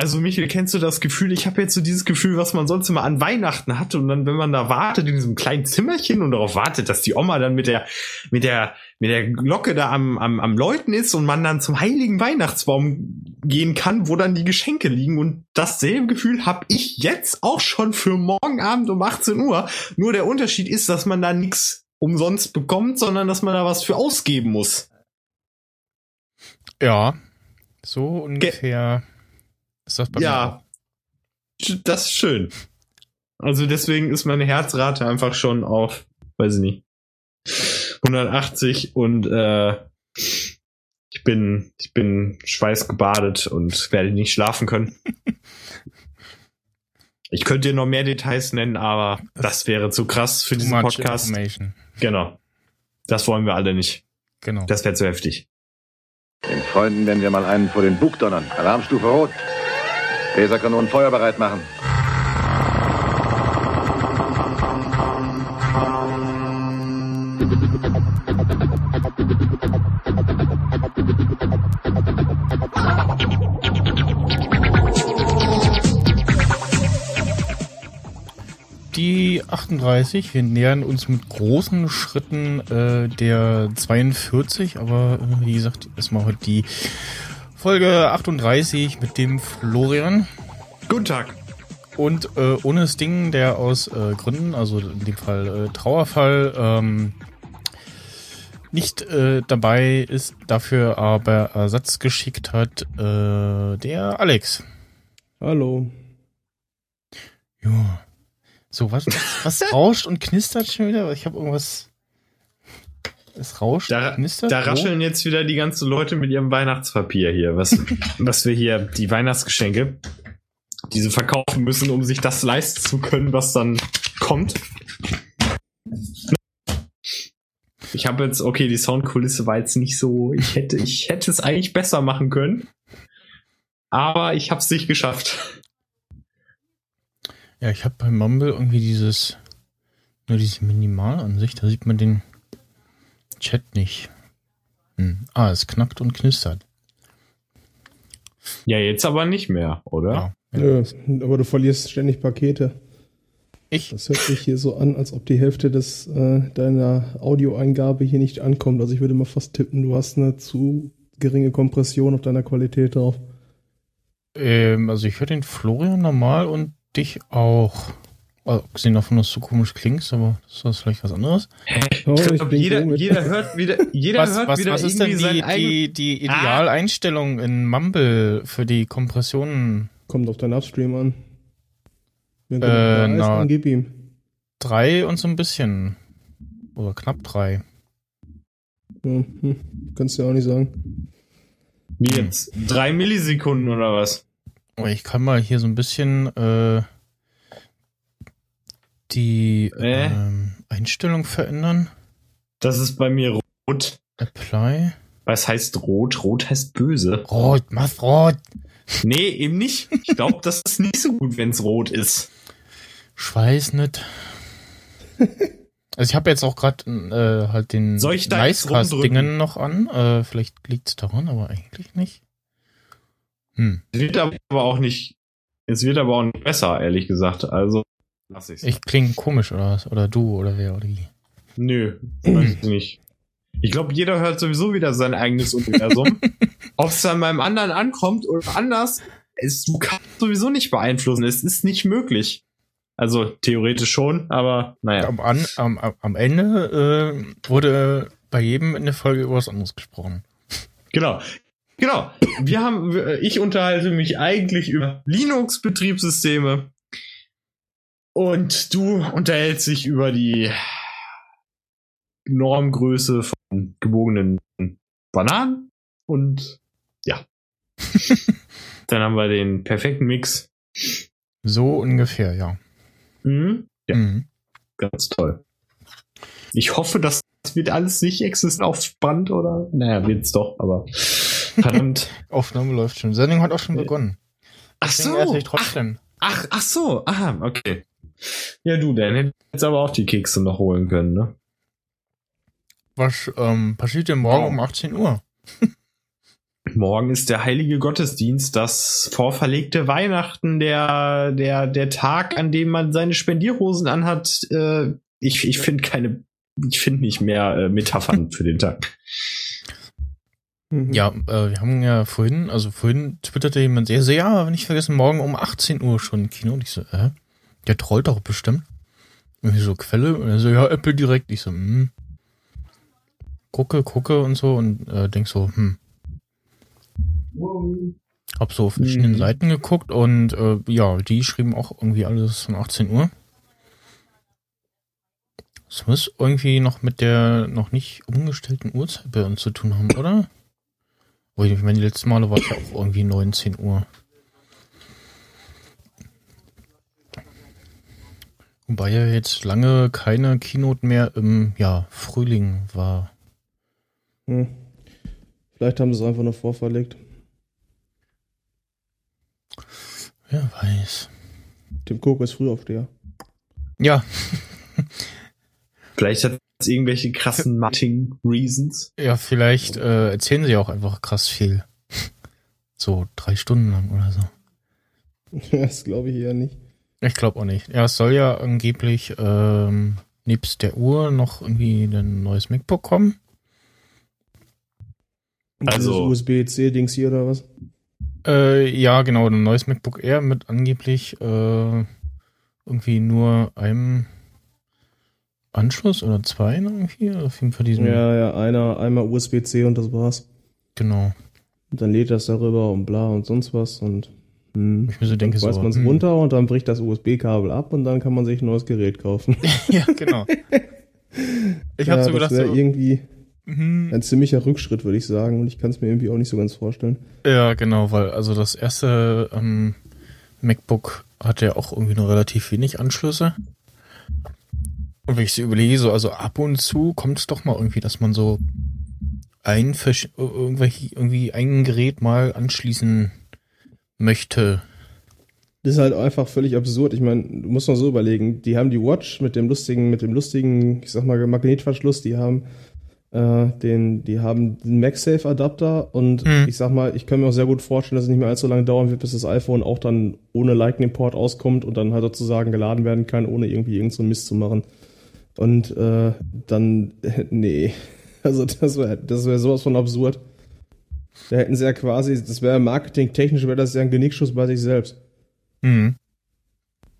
Also Michael, kennst du das Gefühl? Ich habe jetzt so dieses Gefühl, was man sonst immer an Weihnachten hatte und dann, wenn man da wartet in diesem kleinen Zimmerchen und darauf wartet, dass die Oma dann mit der mit der mit der Glocke da am am, am Läuten ist und man dann zum heiligen Weihnachtsbaum gehen kann, wo dann die Geschenke liegen und dasselbe Gefühl habe ich jetzt auch schon für morgen Abend um 18 Uhr. Nur der Unterschied ist, dass man da nichts umsonst bekommt, sondern dass man da was für ausgeben muss. Ja, so ungefähr. Ge ist das bei ja, das ist schön. Also deswegen ist meine Herzrate einfach schon auf, weiß ich nicht, 180 und äh, ich bin, ich bin schweißgebadet und werde nicht schlafen können. Ich könnte dir noch mehr Details nennen, aber das wäre zu krass für diesen Podcast. Genau. Das wollen wir alle nicht. Genau. Das wäre zu heftig. Den Freunden werden wir mal einen vor den Bug donnern. Alarmstufe Rot. Laserkanonen feuerbereit machen. Die 38, wir nähern uns mit großen Schritten äh, der 42, aber äh, wie gesagt, erstmal heute die Folge 38 mit dem Florian. Guten Tag. Und äh, ohne das Ding, der aus äh, Gründen, also in dem Fall äh, Trauerfall, ähm, nicht äh, dabei ist, dafür aber Ersatz geschickt hat, äh, der Alex. Hallo. Ja. So, was, was, was rauscht und knistert schon wieder? Ich habe irgendwas. Es rauscht, da. Da rascheln jetzt wieder die ganzen Leute mit ihrem Weihnachtspapier hier, was, was wir hier, die Weihnachtsgeschenke, diese verkaufen müssen, um sich das leisten zu können, was dann kommt. Ich habe jetzt, okay, die Soundkulisse war jetzt nicht so, ich hätte, ich hätte es eigentlich besser machen können. Aber ich habe es nicht geschafft. Ja, ich habe bei Mumble irgendwie dieses, nur diese Minimalansicht, da sieht man den Chat nicht. Hm. Ah, es knackt und knistert. Ja, jetzt aber nicht mehr, oder? Ja, ja. aber du verlierst ständig Pakete. Ich? Das hört sich hier so an, als ob die Hälfte des, äh, deiner Audioeingabe hier nicht ankommt. Also ich würde mal fast tippen, du hast eine zu geringe Kompression auf deiner Qualität drauf. Ähm, also ich höre den Florian normal und dich auch. Also, abgesehen davon, dass du komisch klingst, aber das ist vielleicht was anderes. Oh, ich glaub, jeder, jeder hört wieder, jeder was, hört was, wieder was ist denn die, die, die ah. Idealeinstellung ah. in Mumble für die Kompressionen? Kommt auf deinen Upstream an. Wenn äh, na, ist, gib ihm. Drei und so ein bisschen. Oder knapp drei. Ja, hm, kannst du ja auch nicht sagen. Wie jetzt? Drei Millisekunden oder was? Oh, ich kann mal hier so ein bisschen äh, die äh? ähm, Einstellung verändern. Das ist bei mir rot. Apply. Was heißt rot? Rot heißt böse. Rot, mach rot. Nee, eben nicht. Ich glaube, das ist nicht so gut, wenn es rot ist. Schweiß nicht. Also ich habe jetzt auch gerade äh, halt den Nicecast-Dingen noch an. Äh, vielleicht liegt es daran, aber eigentlich nicht. Hm. Es wird aber auch nicht. Es wird aber auch nicht besser, ehrlich gesagt. Also lass ich's. Ich klinge komisch oder was? Oder du oder wer oder wie? Nö, weiß ich nicht. Ich glaube, jeder hört sowieso wieder sein eigenes Universum. Ob es dann beim anderen ankommt oder anders, ist, du kannst sowieso nicht beeinflussen. Es ist nicht möglich. Also theoretisch schon, aber naja. Am, an, am, am Ende äh, wurde bei jedem in der Folge über was anderes gesprochen. Genau. Genau. Wir haben, ich unterhalte mich eigentlich über Linux-Betriebssysteme und du unterhältst dich über die Normgröße von gebogenen Bananen und ja. Dann haben wir den perfekten Mix. So ungefähr, ja. Mhm. Ja. Mhm. Ganz toll. Ich hoffe, das wird alles nicht existent auf Band oder? Naja, wird's doch, aber verdammt. Aufnahme läuft schon. Sendung hat auch schon begonnen. Ach so. Ich trotzdem. Ach, ach so. Aha, okay. Ja, du, dann hättest aber auch die Kekse noch holen können, ne? Was ähm, passiert denn morgen oh. um 18 Uhr? Morgen ist der heilige Gottesdienst, das vorverlegte Weihnachten, der, der, der Tag, an dem man seine Spendierhosen anhat. Äh, ich ich finde keine, ich finde nicht mehr äh, Metaphern für den Tag. Ja, äh, wir haben ja vorhin, also vorhin twitterte jemand sehr, sehr, ja, wenn ich vergessen, morgen um 18 Uhr schon Kino. Und ich so, äh, der trollt doch bestimmt. Und ich so, Quelle? Und er so, ja, Apple direkt. Ich so, hm. Gucke, gucke und so und äh, denk so, hm. Hab so auf verschiedenen mhm. Seiten geguckt und äh, ja, die schrieben auch irgendwie alles von 18 Uhr. Das muss irgendwie noch mit der noch nicht umgestellten Uhrzeit bei uns zu tun haben, oder? Ich meine, die letzten Male war es ja auch irgendwie 19 Uhr. Wobei ja jetzt lange keine Keynote mehr im ja, Frühling war. Hm. Vielleicht haben sie es einfach nur vorverlegt. Wer weiß. Ja. Vielleicht hat es irgendwelche krassen Marketing-Reasons. Ja, vielleicht äh, erzählen sie auch einfach krass viel. So drei Stunden lang oder so. Das glaube ich eher nicht. Ich glaube auch nicht. Ja, es soll ja angeblich ähm, nebst der Uhr noch irgendwie ein neues MacBook kommen. Also USB-C-Dings hier oder was? Äh, ja, genau, ein neues MacBook Air mit angeblich äh, irgendwie nur einem Anschluss oder zwei irgendwie. Auf jeden Fall diesen. Ja, ja, einer, einmal USB-C und das war's. Genau. Und dann lädt das darüber und bla und sonst was und hm. Ich mir so denke, dann so, man es hm. runter und dann bricht das USB-Kabel ab und dann kann man sich ein neues Gerät kaufen. ja, genau. Ich ja, habe so gedacht, das so, irgendwie mhm. ein ziemlicher Rückschritt, würde ich sagen. Und ich kann es mir irgendwie auch nicht so ganz vorstellen. Ja, genau, weil also das erste ähm, MacBook hatte ja auch irgendwie nur relativ wenig Anschlüsse. Und wenn ich so überlege, so also ab und zu kommt es doch mal irgendwie, dass man so ein irgendwelche irgendwie ein Gerät mal anschließen möchte. Das ist halt einfach völlig absurd. Ich meine, du musst mal so überlegen, die haben die Watch mit dem lustigen, mit dem lustigen, ich sag mal, Magnetverschluss, die haben äh, den, die haben den MagSafe-Adapter und mhm. ich sag mal, ich kann mir auch sehr gut vorstellen, dass es nicht mehr allzu lange dauern wird, bis das iPhone auch dann ohne Lightning-Port auskommt und dann halt sozusagen geladen werden kann, ohne irgendwie irgend so Mist zu machen. Und äh, dann, nee. Also das wäre das wär sowas von absurd. Da hätten sie ja quasi, das wäre marketingtechnisch, wäre das ja ein Genickschuss bei sich selbst. Mhm.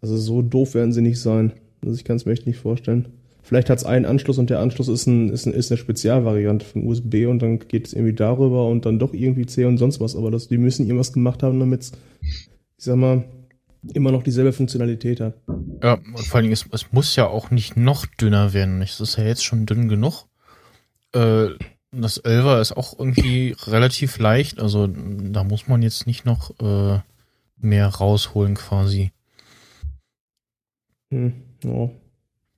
Also so doof werden sie nicht sein. Also ich kann es mir echt nicht vorstellen. Vielleicht hat es einen Anschluss und der Anschluss ist, ein, ist, ein, ist eine Spezialvariante von USB und dann geht es irgendwie darüber und dann doch irgendwie C und sonst was. Aber das, die müssen irgendwas gemacht haben, damit es, ich sag mal, immer noch dieselbe Funktionalität hat. Ja, und vor allen Dingen, es, es muss ja auch nicht noch dünner werden. Es ist ja jetzt schon dünn genug. Äh, das Elver ist auch irgendwie relativ leicht, also da muss man jetzt nicht noch äh, mehr rausholen quasi. Hm, ja.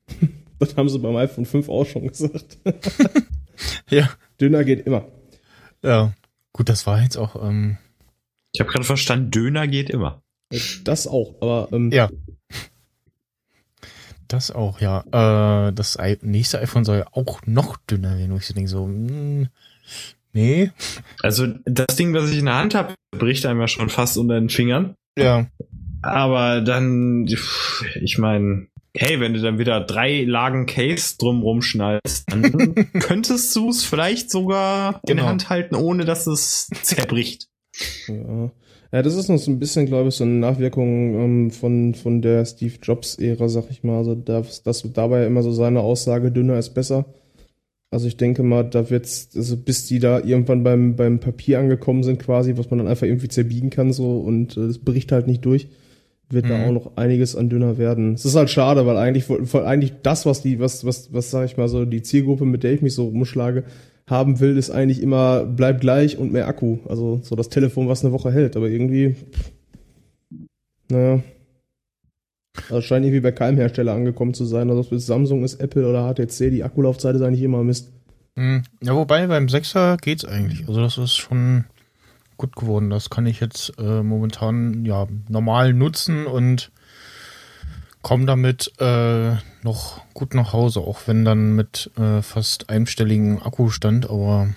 Das haben sie beim iPhone 5 auch schon gesagt. ja. Dünner geht immer. Ja. Gut, das war jetzt auch. Ähm ich habe gerade verstanden, Döner geht immer. Das auch, aber. Ähm, ja. Das auch, ja. Äh, das nächste iPhone soll ja auch noch dünner werden, wo ich denke, so, mh, hm, nee. Also das Ding, was ich in der Hand habe, bricht einem ja schon fast unter den Fingern. Ja. Aber dann, ich meine, hey, wenn du dann wieder drei Lagen Case drumrum schnallst, dann könntest du es vielleicht sogar genau. in der genau. Hand halten, ohne dass es zerbricht. Ja. Ja, das ist noch so ein bisschen, glaube ich, so eine Nachwirkung ähm, von, von der Steve Jobs-Ära, sag ich mal. Also, dass, dass dabei immer so seine Aussage, dünner ist besser. Also ich denke mal, da wird's, also bis die da irgendwann beim, beim Papier angekommen sind, quasi, was man dann einfach irgendwie zerbiegen kann, so und es äh, bricht halt nicht durch, wird mhm. da auch noch einiges an dünner werden. Es ist halt schade, weil eigentlich, eigentlich das, was die, was, was, was sag ich mal so, die Zielgruppe, mit der ich mich so rumschlage, haben will, ist eigentlich immer, bleibt gleich und mehr Akku. Also so das Telefon, was eine Woche hält, aber irgendwie, naja. Also scheint irgendwie bei keinem Hersteller angekommen zu sein. Also ob es Samsung ist, Apple oder HTC, die Akkulaufzeit ist eigentlich immer Mist. Hm. Ja, wobei beim 6er geht's eigentlich. Also das ist schon gut geworden. Das kann ich jetzt äh, momentan ja normal nutzen und komme damit äh, noch gut nach Hause, auch wenn dann mit äh, fast einstelligen Akkustand, aber.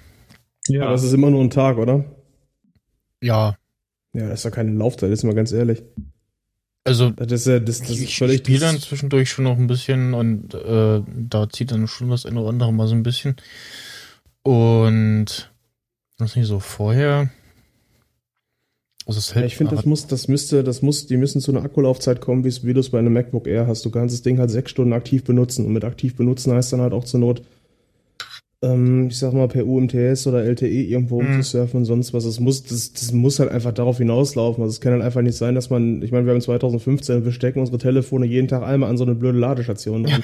Ja, aber das ist immer nur ein Tag, oder? Ja. Ja, das ist ja keine Laufzeit, ist mal ganz ehrlich. Also, das ist ja, das, das ich, ist völlig. Ich spiele dann zwischendurch schon noch ein bisschen und äh, da zieht dann schon das eine oder andere mal so ein bisschen. Und was nicht so vorher. Also es hält ich finde, das muss, das müsste, das muss, die müssen zu einer Akkulaufzeit kommen, wie du es bei einem MacBook Air hast. Du kannst das Ding halt sechs Stunden aktiv benutzen und mit aktiv benutzen heißt dann halt auch zur Not, ähm, ich sag mal, per UMTS oder LTE irgendwo mhm. umzusurfen und sonst was. Es muss, das, das muss halt einfach darauf hinauslaufen. Also es kann halt einfach nicht sein, dass man, ich meine, wir haben 2015, wir stecken unsere Telefone jeden Tag einmal an so eine blöde Ladestation dran.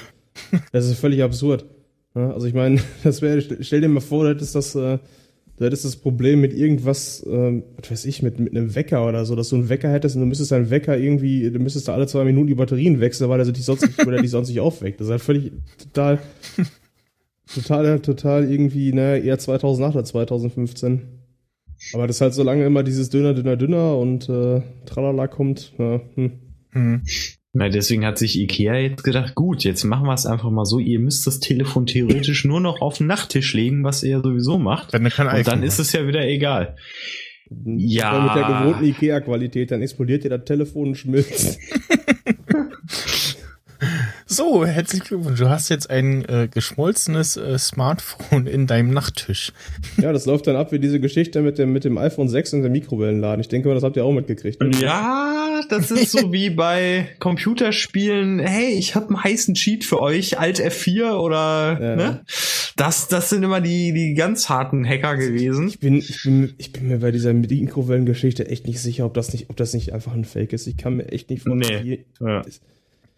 Ja. Das ist völlig absurd. Ja, also ich meine, das wäre, stell dir mal vor, du hättest das, äh, Du hättest das Problem mit irgendwas, ähm, was weiß ich, mit, mit einem Wecker oder so, dass du einen Wecker hättest und du müsstest deinen Wecker irgendwie, du müsstest da alle zwei Minuten die Batterien wechseln, weil er dich sonst nicht, weil er sonst nicht aufweckt. Das ist halt völlig total, total, total irgendwie, ne, eher 2008 als 2015. Aber das ist halt so lange immer dieses Dünner, Dünner, Dünner und äh, Tralala kommt. Ja, hm. Hm. Na, deswegen hat sich Ikea jetzt gedacht, gut, jetzt machen wir es einfach mal so, ihr müsst das Telefon theoretisch nur noch auf den Nachttisch legen, was ihr sowieso macht. Dann kann und dann ist es ja wieder egal. Ja. Mit der gewohnten Ikea-Qualität, dann explodiert dir das Telefon und schmilzt. So, herzlich Glückwunsch. Du hast jetzt ein äh, geschmolzenes äh, Smartphone in deinem Nachttisch. Ja, das läuft dann ab wie diese Geschichte mit dem, mit dem iPhone 6 und dem Mikrowellenladen. Ich denke mal, das habt ihr auch mitgekriegt. Ne? Ja, das ist so wie bei Computerspielen. Hey, ich habe einen heißen Cheat für euch, Alt F4 oder ja. ne? Das, das sind immer die, die ganz harten Hacker gewesen. Ich bin, ich bin, ich bin mir bei dieser Mikrowellengeschichte echt nicht sicher, ob das nicht, ob das nicht einfach ein Fake ist. Ich kann mir echt nicht vorstellen. Nee. Ja.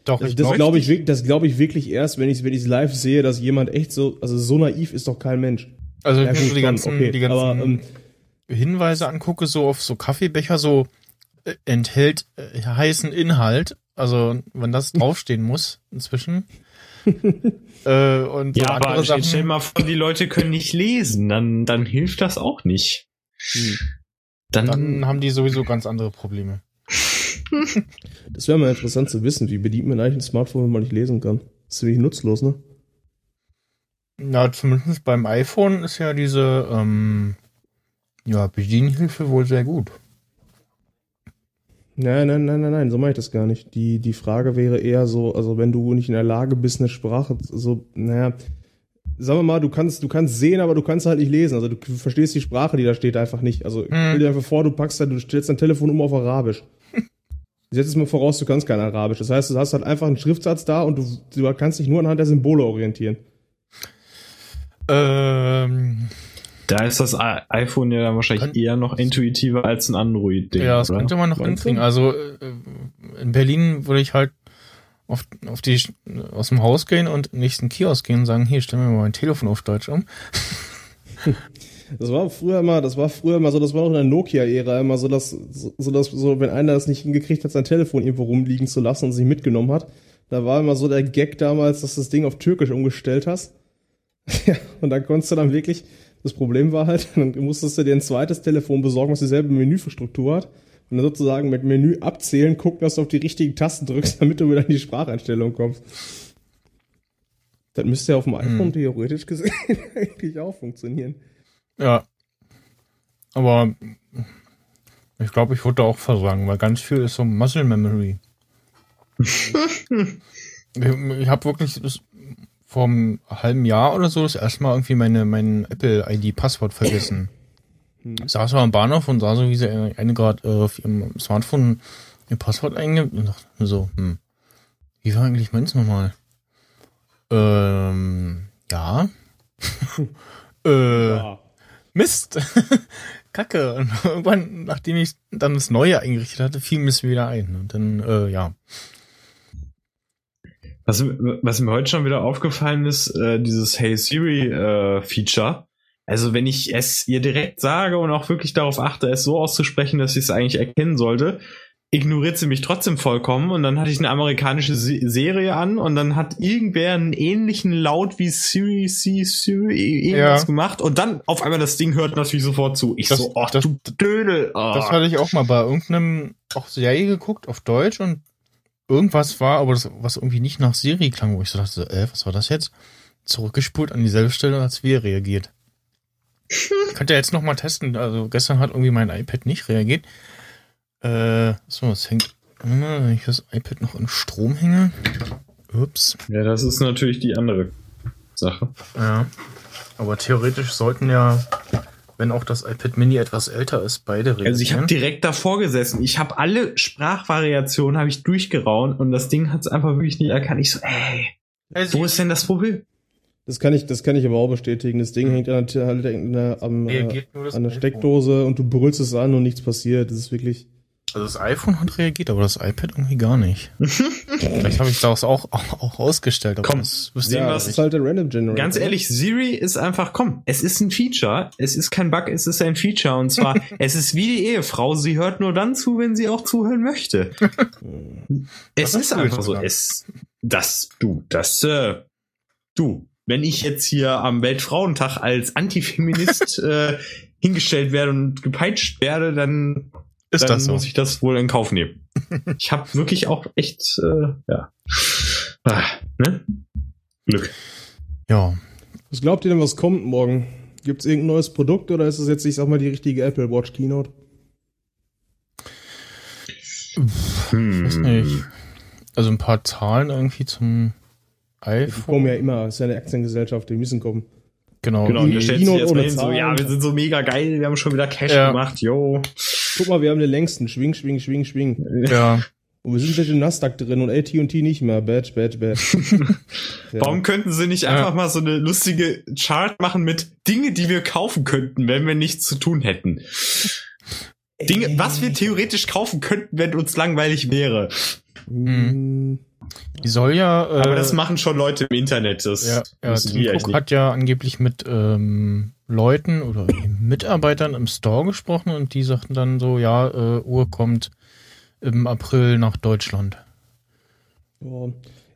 Doch, das, das glaube ich, das glaube ich wirklich erst, wenn ich es wenn ich's live sehe, dass jemand echt so, also so naiv ist doch kein Mensch. Also wenn ich mir die ganzen, okay, die ganzen aber, ähm, Hinweise angucke, so auf so Kaffeebecher, so äh, enthält äh, heißen Inhalt, also wenn das draufstehen muss inzwischen. äh, und ja, aber Sachen, stell dir mal vor, die Leute können nicht lesen, dann, dann hilft das auch nicht. Hm. Dann, dann haben die sowieso ganz andere Probleme. das wäre mal interessant zu wissen. Wie bedient man eigentlich ein Smartphone, wenn man nicht lesen kann? Das ist ziemlich nutzlos, ne? Na, zumindest beim iPhone ist ja diese ähm, ja, Bedienhilfe wohl sehr gut. Nein, nein, nein, nein, nein, so mache ich das gar nicht. Die, die Frage wäre eher so, also wenn du nicht in der Lage bist, eine Sprache, so, naja, sagen wir mal, du kannst, du kannst sehen, aber du kannst halt nicht lesen. Also du verstehst die Sprache, die da steht, einfach nicht. Also hm. stell dir einfach vor, du packst da, du stellst dein Telefon um auf Arabisch. Setz es mal voraus, du kannst kein Arabisch. Das heißt, du hast halt einfach einen Schriftsatz da und du, du kannst dich nur anhand der Symbole orientieren. Ähm, da ist das iPhone ja dann wahrscheinlich kann, eher noch intuitiver als ein Android-Ding. Ja, das oder? könnte man noch hinkriegen. Also äh, in Berlin würde ich halt auf, auf die, aus dem Haus gehen und nächsten Kiosk gehen und sagen, hier, stell mir mal mein Telefon auf Deutsch um. Das war früher mal, das war früher mal so, das war noch in der Nokia-Ära immer so, dass, so, dass, so, wenn einer das nicht hingekriegt hat, sein Telefon irgendwo rumliegen zu lassen und sich mitgenommen hat, da war immer so der Gag damals, dass du das Ding auf Türkisch umgestellt hast. ja, und dann konntest du dann wirklich, das Problem war halt, dann musstest du dir ein zweites Telefon besorgen, was dieselbe Menüstruktur hat. Und dann sozusagen mit Menü abzählen, gucken, dass du auf die richtigen Tasten drückst, damit du wieder in die Spracheinstellung kommst. Das müsste ja auf dem iPhone hm. theoretisch gesehen eigentlich auch funktionieren. Ja. Aber ich glaube, ich würde auch versagen, weil ganz viel ist so Muscle Memory. ich ich habe wirklich das, vor einem halben Jahr oder so das erste Mal irgendwie meine, mein Apple-ID-Passwort vergessen. Hm. Ich saß so am Bahnhof und sah so, wie sie eine gerade äh, auf ihrem Smartphone ihr Passwort eingibt und dachte so, hm, wie war eigentlich meins nochmal? Ähm, ja. äh, ja. Mist, Kacke. Und irgendwann, nachdem ich dann das Neue eingerichtet hatte, fiel mir es wieder ein. Und dann, äh, ja. Was, was mir heute schon wieder aufgefallen ist, äh, dieses Hey Siri äh, Feature. Also wenn ich es ihr direkt sage und auch wirklich darauf achte, es so auszusprechen, dass ich es eigentlich erkennen sollte, ignoriert sie mich trotzdem vollkommen und dann hatte ich eine amerikanische Serie an und dann hat irgendwer einen ähnlichen Laut wie Siri, Siri, Siri irgendwas ja. gemacht und dann auf einmal das Ding hört natürlich sofort zu. Ich das, so, ach du Dödel. Oh. Das hatte ich auch mal bei irgendeinem auch Serie geguckt auf Deutsch und irgendwas war, aber das, was irgendwie nicht nach Siri klang, wo ich so dachte, äh, was war das jetzt? Zurückgespult an dieselbe Stelle, als wir reagiert. Könnt ihr jetzt noch mal testen. Also gestern hat irgendwie mein iPad nicht reagiert. Äh, so, es hängt. Wenn ich das iPad noch in Strom hänge. Ups. Ja, das ist natürlich die andere Sache. Ja. Aber theoretisch sollten ja, wenn auch das iPad Mini etwas älter ist, beide reagieren. Also ich habe direkt davor gesessen. Ich habe alle Sprachvariationen habe ich durchgeraunt und das Ding hat es einfach wirklich nicht erkannt. Ich so, ey, also wo ist denn das Problem? Das kann ich, das kann ich aber auch bestätigen. Das Ding hängt an der, halt am, äh, an der Steckdose und du brüllst es an und nichts passiert. Das ist wirklich. Also das iPhone hat reagiert, aber das iPad irgendwie gar nicht. Vielleicht habe ich das auch, auch, auch ausgestellt. Aber komm, das ja, das ist halt der Random Generator. Ganz ehrlich, Siri ist einfach, komm, es ist ein Feature. Es ist kein Bug, es ist ein Feature. Und zwar, es ist wie die Ehefrau. Sie hört nur dann zu, wenn sie auch zuhören möchte. es ist einfach so. Es, das, du, das, äh, du, wenn ich jetzt hier am Weltfrauentag als Antifeminist äh, hingestellt werde und gepeitscht werde, dann ist dann das so? muss ich das wohl in Kauf nehmen. ich habe wirklich auch echt, äh, ja, ah, ne? Glück. Ja. Was glaubt ihr denn, was kommt morgen? Gibt es irgendein neues Produkt oder ist es jetzt, ich sag mal, die richtige Apple Watch Keynote? Hm. Weiß nicht. Also ein paar Zahlen irgendwie zum iPhone. Die kommen ja immer, es ist ja eine Aktiengesellschaft, die müssen kommen. Genau, genau. Die, stellt sich jetzt mal hin, so, ja, wir sind so mega geil, wir haben schon wieder Cash ja. gemacht, yo. Guck mal, wir haben den längsten. Schwing, schwing, schwing, schwing. Ja. Und wir sind mit dem Nasdaq drin und AT&T nicht mehr. Bad, bad, bad. ja. Warum könnten sie nicht einfach ja. mal so eine lustige Chart machen mit Dinge, die wir kaufen könnten, wenn wir nichts zu tun hätten? Dinge, was wir theoretisch kaufen könnten, wenn uns langweilig wäre. Mhm. Die soll ja. Äh, Aber das machen schon Leute im Internet. Das ja, ja Tim Cook hat ja angeblich mit ähm, Leuten oder Mitarbeitern im Store gesprochen und die sagten dann so, ja, äh, Uhr kommt im April nach Deutschland. Ja,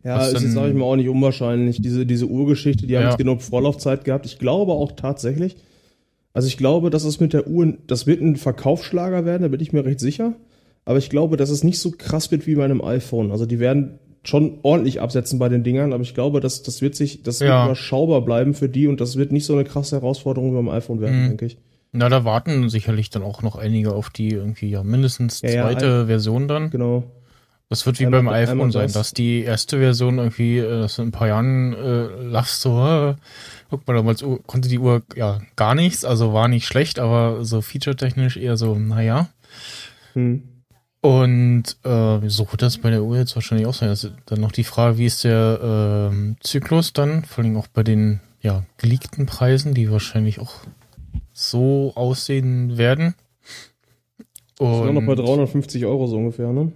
ja ist jetzt, sage ich mal, auch nicht unwahrscheinlich. Diese, diese Uhrgeschichte, die haben ja. jetzt genug Vorlaufzeit gehabt. Ich glaube auch tatsächlich, also ich glaube, dass es mit der Uhr, das wird ein Verkaufsschlager werden, da bin ich mir recht sicher. Aber ich glaube, dass es nicht so krass wird wie bei einem iPhone. Also die werden schon ordentlich absetzen bei den Dingern, aber ich glaube, dass das wird sich, das wird überschaubar bleiben für die und das wird nicht so eine krasse Herausforderung wie beim iPhone werden, mhm. denke ich. Na, da warten sicherlich dann auch noch einige auf die irgendwie ja mindestens ja, zweite ja, Version dann. Genau. Das wird wie einmal, beim iPhone sein, das. dass die erste Version irgendwie, äh, das in ein paar Jahren äh, lachst so, äh, guck mal, damals konnte die Uhr ja gar nichts, also war nicht schlecht, aber so featuretechnisch eher so, naja. Hm. Und äh, so wird das bei der Uhr jetzt wahrscheinlich auch sein. Also dann noch die Frage, wie ist der äh, Zyklus dann, vor allem auch bei den ja, geleakten Preisen, die wahrscheinlich auch so aussehen werden. Und, das ist noch bei 350 Euro so ungefähr, ne?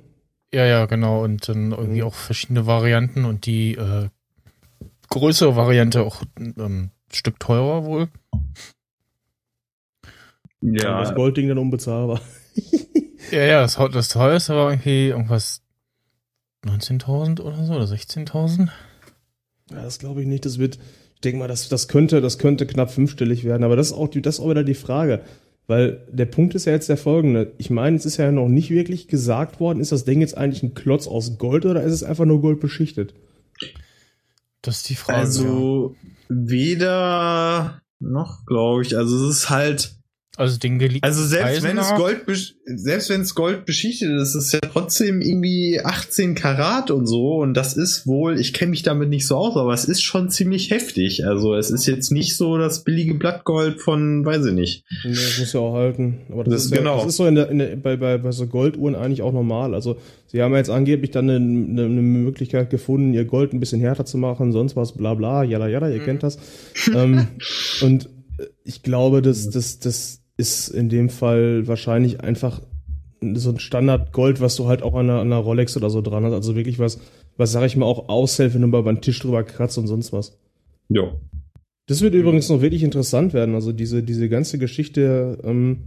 Ja, ja, genau. Und dann irgendwie mhm. auch verschiedene Varianten und die äh, größere Variante auch ähm, ein Stück teurer wohl. Ja. Das Goldding dann unbezahlbar. Ja, ja, das, das teuerste war irgendwie irgendwas 19.000 oder so oder 16.000. Ja, das glaube ich nicht. Das wird, ich denke mal, das, das könnte, das könnte knapp fünfstellig werden. Aber das ist auch, die, das ist auch wieder die Frage. Weil der Punkt ist ja jetzt der folgende. Ich meine, es ist ja noch nicht wirklich gesagt worden, ist das Ding jetzt eigentlich ein Klotz aus Gold oder ist es einfach nur Gold beschichtet? Das ist die Frage. Also, weder noch, glaube ich. Also, es ist halt, also den geleakten Also selbst wenn es Gold selbst wenn es Gold beschichtet ist, ist es ja trotzdem irgendwie 18 Karat und so und das ist wohl, ich kenne mich damit nicht so aus, aber es ist schon ziemlich heftig. Also es ist jetzt nicht so das billige Blattgold von, weiß ich nicht. Nee, das muss ja auch halten. Aber das, das ist, ja, genau. das ist so in der, in der, bei, bei, bei so Golduhren eigentlich auch normal. Also sie haben ja jetzt angeblich dann eine, eine, eine, Möglichkeit gefunden, ihr Gold ein bisschen härter zu machen, sonst was, bla bla, jada jada, ihr mhm. kennt das. ähm, und ich glaube, dass das, das ist in dem Fall wahrscheinlich einfach so ein Standard Gold, was du halt auch an einer, an einer Rolex oder so dran hast. Also wirklich was, was sag ich mal auch aushält, wenn du mal beim Tisch drüber kratzt und sonst was. Ja. Das wird übrigens noch wirklich interessant werden. Also diese, diese ganze Geschichte, ähm,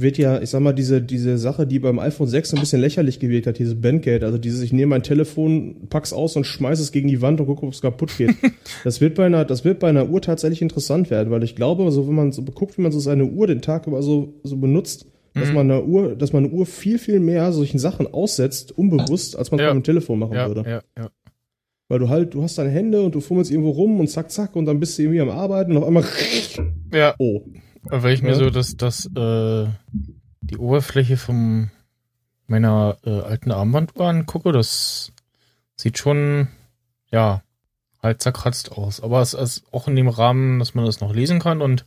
wird ja, ich sag mal, diese, diese Sache, die beim iPhone 6 ein bisschen lächerlich gewirkt hat, dieses Bandgate, also dieses, ich nehme mein Telefon, pack's aus und schmeiß es gegen die Wand und gucke, ob es kaputt geht. das wird bei einer, das wird bei einer Uhr tatsächlich interessant werden, weil ich glaube, so, wenn man so guckt, wie man so seine Uhr den Tag über so, so benutzt, mhm. dass man eine Uhr, dass man eine Uhr viel, viel mehr solchen Sachen aussetzt, unbewusst, als man es ja. beim Telefon machen ja, würde. Ja, ja. Weil du halt, du hast deine Hände und du fummelst irgendwo rum und zack, zack und dann bist du irgendwie am Arbeiten und auf einmal. Ja. Oh. Weil ich mir ja. so das, das, äh, die Oberfläche von meiner äh, alten Armbanduhr angucke, das sieht schon, ja, halt zerkratzt aus. Aber es ist auch in dem Rahmen, dass man das noch lesen kann und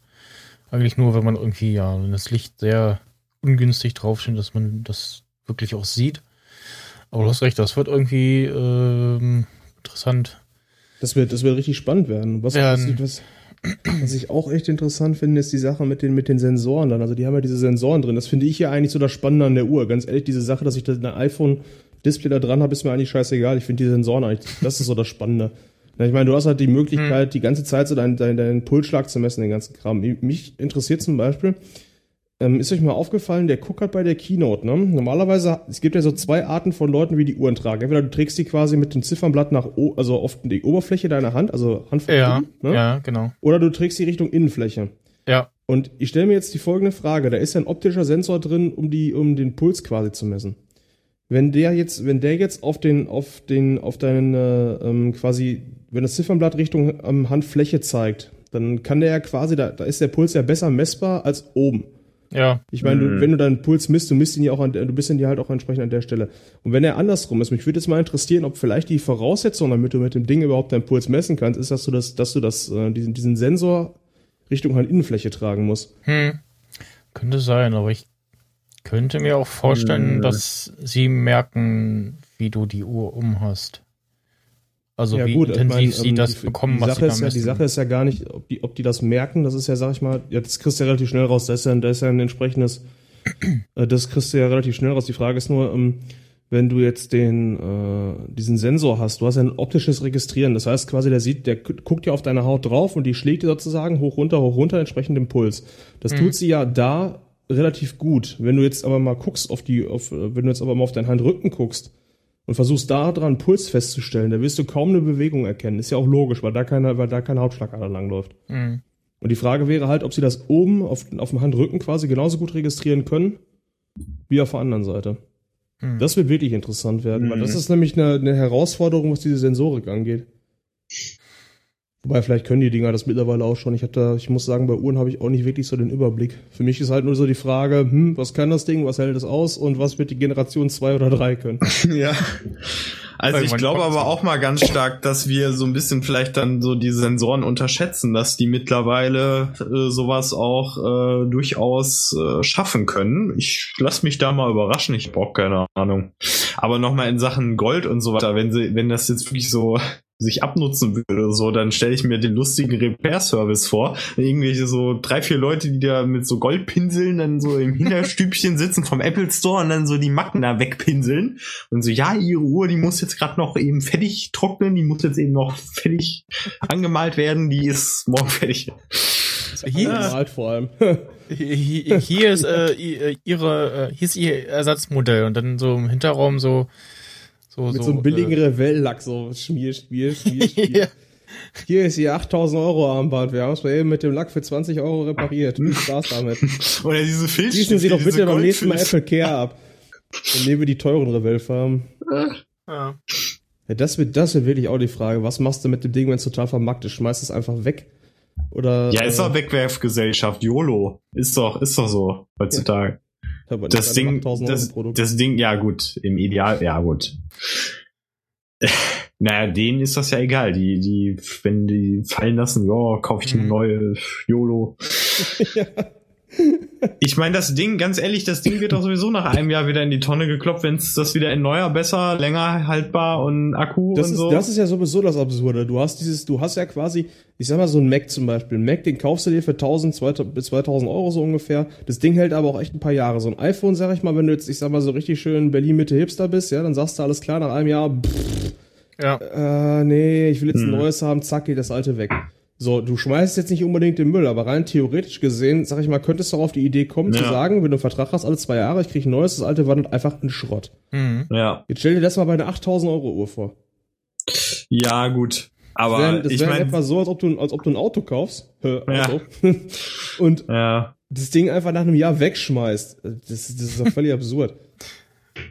eigentlich nur, wenn man irgendwie, ja, wenn das Licht sehr ungünstig draufsteht, dass man das wirklich auch sieht. Aber du hast recht, das wird irgendwie ähm, interessant. Das wird, das wird richtig spannend werden. Was, ja, was, was ich auch echt interessant finde, ist die Sache mit den, mit den Sensoren dann. Also die haben ja diese Sensoren drin. Das finde ich ja eigentlich so das Spannende an der Uhr. Ganz ehrlich, diese Sache, dass ich das iPhone-Display da dran habe, ist mir eigentlich scheißegal. Ich finde die Sensoren eigentlich, das ist so das Spannende. Ich meine, du hast halt die Möglichkeit, hm. die ganze Zeit so deinen, deinen, deinen Pulsschlag zu messen, den ganzen Kram. Mich interessiert zum Beispiel, ähm, ist euch mal aufgefallen, der guckt halt bei der Keynote, ne? Normalerweise, es gibt ja so zwei Arten von Leuten, wie die Uhren tragen. Entweder du trägst die quasi mit dem Ziffernblatt nach, o also auf die Oberfläche deiner Hand, also Handfläche. Ja, ne? ja, genau. Oder du trägst die Richtung Innenfläche. Ja. Und ich stelle mir jetzt die folgende Frage. Da ist ja ein optischer Sensor drin, um die, um den Puls quasi zu messen. Wenn der jetzt, wenn der jetzt auf den, auf den, auf deinen, äh, ähm, quasi, wenn das Ziffernblatt Richtung ähm, Handfläche zeigt, dann kann der ja quasi, da, da ist der Puls ja besser messbar als oben. Ja. Ich meine, mhm. wenn du deinen Puls misst, du misst ihn ja auch an, du bist ihn ja halt auch entsprechend an der Stelle. Und wenn er andersrum ist, mich würde jetzt mal interessieren, ob vielleicht die Voraussetzung, damit du mit dem Ding überhaupt deinen Puls messen kannst, ist, dass du das, dass du das, äh, diesen, diesen Sensor Richtung halt Innenfläche tragen musst. Hm. Könnte sein, aber ich könnte mir auch vorstellen, mhm. dass sie merken, wie du die Uhr um hast. Also ja, wie gut, intensiv ich mein, sie ähm, das die, bekommen, die was Sache sie ist ja, Die Sache ist ja gar nicht, ob die, ob die das merken, das ist ja, sag ich mal, ja, das kriegst du ja relativ schnell raus, da ist ja, da ist ja ein entsprechendes, äh, das kriegst du ja relativ schnell raus. Die Frage ist nur, ähm, wenn du jetzt den, äh, diesen Sensor hast, du hast ja ein optisches Registrieren, das heißt quasi, der sieht, der guckt ja auf deine Haut drauf und die schlägt dir sozusagen hoch, runter, hoch, runter, entsprechend dem Puls. Das mhm. tut sie ja da relativ gut. Wenn du jetzt aber mal guckst auf die, auf, wenn du jetzt aber mal auf deinen Handrücken guckst, und versuchst da dran Puls festzustellen, da wirst du kaum eine Bewegung erkennen. Ist ja auch logisch, weil da keine, weil da keine Hauptschlagader langläuft. Mhm. Und die Frage wäre halt, ob sie das oben auf, auf dem Handrücken quasi genauso gut registrieren können, wie auf der anderen Seite. Mhm. Das wird wirklich interessant werden, mhm. weil das ist nämlich eine, eine Herausforderung, was diese Sensorik angeht. Wobei, vielleicht können die Dinger das mittlerweile auch schon. Ich hab da, ich muss sagen, bei Uhren habe ich auch nicht wirklich so den Überblick. Für mich ist halt nur so die Frage, hm, was kann das Ding, was hält es aus und was wird die Generation 2 oder 3 können? ja. Also ich glaube aber auch mal ganz stark, dass wir so ein bisschen vielleicht dann so die Sensoren unterschätzen, dass die mittlerweile äh, sowas auch äh, durchaus äh, schaffen können. Ich lass mich da mal überraschen, ich brauche keine Ahnung. Aber nochmal in Sachen Gold und so weiter, wenn sie, wenn das jetzt wirklich so sich abnutzen würde oder so, dann stelle ich mir den lustigen Repair-Service vor. Irgendwelche so drei, vier Leute, die da mit so Goldpinseln dann so im Hinterstübchen sitzen vom Apple Store und dann so die Macken da wegpinseln. Und so, ja, ihre Uhr, die muss jetzt gerade noch eben fertig trocknen, die muss jetzt eben noch fertig angemalt werden, die ist morgen fertig. Hier ist, vor allem. hier, hier ist äh, ihre, äh, hier ist ihr Ersatzmodell und dann so im Hinterraum so so, Mit so, so einem billigen äh, Revell-Lack, so Schmier, Schmier, Schmier, Schmier. Hier ist ihr 8000 Euro Armband. Wir haben es mal eben mit dem Lack für 20 Euro repariert. Viel Spaß damit. Oder diese Filz. Schließen Sie doch bitte beim nächsten Mal Apple Care ab. Dann nehmen wir die teuren Revell-Farben. Ja. ja. Das wird, das wird wirklich auch die Frage. Was machst du mit dem Ding, wenn es total vermackt ist? Schmeißt es einfach weg? Oder, ja, ist doch äh, Wegwerfgesellschaft. YOLO. Ist doch, ist doch so heutzutage. Ja das Ding, das, das Ding, ja gut, im Ideal, ja gut. Naja, denen ist das ja egal. Die, die, wenn die fallen lassen, ja, kaufe ich eine mhm. neue YOLO. ja. Ich meine, das Ding, ganz ehrlich, das Ding wird doch sowieso nach einem Jahr wieder in die Tonne geklopft, wenn es das wieder in neuer, besser, länger haltbar und Akku das und ist, so. Das ist ja sowieso das Absurde. Du hast dieses, du hast ja quasi, ich sag mal so ein Mac zum Beispiel. Ein Mac, den kaufst du dir für 1000, 2000 Euro so ungefähr. Das Ding hält aber auch echt ein paar Jahre. So ein iPhone, sag ich mal, wenn du jetzt, ich sag mal, so richtig schön Berlin-Mitte-Hipster bist, ja, dann sagst du alles klar, nach einem Jahr, pff, ja. Äh, nee, ich will jetzt ein hm. neues haben, zack, geht das alte weg. So, du schmeißt jetzt nicht unbedingt den Müll, aber rein theoretisch gesehen, sag ich mal, könntest du auch auf die Idee kommen, ja. zu sagen, wenn du einen Vertrag hast, alle zwei Jahre, ich krieg ein neues, das alte wandert einfach in Schrott. Mhm. Ja. Jetzt stell dir das mal bei einer 8000 Euro Uhr vor. Ja, gut. Aber das wär, das ich meine, etwa so, als ob du, als ob du ein Auto kaufst. Äh, Auto. Ja. und ja. das Ding einfach nach einem Jahr wegschmeißt. Das, das ist doch völlig absurd.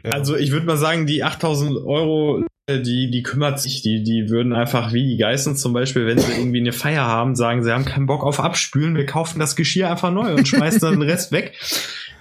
Ja. Also ich würde mal sagen, die 8000 Euro die, die kümmert sich, die, die würden einfach wie die Geißen zum Beispiel, wenn sie irgendwie eine Feier haben, sagen, sie haben keinen Bock auf Abspülen, wir kaufen das Geschirr einfach neu und schmeißen dann den Rest weg.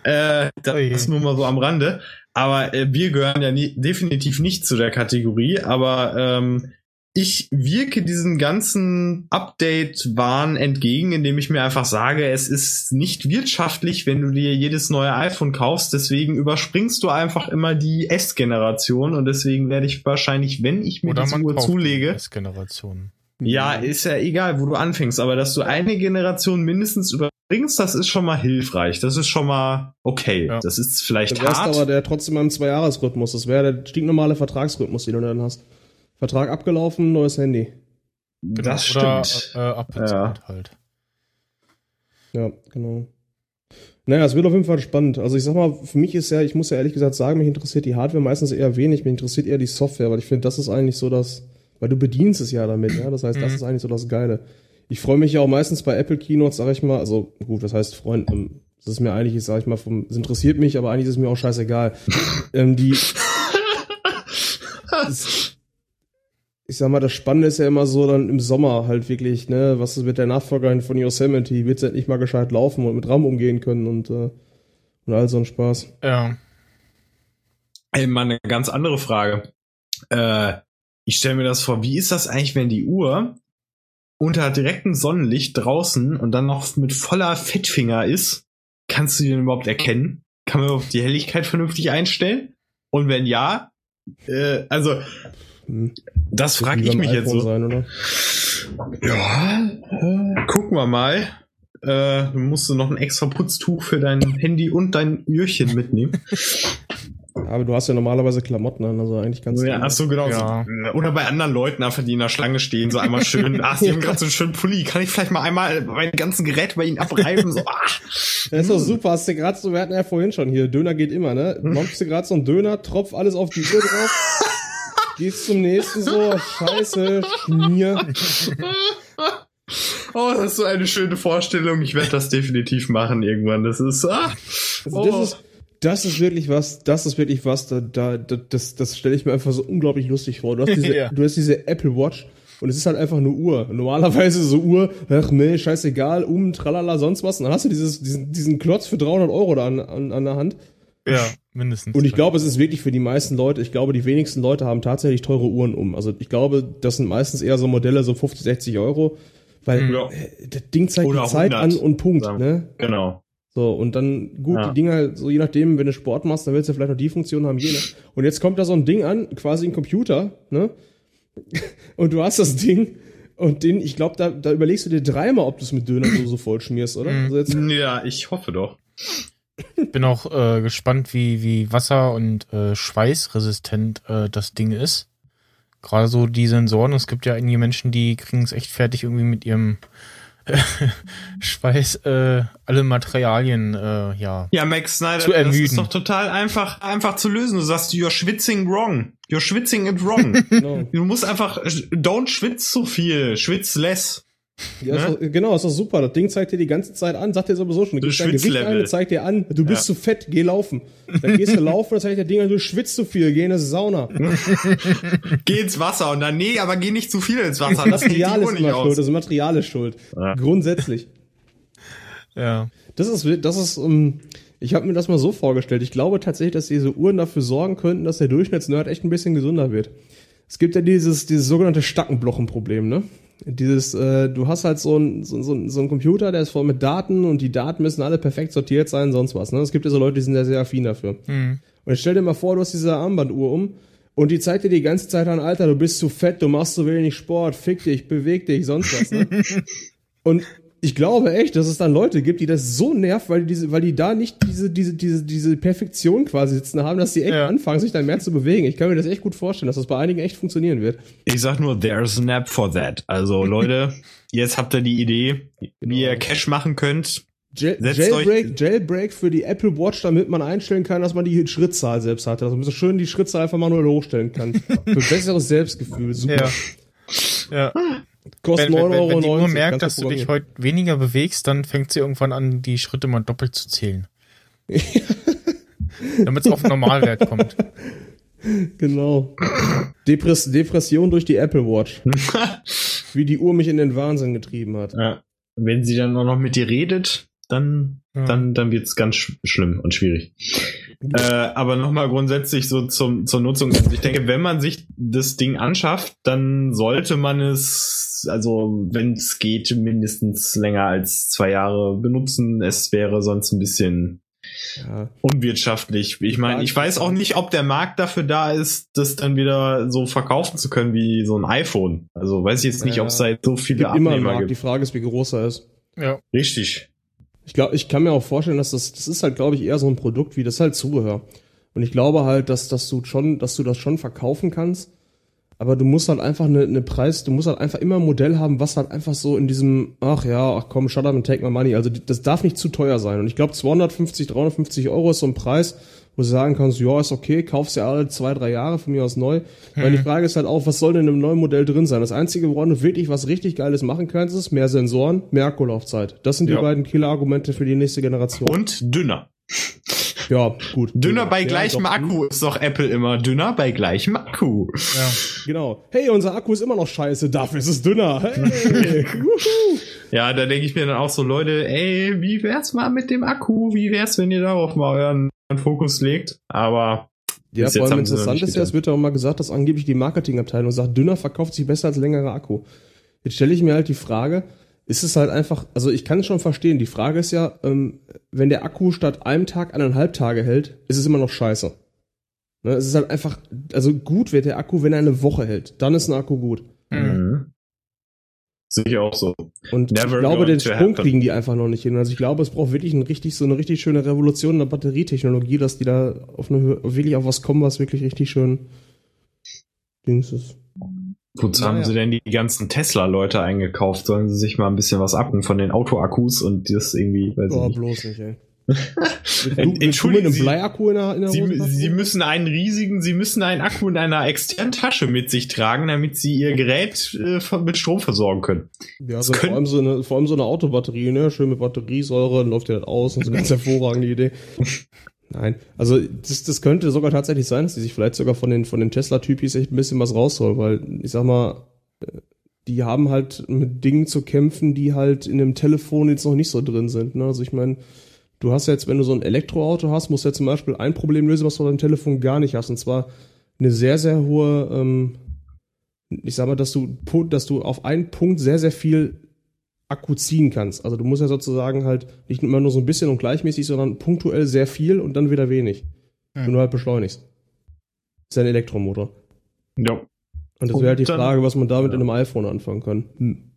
Äh, das ist nur mal so am Rande. Aber äh, wir gehören ja nie, definitiv nicht zu der Kategorie, aber ähm, ich wirke diesen ganzen Update-Wahn entgegen, indem ich mir einfach sage, es ist nicht wirtschaftlich, wenn du dir jedes neue iPhone kaufst. Deswegen überspringst du einfach immer die S-Generation und deswegen werde ich wahrscheinlich, wenn ich mir Oder diese man Uhr kauft zulege, die Generation. ja, ist ja egal, wo du anfängst, aber dass du eine Generation mindestens überspringst, das ist schon mal hilfreich. Das ist schon mal okay. Ja. Das ist vielleicht Du hart. aber der trotzdem am Zwei-Jahres-Rhythmus. Das wäre der stinknormale Vertragsrhythmus, den du dann hast. Vertrag abgelaufen, neues Handy. das Oder stimmt. äh, abbezahlt halt. Ja, genau. Naja, es wird auf jeden Fall spannend. Also ich sag mal, für mich ist ja, ich muss ja ehrlich gesagt sagen, mich interessiert die Hardware meistens eher wenig, mich interessiert eher die Software, weil ich finde, das ist eigentlich so das, weil du bedienst es ja damit, ja. Das heißt, das Mhm. ist eigentlich so das Geile. Ich freue mich ja auch meistens bei Apple Keynotes, sag ich mal, also gut, das heißt Freund, ähm, das ist mir eigentlich, sag ich mal, vom, es interessiert mich, aber eigentlich ist es mir auch scheißegal. ähm, die, das, ich sag mal, das Spannende ist ja immer so dann im Sommer halt wirklich, ne, was ist mit der Nachfolgerin von Yosemite? Wird sie endlich mal gescheit laufen und mit RAM umgehen können und, äh, und all so ein Spaß. Ja. Ey, mal eine ganz andere Frage. Äh, ich stelle mir das vor, wie ist das eigentlich, wenn die Uhr unter direktem Sonnenlicht draußen und dann noch mit voller Fettfinger ist? Kannst du den überhaupt erkennen? Kann man überhaupt die Helligkeit vernünftig einstellen? Und wenn ja, äh, also. Das frage ich mich jetzt so. Sein, oder? Ja, äh, gucken wir mal. Äh, du musst du noch ein extra Putztuch für dein Handy und dein Öhrchen mitnehmen. Aber du hast ja normalerweise Klamotten an, also eigentlich ganz Ja, ach so, genau. Ja. So. Oder bei anderen Leuten einfach, die in der Schlange stehen, so einmal schön, ach, die haben gerade so einen schönen Pulli. Kann ich vielleicht mal einmal mein ganzen Gerät bei ihnen abreiben? So, ah. Das ist doch super, hast du gerade so, wir hatten ja vorhin schon hier, Döner geht immer, ne? Machst du gerade so einen Döner, tropf alles auf die Uhr drauf, gehst zum nächsten so, scheiße, Schmier. Oh, das ist so eine schöne Vorstellung. Ich werde das definitiv machen irgendwann. Das ist, ah. Also Oh. das ist, das ist wirklich was, das ist wirklich was, da, da, da das, das stelle ich mir einfach so unglaublich lustig vor. Du hast diese, Ja. du hast diese Apple Watch und es ist halt einfach eine Uhr. Normalerweise so Uhr, ach nee, scheißegal, um, tralala, sonst was. Und dann hast du dieses, diesen, diesen Klotz für 300 Euro da an, an, an der Hand. Ja, mindestens. Und ich glaube, es ist wirklich für die meisten Leute, ich glaube, die wenigsten Leute haben tatsächlich teure Uhren um. Also ich glaube, das sind meistens eher so Modelle, so 50, 60 Euro. Weil Ja. äh, das Ding zeigt Oder die Zeit 100, an und Punkt. Ne? Genau. So, und dann, gut, Ja. die Dinger, so je nachdem, wenn du Sport machst, dann willst du vielleicht noch die Funktion haben, jene. Und jetzt kommt da so ein Ding an, quasi ein Computer, ne? Und du hast das Ding und den, ich glaube, da, da überlegst du dir dreimal, ob du es mit Döner so, voll schmierst, oder? Also jetzt, Ja, ich hoffe doch. Bin auch äh, gespannt, wie, wie wasser- und äh, schweißresistent äh, das Ding ist. Gerade so die Sensoren. Es gibt ja einige Menschen, die kriegen es echt fertig, irgendwie mit ihrem äh, Schweiß äh, alle Materialien, äh, ja. Ja, Max Snyder, Zu das ermüden. ist doch total einfach, einfach zu lösen. Du sagst, you're schwitzing wrong. You're schwitzing it wrong. genau. du musst einfach, don't schwitz so viel, schwitz less. Ja, ist Ne? doch, genau, ist doch super. Das Ding zeigt dir die ganze Zeit an, sagt dir sowieso schon. Du gibst dein Gewicht ein, das zeigt dir an, du bist Ja. zu fett, geh laufen. Dann gehst du laufen, das zeigt dir Ding an, du schwitzt zu viel, geh in eine Sauna. Geh ins Wasser und dann, nee, aber geh nicht zu viel ins Wasser. Das Material ist nicht immer schuld, aus. das Material ist schuld. Ja. Grundsätzlich. Ja. Das ist, das ist, um, ich habe mir das mal so vorgestellt. Ich glaube tatsächlich, dass diese Uhren dafür sorgen könnten, dass der Durchschnittsnerd echt ein bisschen gesünder wird. Es gibt ja dieses, dieses sogenannte Stackenblochenproblem, ne? Dieses, äh, du hast halt so ein, so, so, so ein Computer, der ist voll mit Daten und die Daten müssen alle perfekt sortiert sein, sonst was. Ne? Es gibt ja so Leute, die sind ja sehr affin dafür. Hm. Und stell dir mal vor, du hast diese Armbanduhr um und die zeigt dir die ganze Zeit an, Alter, du bist zu fett, du machst zu wenig Sport, fick dich, beweg dich, sonst was. Ne? und ich glaube echt, dass es dann Leute gibt, die das so nervt, weil die, diese, weil die da nicht diese, diese, diese, diese Perfektion quasi sitzen haben, dass die echt Ja. anfangen, sich dann mehr zu bewegen. Ich kann mir das echt gut vorstellen, dass das bei einigen echt funktionieren wird. Ich sag nur, there's an app for that. Also, Leute, jetzt habt ihr die Idee, wie ihr Cash machen könnt. Jail Jailbreak, Jailbreak für die Apple Watch, damit man einstellen kann, dass man die Schrittzahl selbst hat. Also man so schön die Schrittzahl einfach manuell hochstellen kann. Für besseres Selbstgefühl. Super. Ja. Ja. Kostet Wenn, wenn, 9,90 wenn, Euro. wenn die Uhr merkt, dass du dich heute weniger bewegst, dann fängt sie irgendwann an, die Schritte mal doppelt zu zählen. Damit es auf Normalwert kommt. Genau. Depress Depression durch die Apple Watch. Wie die Uhr mich in den Wahnsinn getrieben hat. Ja. Wenn sie dann auch noch mit dir redet, dann, ja. dann, dann wird's ganz sch schlimm und schwierig. Äh, aber nochmal grundsätzlich so zum, zur Nutzung. Also ich denke, wenn man sich das Ding anschafft, dann sollte man es, also wenn es geht, mindestens länger als zwei Jahre benutzen. Es wäre sonst ein bisschen ja. unwirtschaftlich. Ich meine, ich weiß auch nicht, ob der Markt dafür da ist, das dann wieder so verkaufen zu können wie so ein iPhone. Also weiß ich jetzt nicht, ja. ob es da so viele gibt Abnehmer immer gibt. Die Frage ist, wie groß er ist. Ja. Richtig. Ich glaube, ich kann mir auch vorstellen, dass das, das ist halt, glaube ich, eher so ein Produkt wie das halt Zubehör. Und ich glaube halt, dass, dass du schon, dass du das schon verkaufen kannst. Aber du musst halt einfach eine, eine Preis, du musst halt einfach immer ein Modell haben, was halt einfach so in diesem, ach ja, ach komm, shut up and take my money. Also das darf nicht zu teuer sein. Und ich glaube, 250, 350 Euro ist so ein Preis, wo du sagen kannst, ja, ist okay, kaufst ja alle zwei, drei Jahre von mir aus neu. Mhm. Weil die Frage ist halt auch, was soll denn einem neuen Modell drin sein? Das Einzige, woran du wirklich was richtig Geiles machen kannst, ist mehr Sensoren, mehr Akkulaufzeit. Das sind ja. die beiden Killer-Argumente für die nächste Generation. Und dünner. Ja, gut. Dünner bei gleichem ja, Akku ist doch Apple immer dünner bei gleichem Akku. Ja, genau. Hey, unser Akku ist immer noch scheiße, dafür ist es dünner. Hey. ja, da denke ich mir dann auch so, Leute, ey, wie wär's mal mit dem Akku? Wie wär's, wenn ihr darauf mal euren Fokus legt? Aber ja, vor allem interessant ist ja, es wird ja auch mal gesagt, dass angeblich die Marketingabteilung sagt, dünner verkauft sich besser als längerer Akku. Jetzt stelle ich mir halt die Frage, ist es halt einfach, also ich kann es schon verstehen. Die Frage ist ja, ähm, wenn der Akku statt einem Tag eineinhalb Tage hält, ist es immer noch scheiße. Ne, es ist halt einfach, also gut wird der Akku, wenn er eine Woche hält. Dann ist ein Akku gut. Mhm. Sehe ich auch so. Und Never ich glaube, den Sprung kriegen die einfach noch nicht hin. Also ich glaube, es braucht wirklich ein richtig, so eine richtig schöne Revolution in der Batterietechnologie, dass die da auf eine, wirklich auf was kommen, was wirklich richtig schön Dings ist. Wozu haben sie denn die ganzen Tesla-Leute eingekauft? Sollen sie sich mal ein bisschen was abgen von den Autoakkus und das irgendwie, weiß oh, ich nicht. bloß nicht, ey. Entschuldigen Sie, Bleiakku in der, in der Sie, Sie müssen einen riesigen, Sie müssen einen Akku in einer externen Tasche mit sich tragen, damit Sie Ihr Gerät äh, mit Strom versorgen können. Ja, also vor, allem so eine, vor allem so eine Autobatterie, ne? Schön mit Batteriesäure, läuft ja halt aus und so eine ganz hervorragende Idee. Nein, also das, das könnte sogar tatsächlich sein, dass die sich vielleicht sogar von den, von den Tesla-Typis echt ein bisschen was rausholen, weil ich sag mal, die haben halt mit Dingen zu kämpfen, die halt in dem Telefon jetzt noch nicht so drin sind. Ne? Also ich meine, du hast jetzt, wenn du so ein Elektroauto hast, musst du ja zum Beispiel ein Problem lösen, was du auf deinem Telefon gar nicht hast, und zwar eine sehr, sehr hohe, ähm, ich sag mal, dass du, dass du auf einen Punkt sehr, sehr viel Akku ziehen kannst. Also du musst ja sozusagen halt nicht immer nur so ein bisschen und gleichmäßig, sondern punktuell sehr viel und dann wieder wenig. Ja. Wenn du halt beschleunigst. Das ist ja ein Elektromotor. Ja. Und das wäre halt die Frage, was man damit ja. in einem iPhone anfangen kann. Hm.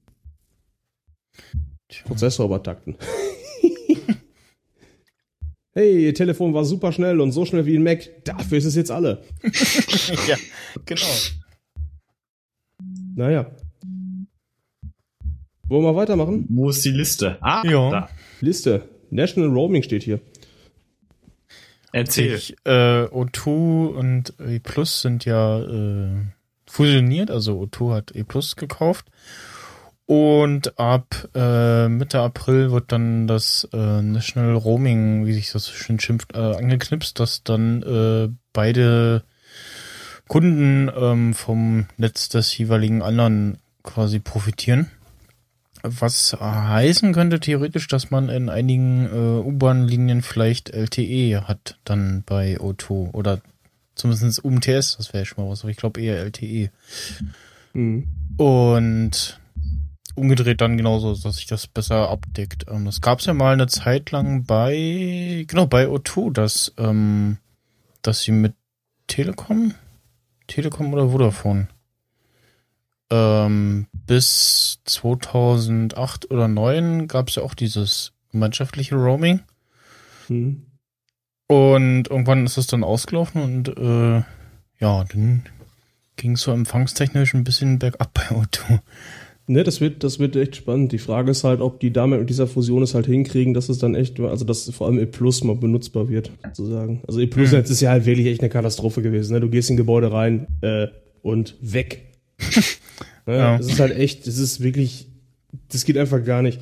Prozessor übertakten. Hey, ihr Telefon war super schnell und so schnell wie ein Mac. Dafür ist es jetzt alle. ja, genau. Naja. Wollen wir weitermachen? Wo ist die Liste? Ah, ja. Da. Liste. National Roaming steht hier. Erzähl. Ich, äh, O2 und E Plus sind ja äh, fusioniert, also O2 hat E Plus gekauft. Und ab äh, Mitte April wird dann das äh, National Roaming, wie sich das schön schimpft, äh, angeknipst, dass dann äh, beide Kunden ähm, vom Netz des jeweiligen anderen quasi profitieren. Was heißen könnte theoretisch, dass man in einigen äh, U-Bahn-Linien vielleicht LTE hat, dann bei O2 oder zumindest UMTS, das wäre schon mal was, aber ich glaube eher LTE. Mhm. Und umgedreht dann genauso, dass sich das besser abdeckt. Ähm, das gab es ja mal eine Zeit lang bei, genau, bei O2, dass, ähm, dass sie mit Telekom, Telekom oder Vodafone, ähm, bis 2008 oder 2009 gab es ja auch dieses gemeinschaftliche Roaming. Mhm. Und irgendwann ist es dann ausgelaufen und äh, ja, dann ging es so empfangstechnisch ein bisschen bergab bei Auto. Ne, das wird, das wird echt spannend. Die Frage ist halt, ob die damit mit dieser Fusion es halt hinkriegen, dass es dann echt, also dass vor allem E Plus mal benutzbar wird, sozusagen. Also E Plus mhm. jetzt ist ja halt wirklich echt eine Katastrophe gewesen. Ne? Du gehst in Gebäude rein äh, und weg. Ne? Ja. Das ist halt echt, das ist wirklich, das geht einfach gar nicht.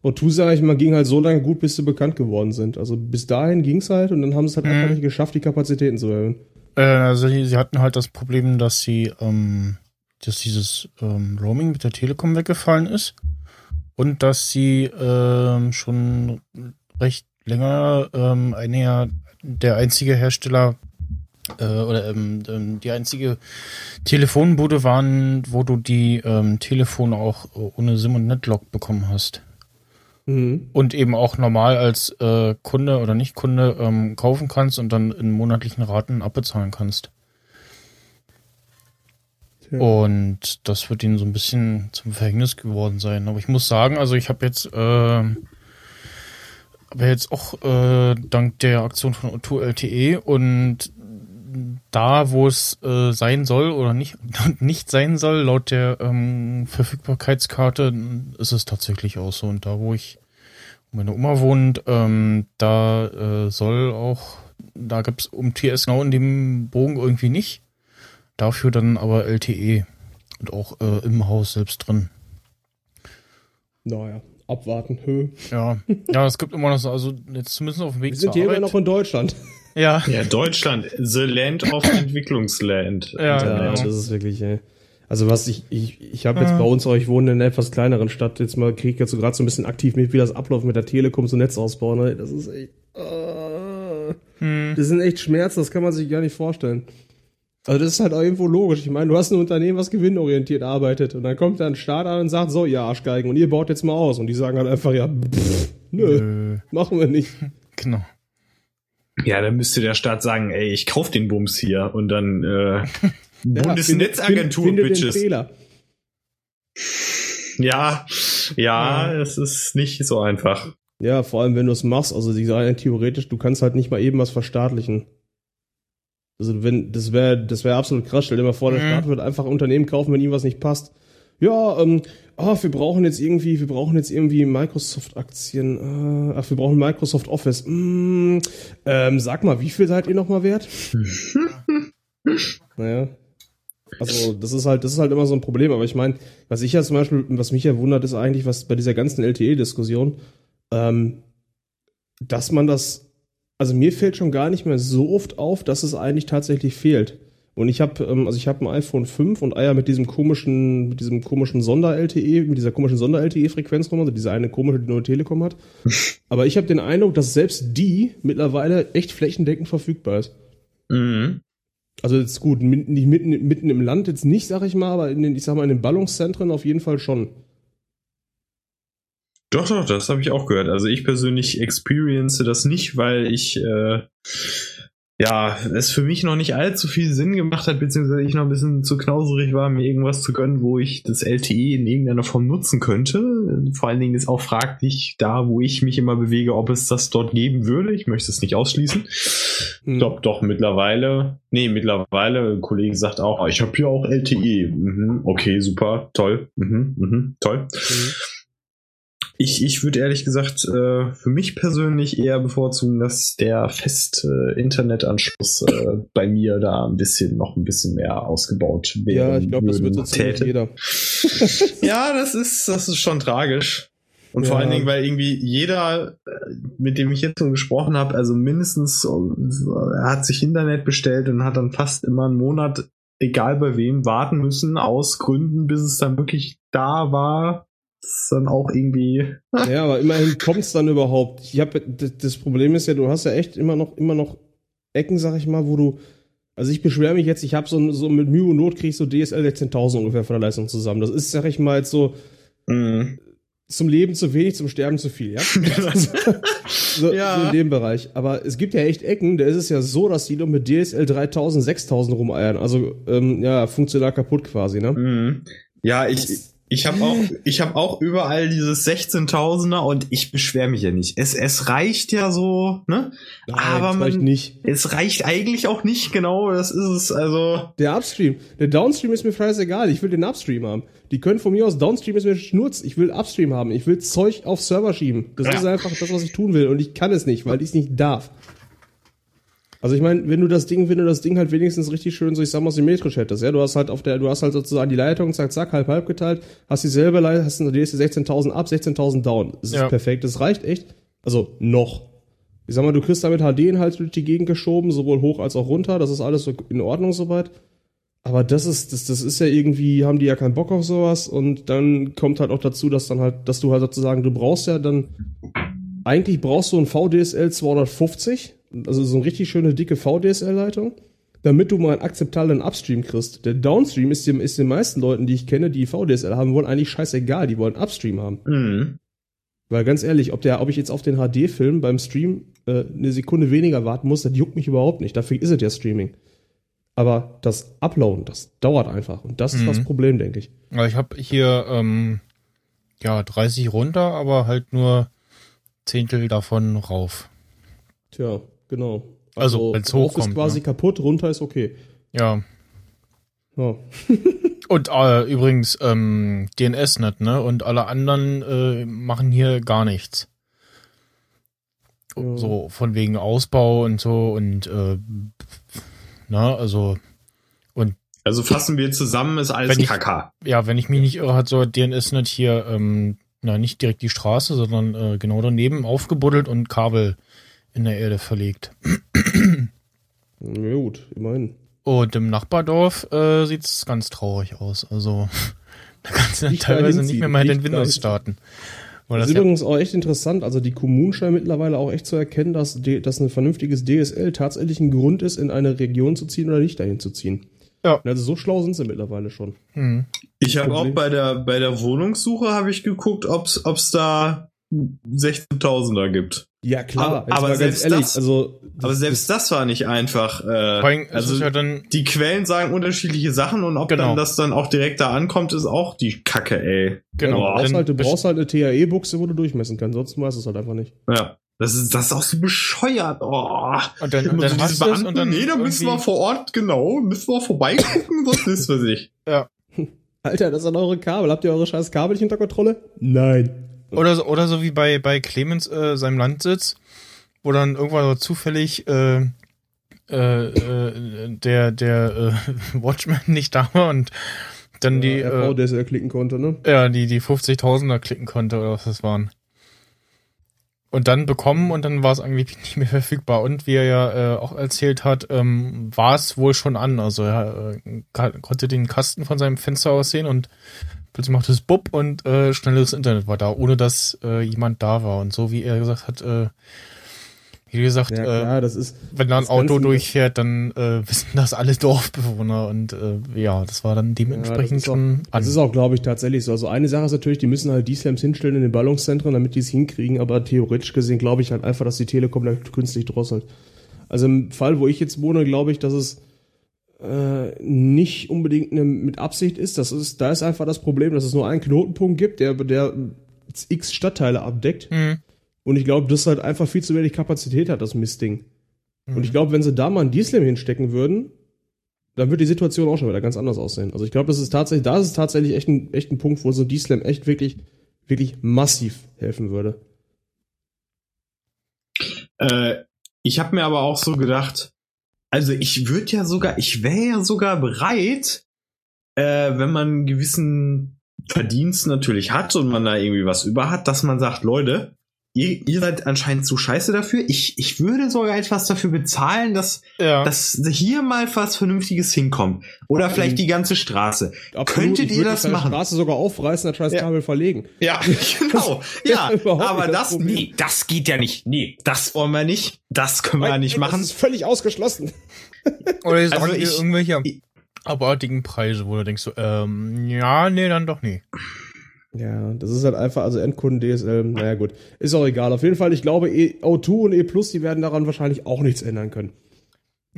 Und tu, sag ich mal, ging halt so lange gut, bis sie bekannt geworden sind. Also bis dahin ging's halt und dann haben sie es halt mhm. einfach nicht geschafft, die Kapazitäten zu erhöhen. Äh, also sie, sie hatten halt das Problem, dass sie, ähm, dass dieses ähm, Roaming mit der Telekom weggefallen ist und dass sie ähm, schon recht länger ähm, einer der einzige Hersteller äh, oder ähm, ähm, die einzige Telefonbude waren, wo du die ähm, Telefone auch ohne SIM und Netlog bekommen hast. Mhm. Und eben auch normal als äh, Kunde oder Nicht-Kunde ähm, kaufen kannst und dann in monatlichen Raten abbezahlen kannst. Ja. Und das wird ihnen so ein bisschen zum Verhängnis geworden sein. Aber ich muss sagen, also ich habe jetzt, äh, aber jetzt auch äh, dank der Aktion von O2 LTE und da, wo es äh, sein soll oder nicht, nicht sein soll, laut der ähm, Verfügbarkeitskarte, ist es tatsächlich auch so. Und da, wo ich meine Oma wohnt, ähm, da äh, soll auch, da gibt es um TS genau in dem Bogen irgendwie nicht. Dafür dann aber LTE und auch äh, im Haus selbst drin. Naja, abwarten. Hö. Ja, ja, es gibt immer noch so, also jetzt zumindest auf dem Weg Wir sind hier immer noch in Deutschland. Ja. Ja, Deutschland, the land of Entwicklungsland. Ja, ja das ist wirklich, ey. Also was ich, ich, ich habe jetzt bei uns auch, ich wohne in einer etwas kleineren Stadt, jetzt mal kriege ich jetzt so gerade so ein bisschen aktiv mit, wie das abläuft mit der Telekom, so Netzausbau, ne? Das ist echt, uh, hm. das sind echt Schmerzen, das kann man sich gar nicht vorstellen. Also das ist halt auch irgendwo logisch. Ich meine, du hast ein Unternehmen, was gewinnorientiert arbeitet und dann kommt da ein Staat an und sagt, so, ihr Arschgeigen und ihr baut jetzt mal aus und die sagen halt einfach, ja, pff, nö, nö, machen wir nicht. Genau. Ja, dann müsste der Staat sagen, ey, ich kauf den Bums hier und dann äh, Bundesnetzagentur, find, Bitches. Fehler. Ja, ja, es ist nicht so einfach. Ja, vor allem wenn du es machst, also die sagen theoretisch, du kannst halt nicht mal eben was verstaatlichen. Also wenn, das wäre, das wäre absolut krass. Stell dir mal vor, der mhm. Staat wird einfach Unternehmen kaufen, wenn ihm was nicht passt. Ja, ähm, oh, wir brauchen jetzt irgendwie, wir brauchen jetzt irgendwie Microsoft-Aktien. Äh, ach, wir brauchen Microsoft Office. Mm, ähm, sag mal, wie viel seid ihr nochmal wert? naja. Also, das ist halt, das ist halt immer so ein Problem. Aber ich meine, was ich ja zum Beispiel, was mich ja wundert, ist eigentlich, was bei dieser ganzen LTE-Diskussion, ähm, dass man das, also mir fällt schon gar nicht mehr so oft auf, dass es eigentlich tatsächlich fehlt. Und ich habe, ähm, also ich habe ein iPhone 5 und Eier mit diesem komischen, mit diesem komischen Sonder-LTE, mit dieser komischen Sonder-LTE-Frequenz rum, also diese eine komische, die nur Telekom hat. Aber ich habe den Eindruck, dass selbst die mittlerweile echt flächendeckend verfügbar ist. Mhm. Also jetzt gut, nicht mitten, mitten im Land jetzt nicht, sag ich mal, aber in den, ich sag mal, in den Ballungszentren auf jeden Fall schon. Doch, doch, das habe ich auch gehört. Also ich persönlich experience das nicht, weil ich äh, ja, es für mich noch nicht allzu viel Sinn gemacht hat, beziehungsweise ich noch ein bisschen zu knauserig war, mir irgendwas zu gönnen, wo ich das LTE in irgendeiner Form nutzen könnte. Vor allen Dingen ist auch fraglich da, wo ich mich immer bewege, ob es das dort geben würde. Ich möchte es nicht ausschließen. Hm. Doch, doch, mittlerweile, nee, mittlerweile, ein Kollege sagt auch, ah, ich habe hier auch LTE. Mhm, okay, super, toll, mhm, mhm, toll. Ich, ich würde ehrlich gesagt äh, für mich persönlich eher bevorzugen, dass der feste äh, Internetanschluss äh, bei mir da ein bisschen noch ein bisschen mehr ausgebaut wäre. Ja, ich glaube, das wird so ziemlich jeder. ja, das ist, das ist schon tragisch. Und ja. vor allen Dingen, weil irgendwie jeder, äh, mit dem ich jetzt schon gesprochen habe, also mindestens, er hat sich Internet bestellt und hat dann fast immer einen Monat, egal bei wem, warten müssen, aus Gründen, bis es dann wirklich da war ist dann auch irgendwie. ja, aber immerhin kommt es dann überhaupt. Ich hab, das Problem ist ja, du hast ja echt immer noch, immer noch Ecken, sag ich mal, wo du. Also ich beschwere mich jetzt, ich habe so, so mit Mühe und Not krieg ich so DSL 16.000 ungefähr von der Leistung zusammen. Das ist, sag ich mal, jetzt so mm. zum Leben zu wenig, zum Sterben zu viel, ja? so, ja. so in dem Bereich. Aber es gibt ja echt Ecken, da ist es ja so, dass die nur mit DSL 3000, 6000 rumeiern. Also, ähm, ja, funktional kaputt quasi, ne? Mm. Ja, ich, ich habe auch, ich habe auch überall dieses 16.000er und ich beschwere mich ja nicht. Es, es reicht ja so, ne? Nein, Aber man, reicht nicht. Es reicht eigentlich auch nicht, genau. Das ist es. Also der Upstream, der Downstream ist mir scheißegal. Ich will den Upstream haben. Die können von mir aus Downstream ist mir Schnurz. Ich will Upstream haben. Ich will Zeug auf Server schieben. Das ja. ist einfach das, was ich tun will und ich kann es nicht, weil ich es nicht darf. Also ich meine, wenn du das Ding, wenn du das Ding halt wenigstens richtig schön, so ich sag mal, symmetrisch hättest, ja, du hast halt auf der, du hast halt sozusagen die Leitung, zack, zack, halb, halb geteilt, hast dieselbe Leitung, hast du die 16.000 ab, 16.000 down. Das ist ja. perfekt, das reicht echt. Also noch. Ich sag mal, du kriegst damit HD-Inhalt durch die Gegend geschoben, sowohl hoch als auch runter. Das ist alles so in Ordnung soweit. Aber das ist, das, das ist ja irgendwie, haben die ja keinen Bock auf sowas. Und dann kommt halt auch dazu, dass dann halt, dass du halt sozusagen, du brauchst ja dann, eigentlich brauchst du ein VDSL 250, also so eine richtig schöne dicke VDSL-Leitung, damit du mal einen akzeptablen Upstream kriegst. Der Downstream ist, dem, ist den meisten Leuten, die ich kenne, die VDSL haben wollen, eigentlich scheißegal. Die wollen Upstream haben. Mhm. Weil ganz ehrlich, ob der, ob ich jetzt auf den HD-Film beim Stream äh, eine Sekunde weniger warten muss, das juckt mich überhaupt nicht. Dafür ist es ja Streaming. Aber das Uploaden, das dauert einfach. Und das ist mhm. das Problem, denke ich. Also ich habe hier ähm, ja 30 runter, aber halt nur Zehntel davon rauf. Tja, genau. Also, also hoch ist quasi ne? kaputt, runter ist okay. Ja. ja. Und äh, übrigens ähm, DNS nicht, ne? Und alle anderen äh, machen hier gar nichts. Ja. So von wegen Ausbau und so und äh, na, also und also fassen wir zusammen, ist alles ich, KK. Ja, wenn ich mich nicht irre, hat so DNS nicht hier, ähm, na, nicht direkt die Straße, sondern äh, genau daneben aufgebuddelt und Kabel in der Erde verlegt. Ja, gut, immerhin. Und im Nachbardorf äh, sieht es ganz traurig aus. Also da kannst du dann teilweise nicht mehr mal den Windows starten. Weil das, ist ja übrigens auch echt interessant. Also die Kommunen scheinen mittlerweile auch echt zu erkennen, dass, dass ein vernünftiges DSL tatsächlich ein Grund ist, in eine Region zu ziehen oder nicht dahin zu ziehen. Ja. Also so schlau sind sie mittlerweile schon. Hm. Ich habe auch bei der bei der Wohnungssuche habe ich geguckt, ob es da 16.000er gibt. Ja, klar. Aber, aber selbst ehrlich, das, also, das, aber selbst das, war nicht einfach. Äh, also ja die Quellen sagen unterschiedliche Sachen und ob genau. dann das dann auch direkt da ankommt, ist auch die Kacke, ey. Genau. du brauchst, halt, du brauchst halt eine TAE-Buchse, wo du durchmessen kannst, sonst weißt du es halt einfach nicht. Ja. Das ist, das ist auch so bescheuert. Oh. Und dann, und dann hast du und dann nee, da müssen wir vor Ort, genau, müssen wir vorbeigucken, was ist für sich. Ja. Alter, das sind eure Kabel. Habt ihr eure scheiß Kabelchen unter Kontrolle? Nein. Oder so, oder so wie bei, bei Clemens äh, seinem Landsitz, wo dann irgendwann so zufällig äh, äh, äh, der, der äh, Watchman nicht da war und dann ja, die äh, DSL klicken konnte, ne? Ja, die die 50.000er klicken konnte oder was das waren. Und dann bekommen und dann war es eigentlich nicht mehr verfügbar. Und wie er ja äh, auch erzählt hat, ähm, war es wohl schon an. Also er äh, konnte den Kasten von seinem Fenster aus sehen und plötzlich macht es Bub und äh, schnelleres Internet war da, ohne dass äh, jemand da war. Und so wie er gesagt hat, äh, wie gesagt, ja, klar, äh, das ist, wenn da ein Auto durchfährt, dann äh, wissen das alle Dorfbewohner und äh, ja, das war dann dementsprechend ja, schon. Auch, das ist auch, glaube ich, tatsächlich so. Also eine Sache ist natürlich, die müssen halt die Slams hinstellen in den Ballungszentren, damit die es hinkriegen, aber theoretisch gesehen glaube ich halt einfach, dass die Telekom da künstlich drosselt. Also im Fall, wo ich jetzt wohne, glaube ich, dass es äh, nicht unbedingt eine, mit Absicht ist. Das ist, da ist einfach das Problem, dass es nur einen Knotenpunkt gibt, der, der x Stadtteile abdeckt. Mhm. Und ich glaube, das halt einfach viel zu wenig Kapazität hat, das Mistding. Mhm. Und ich glaube, wenn sie da mal ein D-Slam hinstecken würden, dann wird die Situation auch schon wieder ganz anders aussehen. Also ich glaube, das ist tatsächlich, da ist es tatsächlich echt ein, echt ein Punkt, wo so ein D-Slam echt wirklich, wirklich massiv helfen würde. Äh, ich habe mir aber auch so gedacht, also ich würde ja sogar, ich wäre ja sogar bereit, äh, wenn man einen gewissen Verdienst natürlich hat und man da irgendwie was über hat, dass man sagt, Leute, ihr, ihr seid anscheinend zu scheiße dafür. Ich, ich würde sogar etwas dafür bezahlen, dass, ja. dass hier mal was Vernünftiges hinkommt. Oder Absolut. vielleicht die ganze Straße. Absolut. Könntet ihr das machen? Die Straße sogar aufreißen, das scheiß Kabel ja. verlegen. Ja, genau. ja, aber das, das nee, das geht ja nicht. Nee, das wollen wir nicht. Das können wir ja nicht machen. Das ist völlig ausgeschlossen. Oder also sagen ich, irgendwelche abartigen Preise, wo du denkst so, ähm, ja, nee, dann doch nie. Ja, das ist halt einfach, also Endkunden DSL, naja gut, ist auch egal. Auf jeden Fall, ich glaube, e, O2 und E Plus, die werden daran wahrscheinlich auch nichts ändern können.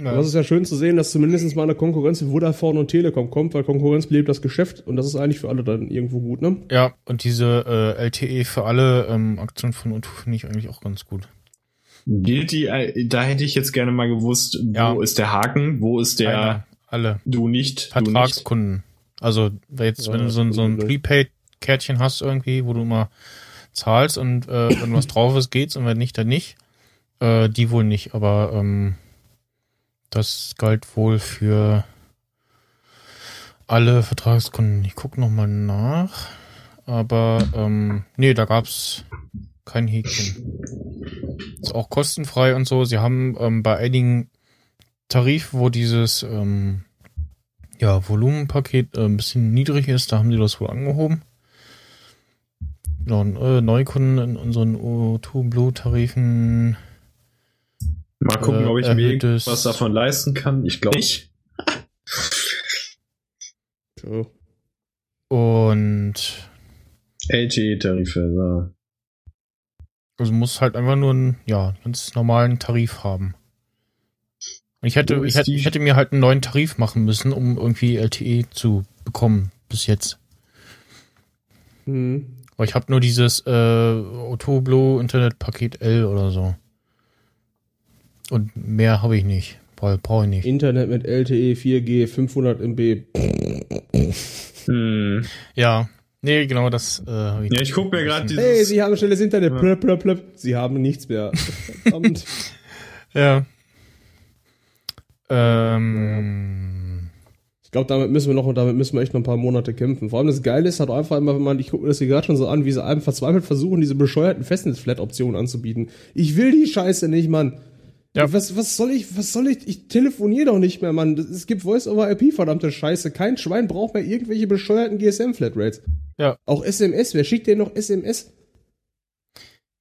Ja. Aber es ist ja schön zu sehen, dass zumindest mal eine Konkurrenz für Vodafone und Telekom kommt, weil Konkurrenz belebt das Geschäft und das ist eigentlich für alle dann irgendwo gut, ne? Ja, und diese äh, LTE für alle ähm, Aktion von O2 finde ich eigentlich auch ganz gut. Gilt die, äh, da hätte ich jetzt gerne mal gewusst, wo ja. ist der Haken, wo ist der Eine, alle. Du nicht. Vertragskunden. Also jetzt, ja, wenn du so, so ein Prepaid Kärtchen hast irgendwie, wo du immer zahlst und äh, wenn was drauf ist, geht's und wenn nicht, dann nicht. Äh, die wohl nicht, aber ähm, das galt wohl für alle Vertragskunden. Ich gucke nochmal nach. Aber ähm, nee, da gab's kein Häkchen. So. auch kostenfrei und so. Sie haben ähm, bei einigen Tarifen, wo dieses ähm, ja, Volumenpaket äh, ein bisschen niedrig ist, da haben sie das wohl angehoben. Genau, äh, Neukunden in unseren O2 Blue Tarifen. Mal gucken, äh, ob ich mir was davon leisten kann. Ich glaube nicht. so. Und LTE-Tarife, so. Also muss halt einfach nur einen, ja, ganz normalen Tarif haben. Ich hätte, ich hätte, ich hätte mir halt einen neuen Tarif machen müssen, um irgendwie LTE zu bekommen bis jetzt. Hm. Aber ich habe nur dieses äh, Otoblo Internet Paket L oder so. Und mehr habe ich nicht. Brauche ich nicht. Internet mit LTE 4G 500 MB. Hm. Ja, nee, genau das. Äh, ich ja, ich gucke mir gerade dieses. Hey, Sie haben schnelles Internet. Ja. Plöp, plöp, plöp. Sie haben nichts mehr. Verdammt. ja. Ähm. Ich glaube, damit müssen wir noch und damit müssen wir echt noch ein paar Monate kämpfen. Vor allem das Geile ist halt einfach immer, wenn man, ich gucke mir das hier gerade schon so an, wie sie einem verzweifelt versuchen, diese bescheuerten Festnetz-Flat-Optionen anzubieten. Ich will die Scheiße nicht, Mann. Ja. Was, was soll ich, was soll ich, ich telefoniere doch nicht mehr, Mann. Es gibt Voice-over-IP, verdammte Scheiße. Kein Schwein braucht mehr irgendwelche bescheuerten GSM-Flatrates. Ja. Auch SMS, wer schickt denn noch SMS?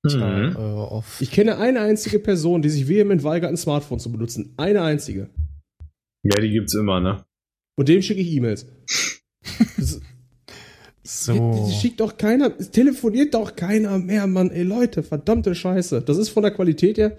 Mhm. Ich kenne eine einzige Person, die sich vehement weigert, ein Smartphone zu benutzen. Eine einzige. Ja, die gibt's immer, ne? Und dem schicke ich E-Mails. so. Schickt doch keiner, telefoniert doch keiner mehr, Mann. Ey, Leute, verdammte Scheiße. Das ist von der Qualität her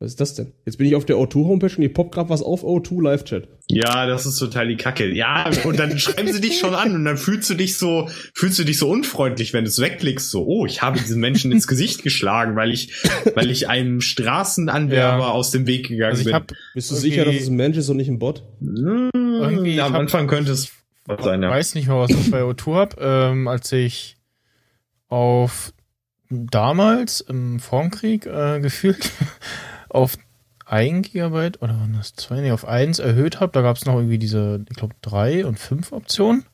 was ist das denn? Jetzt bin ich auf der O2-Homepage und ihr poppt gerade was auf O2 Live-Chat. Ja, das ist total die Kacke. Ja, und dann schreiben sie dich schon an und dann fühlst du dich so, fühlst du dich so unfreundlich, wenn du es wegklickst. So, oh, ich habe diesen Menschen ins Gesicht geschlagen, weil ich, weil ich einem Straßenanwerber ja. aus dem Weg gegangen also bin. Hab, Bist du sicher, dass es ein Mensch ist und nicht ein Bot? irgendwie ja, am Anfang könnte es sein, ja. Ich weiß nicht mehr, was ich bei O2 hab, ähm, als ich auf damals im Formkrieg äh, gefühlt auf 1 Gigabyte oder waren das 2? Nee, auf 1 erhöht habe. Da gab es noch irgendwie diese, ich glaube, 3 und 5 Optionen.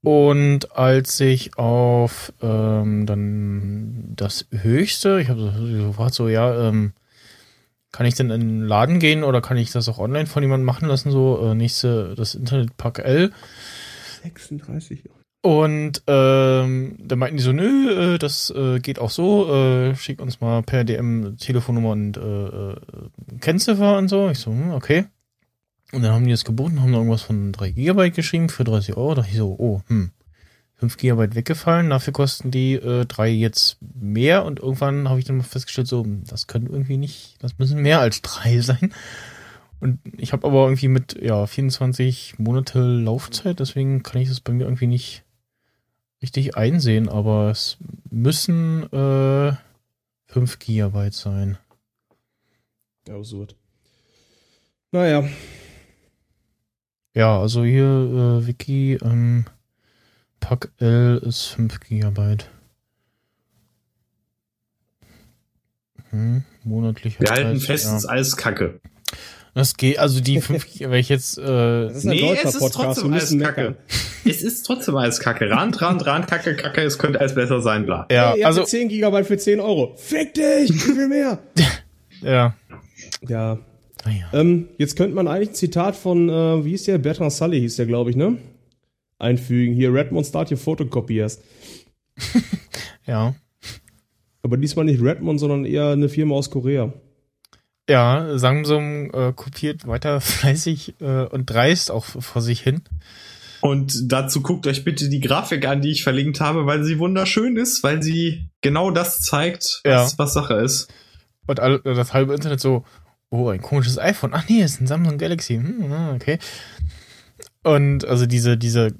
Und als ich auf ähm, dann das höchste, ich habe so gefragt, so, ja, ähm, kann ich denn in den Laden gehen oder kann ich das auch online von jemandem machen lassen? So, äh, nächste, das Internetpack L. 36 Euro. Und ähm, da meinten die so, nö, äh, das äh, geht auch so, äh, schick uns mal per DM Telefonnummer und äh, äh, Kennziffer und so. Ich so, hm, okay. Und dann haben die das geboten, haben da irgendwas von 3 Gigabyte geschrieben für 30 Euro. Da ich so, oh, hm, 5 Gigabyte weggefallen, dafür kosten die äh, 3 jetzt mehr und irgendwann habe ich dann mal festgestellt, so, das können irgendwie nicht, das müssen mehr als 3 sein. Und ich habe aber irgendwie mit ja 24 Monate Laufzeit, deswegen kann ich das bei mir irgendwie nicht richtig einsehen, aber es müssen äh, 5 Gigabyte sein. Absurd. Naja. Ja, also hier äh, Wiki ähm, Pack L ist 5 Gigabyte. Hm, monatlich. Wir halten fest, ja. ist alles Kacke. Das geht, also die 5 wenn ich jetzt. Äh, das ist ein nee, es ist Podcast. trotzdem alles Kacke. es ist trotzdem alles Kacke. Rand, Rand, Rand, Kacke, Kacke, es könnte alles besser sein, bla. Ja, hey, also 10 Gigabyte für 10 Euro. Fick dich, wie viel mehr? ja. Ja. Ah, ja. Ähm, jetzt könnte man eigentlich ein Zitat von, äh, wie hieß der? Bertrand Sully hieß der, glaube ich, ne? Einfügen. Hier, Redmond Start Your Photocopiers. ja. Aber diesmal nicht Redmond, sondern eher eine Firma aus Korea. Ja, Samsung äh, kopiert weiter fleißig äh, und dreist auch vor sich hin. Und dazu guckt euch bitte die Grafik an, die ich verlinkt habe, weil sie wunderschön ist, weil sie genau das zeigt, was, ja. was Sache ist. Und all, das halbe Internet so, oh, ein komisches iPhone. Ach nee, ist ein Samsung Galaxy. Hm, ah, okay. Und also diese, diese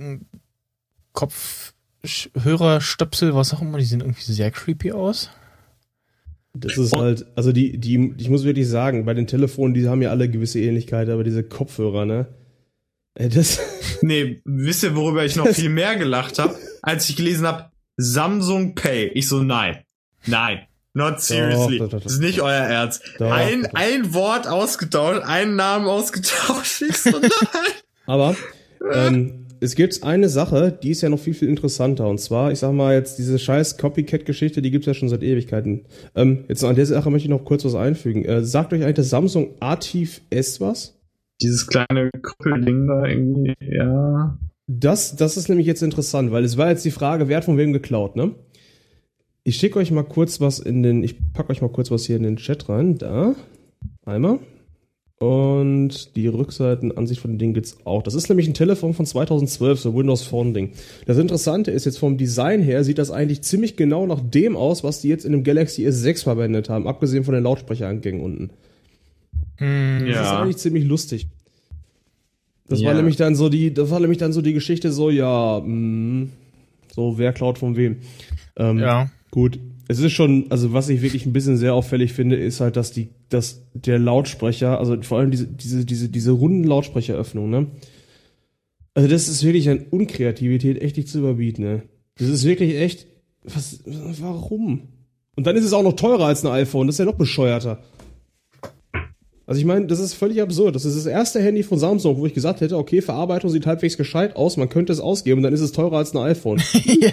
Kopfhörerstöpsel, was auch immer, die sehen irgendwie sehr creepy aus. Das ist halt, also die, die, ich muss wirklich sagen, bei den Telefonen, die haben ja alle gewisse Ähnlichkeit, aber diese Kopfhörer, ne? Äh, das. Nee, wisst ihr, worüber ich noch viel mehr gelacht habe, als ich gelesen habe, Samsung Pay. Ich so, nein. Nein. Not seriously. Doch, doch, doch, das ist nicht euer Ernst. ein, ein Wort ausgetauscht, einen Namen ausgetauscht. Ich so, nein. Aber, ähm, es gibt eine Sache, die ist ja noch viel, viel interessanter. Und zwar, ich sag mal jetzt, diese scheiß Copycat-Geschichte, die gibt's ja schon seit Ewigkeiten. Ähm, jetzt an der Sache möchte ich noch kurz was einfügen. Äh, sagt euch eigentlich das Samsung Artiv S was? Dieses kleine Kuppelding da irgendwie, ja. Das, das ist nämlich jetzt interessant, weil es war jetzt die Frage, wer hat von wem geklaut, ne? Ich schicke euch mal kurz was in den, ich packe euch mal kurz was hier in den Chat rein. Da. Einmal. Und die Rückseitenansicht von dem Ding gibt's auch. Das ist nämlich ein Telefon von 2012, so Windows Phone Ding. Das Interessante ist jetzt vom Design her sieht das eigentlich ziemlich genau nach dem aus, was die jetzt in dem Galaxy S6 verwendet haben, abgesehen von den Lautsprecherangängen unten. Mm, das ja. ist eigentlich ziemlich lustig. Das ja. war nämlich dann so die, das war nämlich dann so die Geschichte so, ja, mh, mm, so wer klaut von wem. Ähm, ja. Gut, es ist schon, also was ich wirklich ein bisschen sehr auffällig finde, ist halt, dass die, dass der Lautsprecher, also vor allem diese, diese, diese, diese runden Lautsprecheröffnung, ne? Also das ist wirklich an Unkreativität echt nicht zu überbieten, ne? Das ist wirklich echt, was, warum? Und dann ist es auch noch teurer als ein iPhone, das ist ja noch bescheuerter. Also ich meine, das ist völlig absurd. Das ist das erste Handy von Samsung, wo ich gesagt hätte, okay, Verarbeitung sieht halbwegs gescheit aus, man könnte es ausgeben und dann ist es teurer als ein iPhone. ja.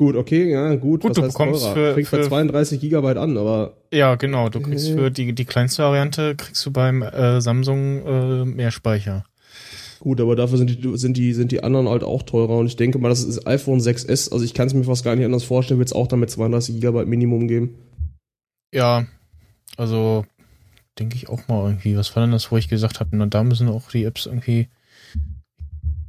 Gut, okay, ja, gut. Gut, du bekommst teurer? für, Fängt für 32 Gigabyte an, aber. Ja, genau. Du kriegst äh, für die, die kleinste Variante kriegst du beim äh, Samsung äh, mehr Speicher. Gut, aber dafür sind die, sind die, sind die anderen halt auch teurer und ich denke mal, das ist iPhone 6S, also ich kann es mir fast gar nicht anders vorstellen, wird es auch damit 32 Gigabyte Minimum geben. Ja, also denke ich auch mal irgendwie. Was war denn das, wo ich gesagt habe, na, da müssen auch die Apps irgendwie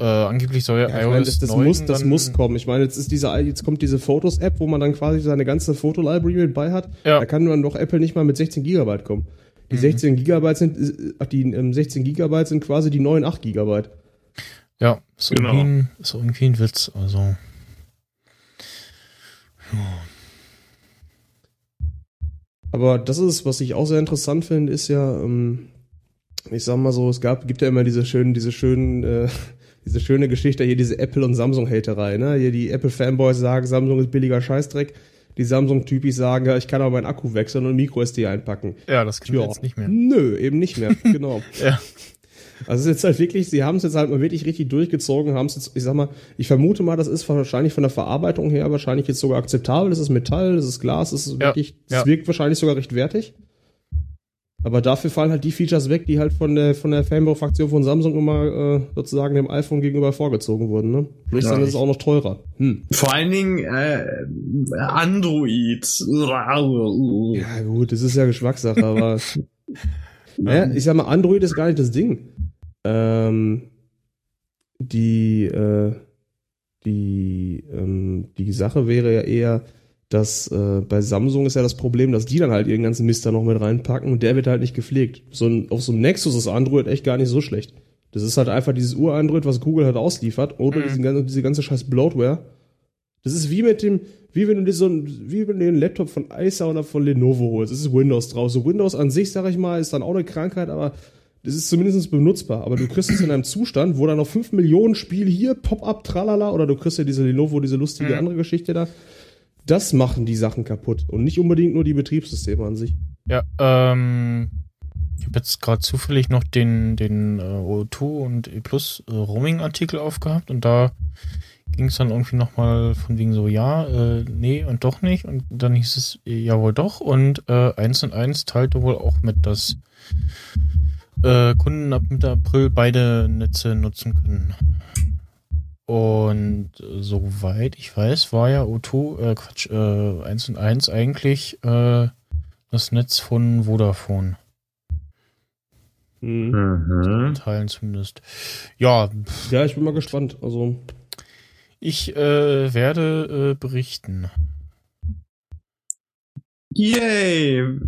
äh, angeblich soll ja, ja iOS meine, das, das muss, das muss kommen. Ich meine, jetzt ist diese, jetzt kommt diese Fotos-App, wo man dann quasi seine ganze Foto-Library mit bei hat. Ja. Da kann dann doch Apple nicht mal mit 16 Gigabyte kommen. Die mhm. 16 Gigabyte sind, ach, die ähm, 16 Gigabyte sind quasi die neuen 8 Gigabyte. Ja, ist, genau. irgendwie, ein, ist irgendwie ein Witz, also. Ja. Aber das ist, was ich auch sehr interessant finde, ist ja, ähm, ich sag mal so, es gab, gibt ja immer diese schönen, diese schönen äh, diese schöne Geschichte hier, diese Apple- und Samsung-Haterei, ne? Hier die Apple-Fanboys sagen, Samsung ist billiger Scheißdreck. Die Samsung-Typis sagen, ja, ich kann aber meinen Akku wechseln und Micro-SD einpacken. Ja, das geht jetzt nicht mehr. Nö, eben nicht mehr, genau. ja. Also es ist jetzt halt wirklich, sie haben es jetzt halt mal wirklich richtig durchgezogen, haben es jetzt, ich sag mal, ich vermute mal, das ist wahrscheinlich von der Verarbeitung her wahrscheinlich jetzt sogar akzeptabel. Das ist Metall, das ist Glas, das ist wirklich, ja, das wirkt wahrscheinlich sogar recht wertig. Aber dafür fallen halt die Features weg, die halt von der von der Fanboy-Fraktion von Samsung immer äh, sozusagen dem iPhone gegenüber vorgezogen wurden. Ne? Plus ja, dann ist es auch noch teurer. Hm. Vor allen Dingen äh, Android. Ja gut, das ist ja Geschmackssache, aber ja, ich sag mal, Android ist gar nicht das Ding. Ähm, die äh, die ähm, die Sache wäre ja eher dass äh, bei Samsung ist ja das Problem, dass die dann halt ihren ganzen Mist da noch mit reinpacken und der wird halt nicht gepflegt. So ein, auf so einem Nexus ist Android echt gar nicht so schlecht. Das ist halt einfach dieses Ur-Android, was Google halt ausliefert, oder mhm. diesen diese ganze scheiß Bloatware. Das ist wie mit dem, wie wenn du dir so ein, wie wenn du den Laptop von Acer oder von Lenovo holst. Das ist Windows drauf. So Windows an sich, sag ich mal, ist dann auch eine Krankheit, aber das ist zumindest benutzbar. Aber du kriegst es in einem Zustand, wo dann noch 5 Millionen Spiele hier, Pop-up, tralala, oder du kriegst ja diese Lenovo, diese lustige mhm. andere Geschichte da das machen die Sachen kaputt und nicht unbedingt nur die Betriebssysteme an sich. Ja, ähm, ich habe jetzt gerade zufällig noch den, den äh, O2 und E Plus äh, Roaming-Artikel aufgehabt und da ging es dann irgendwie nochmal von wegen so, ja, äh, nee und doch nicht. Und dann hieß es, äh, ja wohl doch. Und äh, 1 und 1 teilte wohl auch mit, dass äh, Kunden ab Mitte April beide Netze nutzen können. Und soweit ich weiß, war ja O2, äh, Quatsch, äh, 1 und 1 eigentlich äh, das Netz von Vodafone. Mhm. Teilen zumindest. Ja. Ja, ich bin mal gespannt. Also. Ich äh, werde äh, berichten. Yay!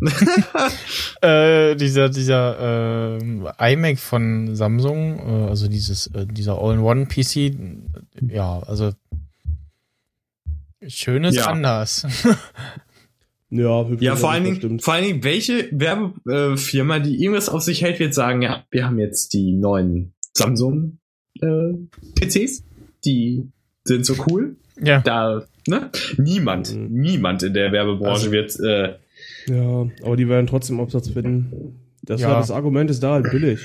äh, dieser dieser äh, iMac von Samsung, äh, also dieses äh, dieser All-in-One-PC, ja, also schönes ja. anders. ja, ja, vor allen Dingen, vor allen Dingen, welche Werbefirma, die irgendwas auf sich hält, wird sagen, ja, wir haben jetzt die neuen Samsung äh, PCs, die sind so cool. Ja. Da, ne? Niemand, mhm. niemand in der Werbebranche also, wird äh, ja, aber die werden trotzdem Absatz finden. Das ja. war das Argument ist da halt billig.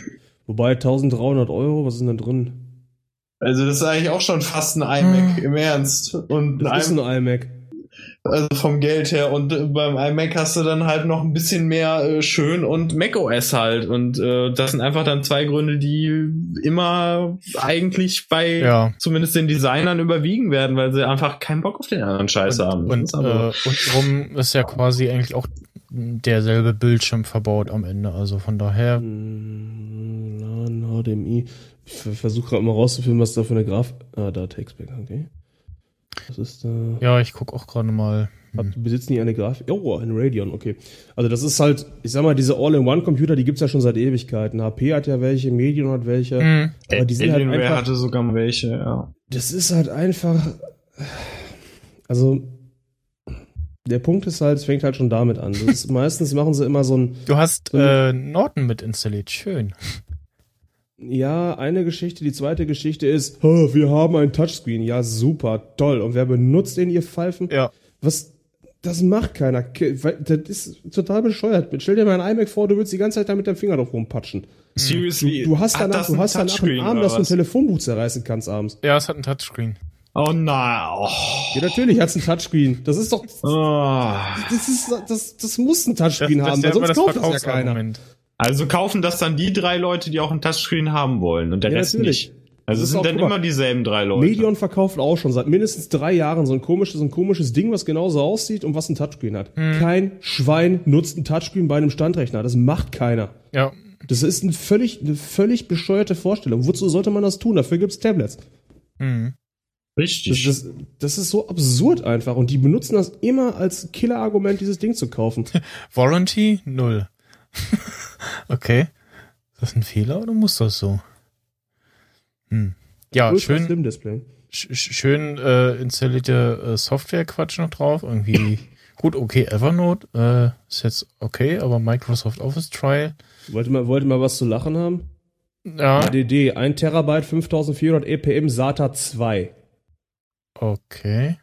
Wobei 1300 Euro, was ist denn da drin? Also das ist eigentlich auch schon fast ein iMac, hm. im Ernst. Und das ein ist ein iMac. Also vom Geld her. Und äh, beim iMac hast du dann halt noch ein bisschen mehr äh, schön und macOS halt. Und äh, das sind einfach dann zwei Gründe, die immer eigentlich bei ja. zumindest den Designern überwiegen werden, weil sie einfach keinen Bock auf den anderen Scheiß und, haben. Und, äh, und rum ist ja quasi eigentlich auch derselbe Bildschirm verbaut am Ende. Also von daher. LAN, HDMI. Ich versuche gerade mal rauszufinden, was da für eine Graf. Ah, da Textback, okay. Was ist da? Ja, ich gucke auch gerade mal. Hm. Besitzen die eine Grafik? Oh, ein Radeon, okay. Also das ist halt, ich sag mal, diese All-in-One-Computer, die gibt's ja schon seit Ewigkeiten. HP hat ja welche, Medion hat welche. Mhm. Aber die sind halt einfach, hatte sogar welche, ja. Das ist halt einfach, also der Punkt ist halt, es fängt halt schon damit an. Ist, meistens machen sie immer so ein. Du hast äh, Norton mit installiert, schön. Ja, eine Geschichte. Die zweite Geschichte ist, oh, wir haben ein Touchscreen. Ja, super, toll. Und wer benutzt den, ihr Pfeifen? Ja. Was, das macht keiner. Das ist total bescheuert. Stell dir mal ein iMac vor, du würdest die ganze Zeit da mit dem Finger drauf rumpatschen. Seriously? Du, du hast danach, du hast danach einen Arm, dass du ein Telefonbuch zerreißen kannst abends. Ja, es hat ein Touchscreen. Oh nein. Oh. Ja, natürlich hat es ein Touchscreen. Das ist doch. Oh. Das, ist, das, das muss ein Touchscreen das, haben, weil sonst kauft das ja keiner. Also kaufen das dann die drei Leute, die auch ein Touchscreen haben wollen und der ja, Rest natürlich. nicht. Also es sind dann immer dieselben drei Leute. Medion verkauft auch schon seit mindestens drei Jahren so ein komisches, ein komisches Ding, was genauso aussieht und was ein Touchscreen hat. Hm. Kein Schwein nutzt ein Touchscreen bei einem Standrechner. Das macht keiner. Ja. Das ist ein völlig, eine völlig bescheuerte Vorstellung. Wozu sollte man das tun? Dafür gibt's Tablets. Hm. Richtig. Das, das, das, ist so absurd einfach. Und die benutzen das immer als Killerargument, dieses Ding zu kaufen. Warranty? Null. okay. Ist das ein Fehler oder muss das so? Hm. Ja, Ultra schön. Slim Display. Schön äh, installierte äh, Software-Quatsch noch drauf. Irgendwie gut, okay, Evernote äh, ist jetzt okay, aber Microsoft Office Trial. Wollte mal, wollte mal was zu lachen haben? Ja. ADD, 1 Terabyte, 5400 EPM, SATA 2. Okay.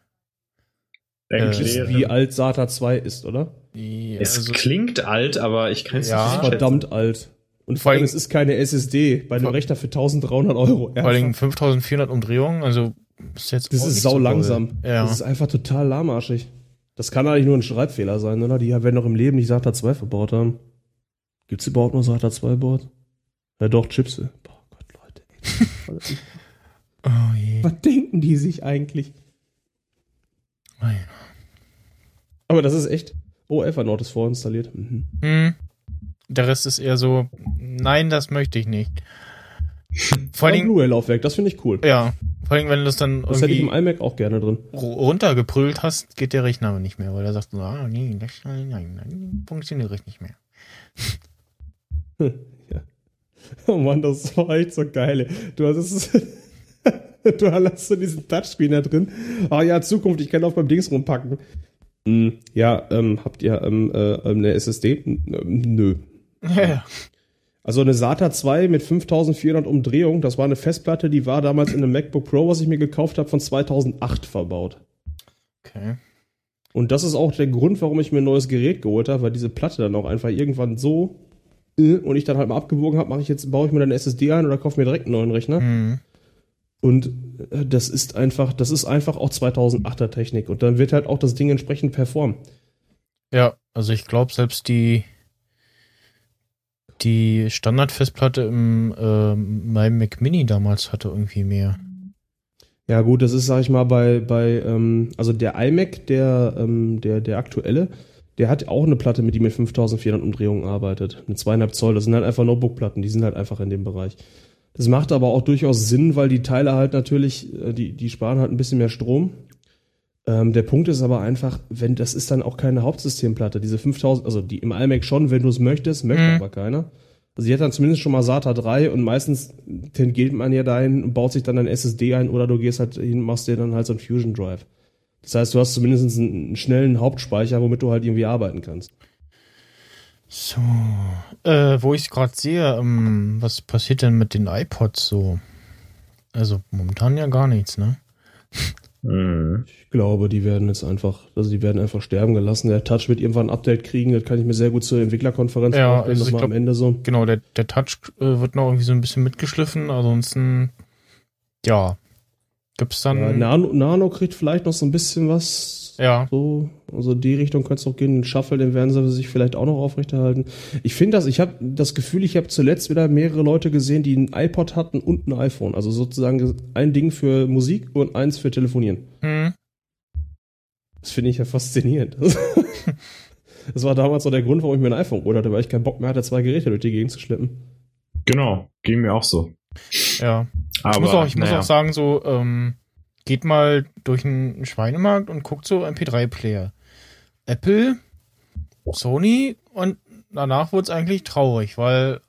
Äh, ist, wie alt SATA 2 ist, oder? Ja, es also, klingt alt, aber ich kann es ja, nicht verdammt alt. Und vor allem, es ist keine SSD bei einem Rechner für 1300 Euro. Vor allem 5400 Umdrehungen, also ist jetzt Das ist sau so langsam. Ja. Das ist einfach total lahmarschig. Das kann eigentlich nur ein Schreibfehler sein, oder? Die werden noch im Leben nicht SATA 2 verbaut haben. Gibt's überhaupt noch SATA 2 Board? Ja doch, Chips. Boah Gott, Leute. oh je. Was denken die sich eigentlich? Oh. Aber das ist echt. Oh, Evernote ist vorinstalliert. Mhm. Hm. Der Rest ist eher so, nein, das möchte ich nicht. Vor allem Blu-ray-Laufwerk, das finde ich cool. Ja, vor allem wenn du das dann das hätte ich im iMac auch gerne drin. runtergeprügelt hast, geht der Rechner nicht mehr, weil er sagt so, ah, nee, das nein, nein, funktioniert nicht mehr. ja. Oh Mann, das war echt so geil. Du hast es du hast so diesen Touchscreen da drin. Ah ja, Zukunft, ich kann auch beim Dings rumpacken. Hm, ja, ähm, habt ihr ähm, äh, eine SSD? Nö. Ja. Also eine SATA 2 mit 5400 Umdrehungen, das war eine Festplatte, die war damals in einem MacBook Pro, was ich mir gekauft habe, von 2008 verbaut. Okay. Und das ist auch der Grund, warum ich mir ein neues Gerät geholt habe, weil diese Platte dann auch einfach irgendwann so äh, und ich dann halt mal abgewogen habe, mache ich jetzt baue ich mir dann eine SSD ein oder kaufe mir direkt einen neuen Rechner. Mhm. Und äh, das ist einfach, das ist einfach auch 2008er Technik. Und dann wird halt auch das Ding entsprechend performen. Ja, also ich glaube, selbst die, die Standardfestplatte im äh, meinem Mac Mini damals hatte irgendwie mehr. Ja, gut, das ist, sag ich mal, bei, bei ähm, also der iMac, der, ähm, der, der aktuelle, der hat auch eine Platte, mit die mit 5400 Umdrehungen arbeitet. Eine zweieinhalb Zoll. Das sind halt einfach Notebook-Platten, die sind halt einfach in dem Bereich. Das macht aber auch durchaus Sinn, weil die Teile halt natürlich, äh, die, die sparen halt ein bisschen mehr Strom. Ähm, der Punkt ist aber einfach, wenn das ist dann auch keine Hauptsystemplatte. Diese 5000, also die im iMac schon, wenn du es möchtest, möchte mhm. aber keiner. Also die hat dann zumindest schon mal SATA 3 und meistens tengiert man ja dahin und baut sich dann ein SSD ein oder du gehst halt hin, machst dir dann halt so ein Fusion Drive. Das heißt, du hast zumindest einen schnellen Hauptspeicher, womit du halt irgendwie arbeiten kannst. So, äh, wo ich gerade sehe, ähm, was passiert denn mit den iPods so? Also momentan ja gar nichts, ne? Mhm. Ich glaube, die werden jetzt einfach, also die werden einfach sterben gelassen. Der Touch wird irgendwann ein Update kriegen, das kann ich mir sehr gut zur Entwicklerkonferenz ja, vorstellen, also glaub, am Ende so. Genau, der, der Touch äh, wird noch irgendwie so ein bisschen mitgeschliffen, ansonsten, ja, gibt's dann. Ja, Nano, Nano kriegt vielleicht noch so ein bisschen was ja. So, also die Richtung könnte es auch gehen. Den Shuffle, den werden sie sich vielleicht auch noch aufrechterhalten. Ich finde das, ich habe das Gefühl, ich habe zuletzt wieder mehrere Leute gesehen, die ein iPod hatten und ein iPhone. Also sozusagen ein Ding für Musik und eins für Telefonieren. Mhm. Das finde ich ja faszinierend. das war damals so der Grund, warum ich mir ein iPhone geholt hatte, weil ich keinen Bock mehr hatte, zwei Geräte durch die Gegend zu schleppen. Genau, ging mir auch so. Ja. Aber, ich muss auch, ich naja. muss auch sagen, so, ähm, geht mal durch einen Schweinemarkt und guckt so MP3-Player. Apple, Sony und danach wurde es eigentlich traurig, weil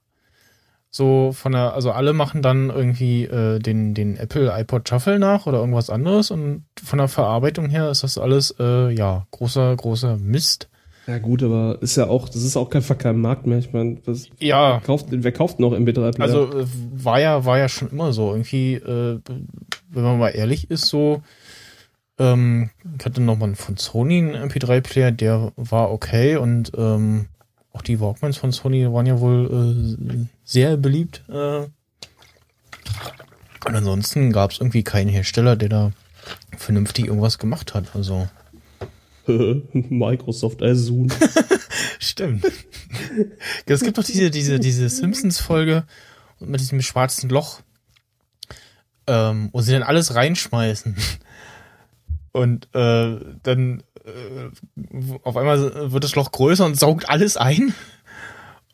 so von der, also alle machen dann irgendwie äh, den, den Apple iPod Shuffle nach oder irgendwas anderes und von der Verarbeitung her ist das alles, äh, ja, großer, großer Mist. Ja gut, aber ist ja auch, das ist auch kein Markt mehr. Ich meine, was ja. kauft, wer kauft noch MP3-Player? Also äh, war ja, war ja schon immer so. Irgendwie, äh, wenn man mal ehrlich ist, so, ähm, ich hatte noch mal von Sony einen MP3-Player, der war okay und ähm, auch die Walkmans von Sony waren ja wohl äh, sehr beliebt. Äh. Und ansonsten gab es irgendwie keinen Hersteller, der da vernünftig irgendwas gemacht hat. Also Microsoft Azure. Stimmt. Es gibt doch diese, diese, diese Simpsons-Folge mit diesem schwarzen Loch, ähm, wo sie dann alles reinschmeißen. Und äh, dann äh, auf einmal wird das Loch größer und saugt alles ein.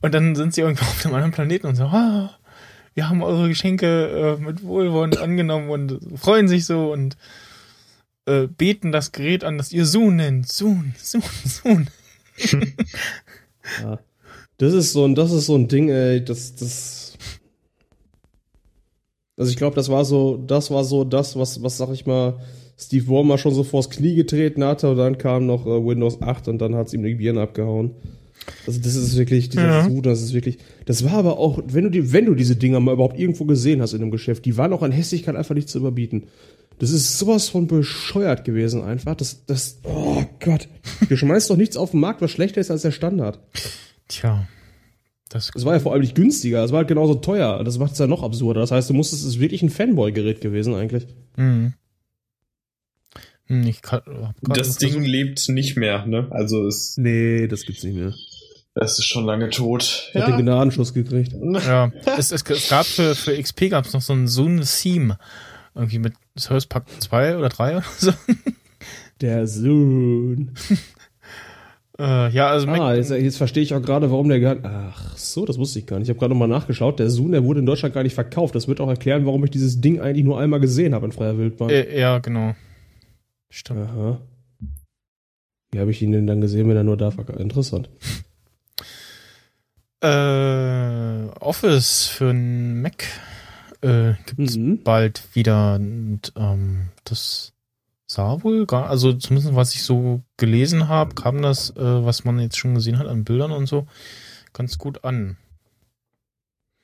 Und dann sind sie irgendwo auf einem anderen Planeten und so, ah, wir haben eure Geschenke äh, mit Wohlwollen angenommen und freuen sich so und äh, beten das Gerät an, das ihr Sohn nennt. Sohn, Sohn, Sohn. Das ist so ein, das ist so ein Ding, ey, das, das. Also ich glaube, das war so, das war so das, was, was sag ich mal, Steve Ballmer schon so vors Knie getreten hatte und dann kam noch äh, Windows 8 und dann hat es ihm die Birne abgehauen. Also das ist wirklich, dieser ja. Sud, das ist wirklich, das war aber auch, wenn du die, wenn du diese Dinger mal überhaupt irgendwo gesehen hast in einem Geschäft, die waren auch an Hässlichkeit einfach nicht zu überbieten. Das ist sowas von bescheuert gewesen einfach. Das, das, oh Gott. Du schmeißt doch nichts auf den Markt, was schlechter ist als der Standard. Tja. Das, das war ja vor allem nicht günstiger, das war halt genauso teuer. Das macht es ja noch absurder. Das heißt, du musstest, es ist wirklich ein Fanboy-Gerät gewesen eigentlich. Mhm. Hm, ich kann, das Ding versucht. lebt nicht mehr, ne? Also es. Nee, das gibt's nicht mehr. Das ist schon lange tot. Hat ja. den Gnadenschuss gekriegt. Ja. es, es, es gab für, für XP gab es noch so ein Zoom Theme. Irgendwie mit Service Pack 2 oder 3 oder so. Der Sohn. äh, ja, also ah, jetzt, jetzt verstehe ich auch gerade, warum der gar Ach so, das wusste ich gar nicht. Ich habe gerade nochmal nachgeschaut. Der Zoom, der wurde in Deutschland gar nicht verkauft. Das wird auch erklären, warum ich dieses Ding eigentlich nur einmal gesehen habe in freier Wildbahn. Äh, ja, genau. Stimmt. Aha. Wie habe ich ihn denn dann gesehen, wenn er nur da war? Interessant. Äh, Office für einen Mac äh, gibt es mhm. bald wieder. Und ähm, das sah wohl gar, also zumindest was ich so gelesen habe, kam das, äh, was man jetzt schon gesehen hat an Bildern und so, ganz gut an.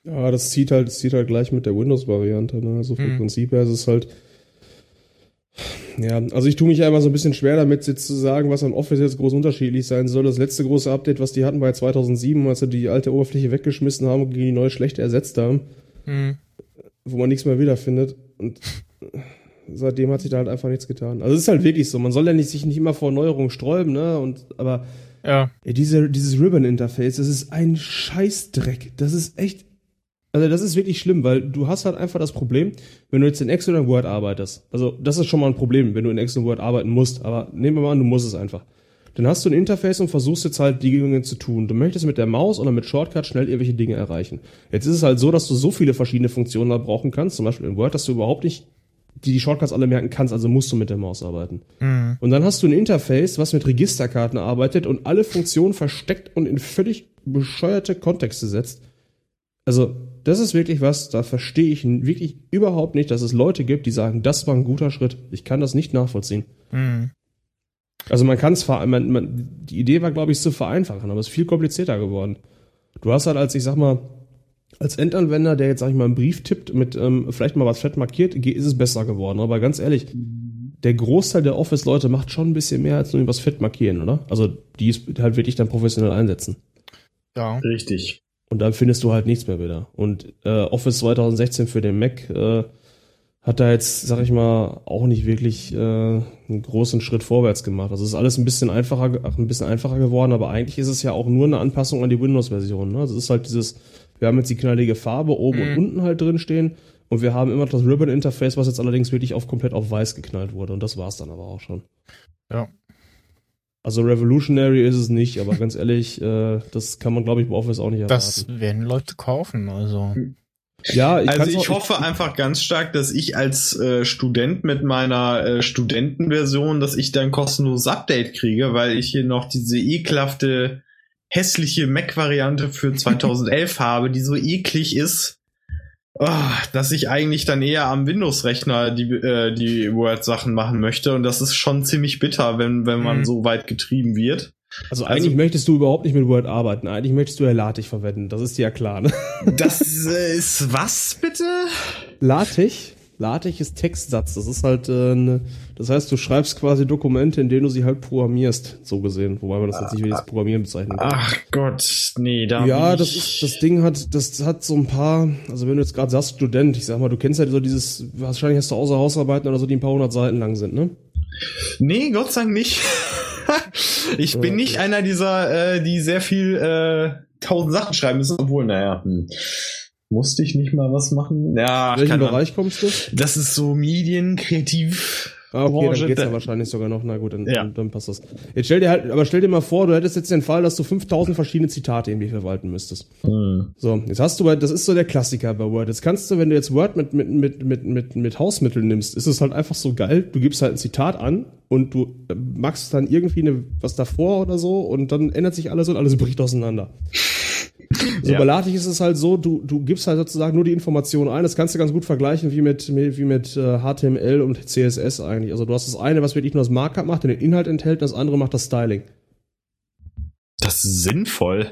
Ja, das zieht halt, das zieht halt gleich mit der Windows-Variante. Ne? Also vom mhm. Prinzip her ist es halt. Ja, also ich tue mich ja immer so ein bisschen schwer damit, jetzt zu sagen, was an Office jetzt groß unterschiedlich sein soll. Das letzte große Update, was die hatten, war 2007, als sie die alte Oberfläche weggeschmissen haben und die neue schlechte ersetzt haben. Mhm wo man nichts mehr wiederfindet. Und seitdem hat sich da halt einfach nichts getan. Also es ist halt wirklich so. Man soll ja nicht, sich nicht immer vor Neuerungen sträuben, ne? Und, aber ja. ja diese, dieses Ribbon-Interface, das ist ein Scheißdreck. Das ist echt. Also das ist wirklich schlimm, weil du hast halt einfach das Problem, wenn du jetzt in Excel oder Word arbeitest. Also das ist schon mal ein Problem, wenn du in Excel und Word arbeiten musst. Aber nehmen wir mal an, du musst es einfach. Dann hast du ein Interface und versuchst jetzt halt die Dinge zu tun. Du möchtest mit der Maus oder mit Shortcut schnell irgendwelche Dinge erreichen. Jetzt ist es halt so, dass du so viele verschiedene Funktionen da brauchen kannst, zum Beispiel in Word, dass du überhaupt nicht die, die Shortcuts alle merken kannst, also musst du mit der Maus arbeiten. Mhm. Und dann hast du ein Interface, was mit Registerkarten arbeitet und alle Funktionen versteckt und in völlig bescheuerte Kontexte setzt. Also, das ist wirklich was, da verstehe ich wirklich überhaupt nicht, dass es Leute gibt, die sagen, das war ein guter Schritt. Ich kann das nicht nachvollziehen. Mhm. Also man kann es, man, man, die Idee war, glaube ich, zu vereinfachen, aber es ist viel komplizierter geworden. Du hast halt als, ich sag mal, als Endanwender, der jetzt, sag ich mal, einen Brief tippt mit ähm, vielleicht mal was fett markiert, ist es besser geworden. Aber ganz ehrlich, der Großteil der Office-Leute macht schon ein bisschen mehr als nur übers Fett markieren, oder? Also die es halt wirklich dann professionell einsetzen. Ja. Richtig. Und dann findest du halt nichts mehr wieder. Und äh, Office 2016 für den Mac äh, hat da jetzt, sag ich mal, auch nicht wirklich äh, einen großen Schritt vorwärts gemacht. Also es ist alles ein bisschen einfacher, ein bisschen einfacher geworden, aber eigentlich ist es ja auch nur eine Anpassung an die Windows-Version. Ne? Also es ist halt dieses, wir haben jetzt die knallige Farbe oben mhm. und unten halt drin stehen und wir haben immer das Ribbon-Interface, was jetzt allerdings wirklich auf komplett auf weiß geknallt wurde. Und das war's dann aber auch schon. Ja. Also revolutionary ist es nicht, aber ganz ehrlich, äh, das kann man, glaube ich, bei Office auch nicht erwarten. Das werden Leute kaufen, also. Ja, ich also ich hoffe einfach ganz stark, dass ich als äh, Student mit meiner äh, Studentenversion, dass ich dann kostenloses Update kriege, weil ich hier noch diese ekelhafte hässliche Mac-Variante für 2011 habe, die so eklig ist, oh, dass ich eigentlich dann eher am Windows-Rechner die, äh, die Word-Sachen machen möchte. Und das ist schon ziemlich bitter, wenn, wenn man mhm. so weit getrieben wird. Also, also eigentlich möchtest du überhaupt nicht mit Word arbeiten. Eigentlich möchtest du ja LaTeX verwenden. Das ist dir ja klar, ne? Das ist was bitte? LaTeX LaTeX ist Textsatz. Das ist halt äh, ne, das heißt, du schreibst quasi Dokumente, in denen du sie halt programmierst, so gesehen. Wobei man das jetzt nicht wie das Programmieren bezeichnen kann. Ach Gott, nee, da Ja, das ist, das Ding hat, das hat so ein paar, also wenn du jetzt gerade sagst Student, ich sag mal, du kennst halt so dieses, wahrscheinlich hast du außer Hausarbeiten oder so, die ein paar hundert Seiten lang sind, ne? Nee, Gott sei Dank nicht. ich bin nicht einer dieser, äh, die sehr viel äh, tausend Sachen schreiben müssen, obwohl, naja. Hm. Musste ich nicht mal was machen? Ja, In welchen Bereich kommst du? Das ist so Medien, kreativ. Ah, okay, Branche, dann geht's ja wahrscheinlich sogar noch. Na gut, dann, ja. dann, passt das. Jetzt stell dir halt, aber stell dir mal vor, du hättest jetzt den Fall, dass du 5000 verschiedene Zitate irgendwie verwalten müsstest. Mhm. So, jetzt hast du, das ist so der Klassiker bei Word. Jetzt kannst du, wenn du jetzt Word mit, mit, mit, mit, mit, mit Hausmitteln nimmst, ist es halt einfach so geil. Du gibst halt ein Zitat an und du machst dann irgendwie eine, was davor oder so und dann ändert sich alles und alles bricht auseinander. So ja. bei LaTeX ist es halt so, du, du gibst halt sozusagen nur die Informationen ein. Das kannst du ganz gut vergleichen wie mit, wie mit äh, HTML und CSS eigentlich. Also du hast das eine, was wirklich nur das Markup macht, den Inhalt enthält, das andere macht das Styling. Das ist sinnvoll.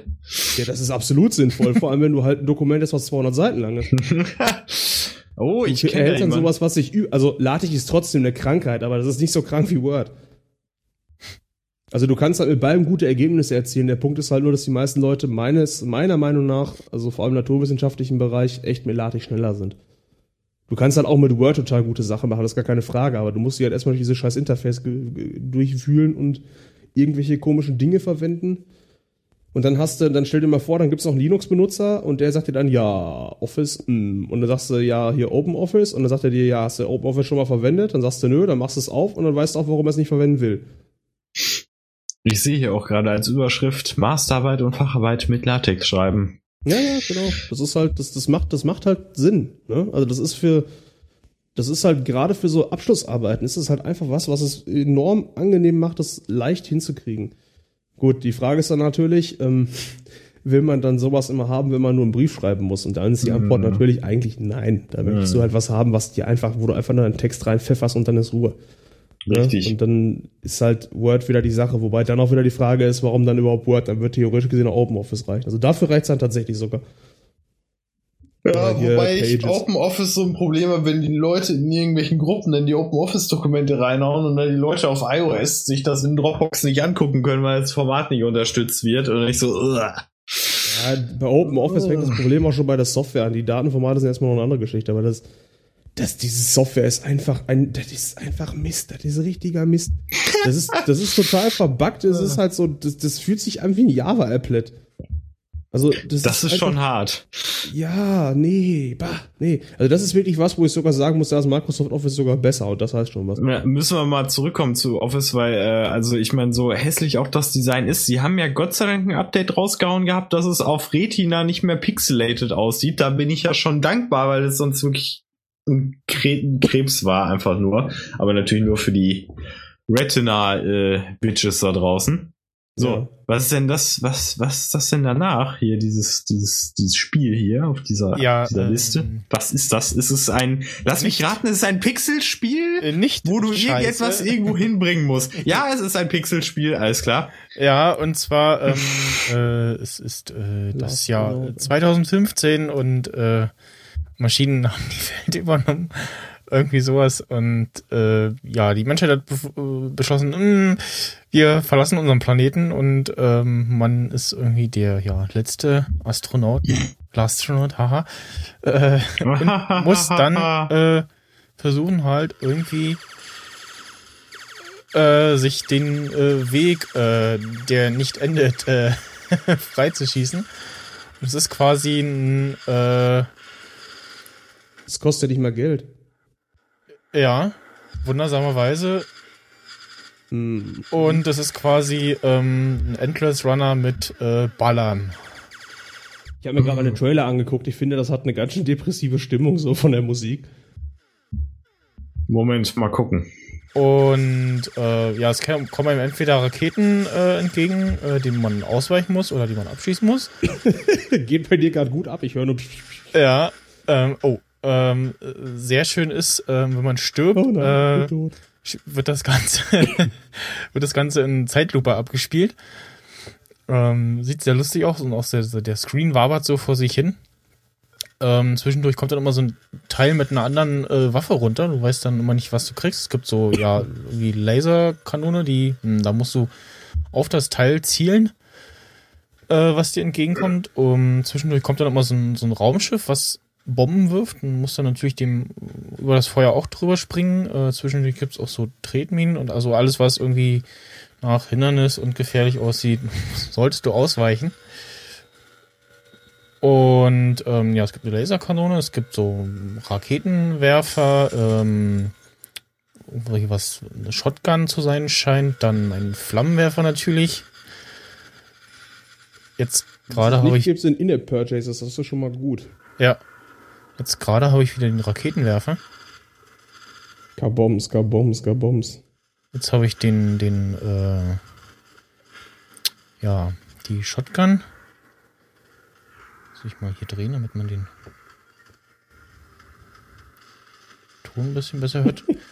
Ja, das ist absolut sinnvoll. Vor allem, wenn du halt ein Dokument hast, was 200 Seiten lang ist. oh, ich kenne erhältst dann sowas, was sich, also LaTeX ist trotzdem eine Krankheit, aber das ist nicht so krank wie Word. Also du kannst halt mit beidem gute Ergebnisse erzielen. Der Punkt ist halt nur, dass die meisten Leute meines, meiner Meinung nach, also vor allem im naturwissenschaftlichen Bereich, echt melatisch schneller sind. Du kannst halt auch mit Word total gute Sachen machen, das ist gar keine Frage, aber du musst dich halt erstmal durch diese scheiß Interface durchwühlen und irgendwelche komischen Dinge verwenden. Und dann hast du, dann stell dir mal vor, dann gibt's noch einen Linux-Benutzer und der sagt dir dann, ja, Office, mm. und dann sagst du, ja, hier Open Office, und dann sagt er dir, ja, hast du Open Office schon mal verwendet? Dann sagst du, nö, dann machst du es auf und dann weißt du auch, warum er es nicht verwenden will. Ich sehe hier auch gerade als Überschrift Masterarbeit und Facharbeit mit Latex schreiben. Ja, ja, genau. Das ist halt, das, das macht, das macht halt Sinn. Ne? Also das ist für, das ist halt gerade für so Abschlussarbeiten ist es halt einfach was, was es enorm angenehm macht, das leicht hinzukriegen. Gut, die Frage ist dann natürlich, ähm, will man dann sowas immer haben, wenn man nur einen Brief schreiben muss? Und dann ist die Antwort mhm. natürlich eigentlich nein. Da möchtest mhm. du halt was haben, was dir einfach, wo du einfach nur einen Text reinpfefferst und dann ist Ruhe. Ne? Richtig. Und dann ist halt Word wieder die Sache, wobei dann auch wieder die Frage ist, warum dann überhaupt Word? Dann wird theoretisch gesehen auch OpenOffice reichen. Also dafür reicht es dann tatsächlich sogar. Ja, wobei ich OpenOffice so ein Problem habe, wenn die Leute in irgendwelchen Gruppen dann die OpenOffice-Dokumente reinhauen und dann die Leute auf iOS sich das in Dropbox nicht angucken können, weil das Format nicht unterstützt wird und ich so, Ugh. Ja, bei OpenOffice fängt das Problem auch schon bei der Software an. Die Datenformate sind erstmal noch eine andere Geschichte, aber das dass diese Software ist einfach ein, das ist einfach Mist, das ist richtiger Mist. Das ist, das ist total verbuggt, es ist halt so, das, das fühlt sich an wie ein Java-Applet. Also, das, das ist, ist schon hart. Ja, nee, bah, nee. Also das ist wirklich was, wo ich sogar sagen muss, da ist Microsoft Office sogar besser und das heißt schon was. Ja, müssen wir mal zurückkommen zu Office, weil, äh, also ich meine, so hässlich auch das Design ist, sie haben ja Gott sei Dank ein Update rausgehauen gehabt, dass es auf Retina nicht mehr pixelated aussieht. Da bin ich ja schon dankbar, weil es sonst wirklich ein Krebs war, einfach nur. Aber natürlich nur für die Retina-Bitches äh, da draußen. So, ja. was ist denn das, was, was ist das denn danach? Hier, dieses, dieses, dieses Spiel hier auf dieser, ja, dieser ähm, Liste. Was ist das? Ist es ein, lass mich raten, ist es ein Pixelspiel? Äh, nicht. Wo du Scheiße. irgendetwas irgendwo hinbringen musst. Ja, es ist ein Pixelspiel, alles klar. Ja, und zwar, ähm, äh, es ist, äh, das Jahr 2015 und, äh, Maschinen haben die Welt übernommen. Irgendwie sowas. Und äh, ja, die Menschheit hat be beschlossen, mh, hm, wir verlassen unseren Planeten und ähm, man ist irgendwie der ja letzte Astronaut, Astronaut, haha, äh, und muss dann äh, versuchen halt irgendwie äh, sich den äh, Weg, äh, der nicht endet, äh, freizuschießen. Es ist quasi ein äh, es kostet nicht mal Geld. Ja, wundersamerweise. Mm. Und das ist quasi ähm, ein Endless Runner mit äh, Ballern. Ich habe mir gerade mal den Trailer angeguckt. Ich finde, das hat eine ganz schön depressive Stimmung so von der Musik. Moment, mal gucken. Und äh, ja, es kommen einem entweder Raketen äh, entgegen, äh, denen man ausweichen muss oder die man abschießen muss. Geht bei dir gerade gut ab, ich höre nur. Ja, ähm, oh, ähm, sehr schön ist, ähm, wenn man stirbt, oh nein, äh, wird das Ganze wird das Ganze in Zeitlupe abgespielt. Ähm, sieht sehr lustig aus und auch sehr, der Screen wabert so vor sich hin. Ähm, zwischendurch kommt dann immer so ein Teil mit einer anderen äh, Waffe runter. Du weißt dann immer nicht, was du kriegst. Es gibt so, ja, wie Laserkanone, die, mh, hm, da musst du auf das Teil zielen, äh, was dir entgegenkommt. Um, zwischendurch kommt dann immer so ein, so ein Raumschiff, was Bomben wirft und muss dann natürlich dem über das Feuer auch drüber springen. Äh, zwischendurch gibt es auch so Tretminen und also alles, was irgendwie nach Hindernis und gefährlich aussieht, solltest du ausweichen. Und ähm, ja, es gibt eine Laserkanone, es gibt so Raketenwerfer, ähm, was eine Shotgun zu sein scheint, dann ein Flammenwerfer natürlich. Jetzt gerade habe ich. gibt es in In-App-Purchases, das ist schon mal gut. Ja, Jetzt gerade habe ich wieder den Raketenwerfer. Kaboms, Kaboms, Kaboms. Jetzt habe ich den, den, äh, ja, die Shotgun. Muss ich mal hier drehen, damit man den Ton ein bisschen besser hört.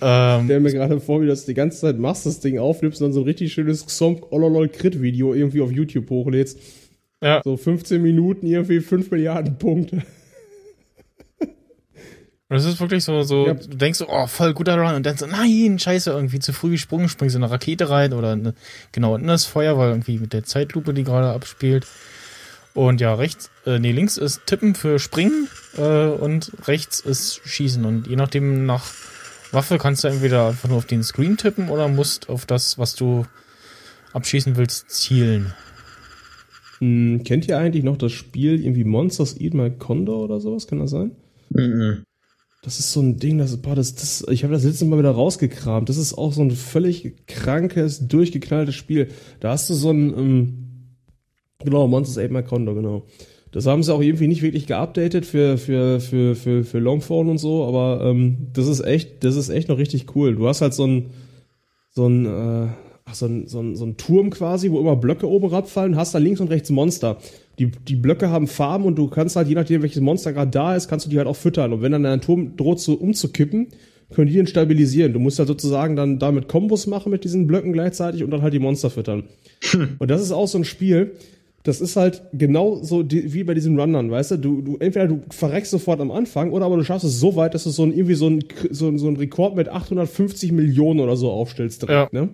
ähm, ich stelle mir gerade vor, wie du das die ganze Zeit machst, das Ding aufnimmst und dann so ein richtig schönes Xomp Ololol Crit Video irgendwie auf YouTube hochlädst. Ja. So 15 Minuten, irgendwie 5 Milliarden Punkte. Und es ist wirklich so, so, ja. du denkst so, oh, voll guter Run und dann so, nein, scheiße, irgendwie zu früh gesprungen, springst in eine Rakete rein oder eine, genau in das Feuer, weil irgendwie mit der Zeitlupe, die gerade abspielt. Und ja, rechts, äh, nee, links ist Tippen für Springen äh, und rechts ist Schießen. Und je nachdem nach Waffe kannst du entweder einfach nur auf den Screen tippen oder musst auf das, was du abschießen willst, zielen. Hm, kennt ihr eigentlich noch das Spiel irgendwie Monsters Eat My Condor oder sowas? Kann das sein? Mhm. Das ist so ein Ding, das, boah, das, das, ich habe das letzte Mal wieder rausgekramt. Das ist auch so ein völlig krankes, durchgeknalltes Spiel. Da hast du so ein, ähm, genau, Monsters 8 My Condor, genau. Das haben sie auch irgendwie nicht wirklich geupdatet für, für, für, für, für Longphone und so, aber ähm, das ist echt, das ist echt noch richtig cool. Du hast halt so ein, so ein, äh, ach, so ein, so ein, so ein Turm quasi, wo immer Blöcke oben abfallen, hast da links und rechts Monster die, die Blöcke haben Farben und du kannst halt, je nachdem, welches Monster gerade da ist, kannst du die halt auch füttern. Und wenn dann ein Turm droht so umzukippen, können die den stabilisieren. Du musst halt sozusagen dann damit Kombos machen mit diesen Blöcken gleichzeitig und dann halt die Monster füttern. Hm. Und das ist auch so ein Spiel, das ist halt genau so die, wie bei diesen Runnern, weißt du? du? Du entweder du verreckst sofort am Anfang oder aber du schaffst es so weit, dass du so ein irgendwie so ein so, ein, so ein Rekord mit 850 Millionen oder so aufstellst direkt, ja. ne?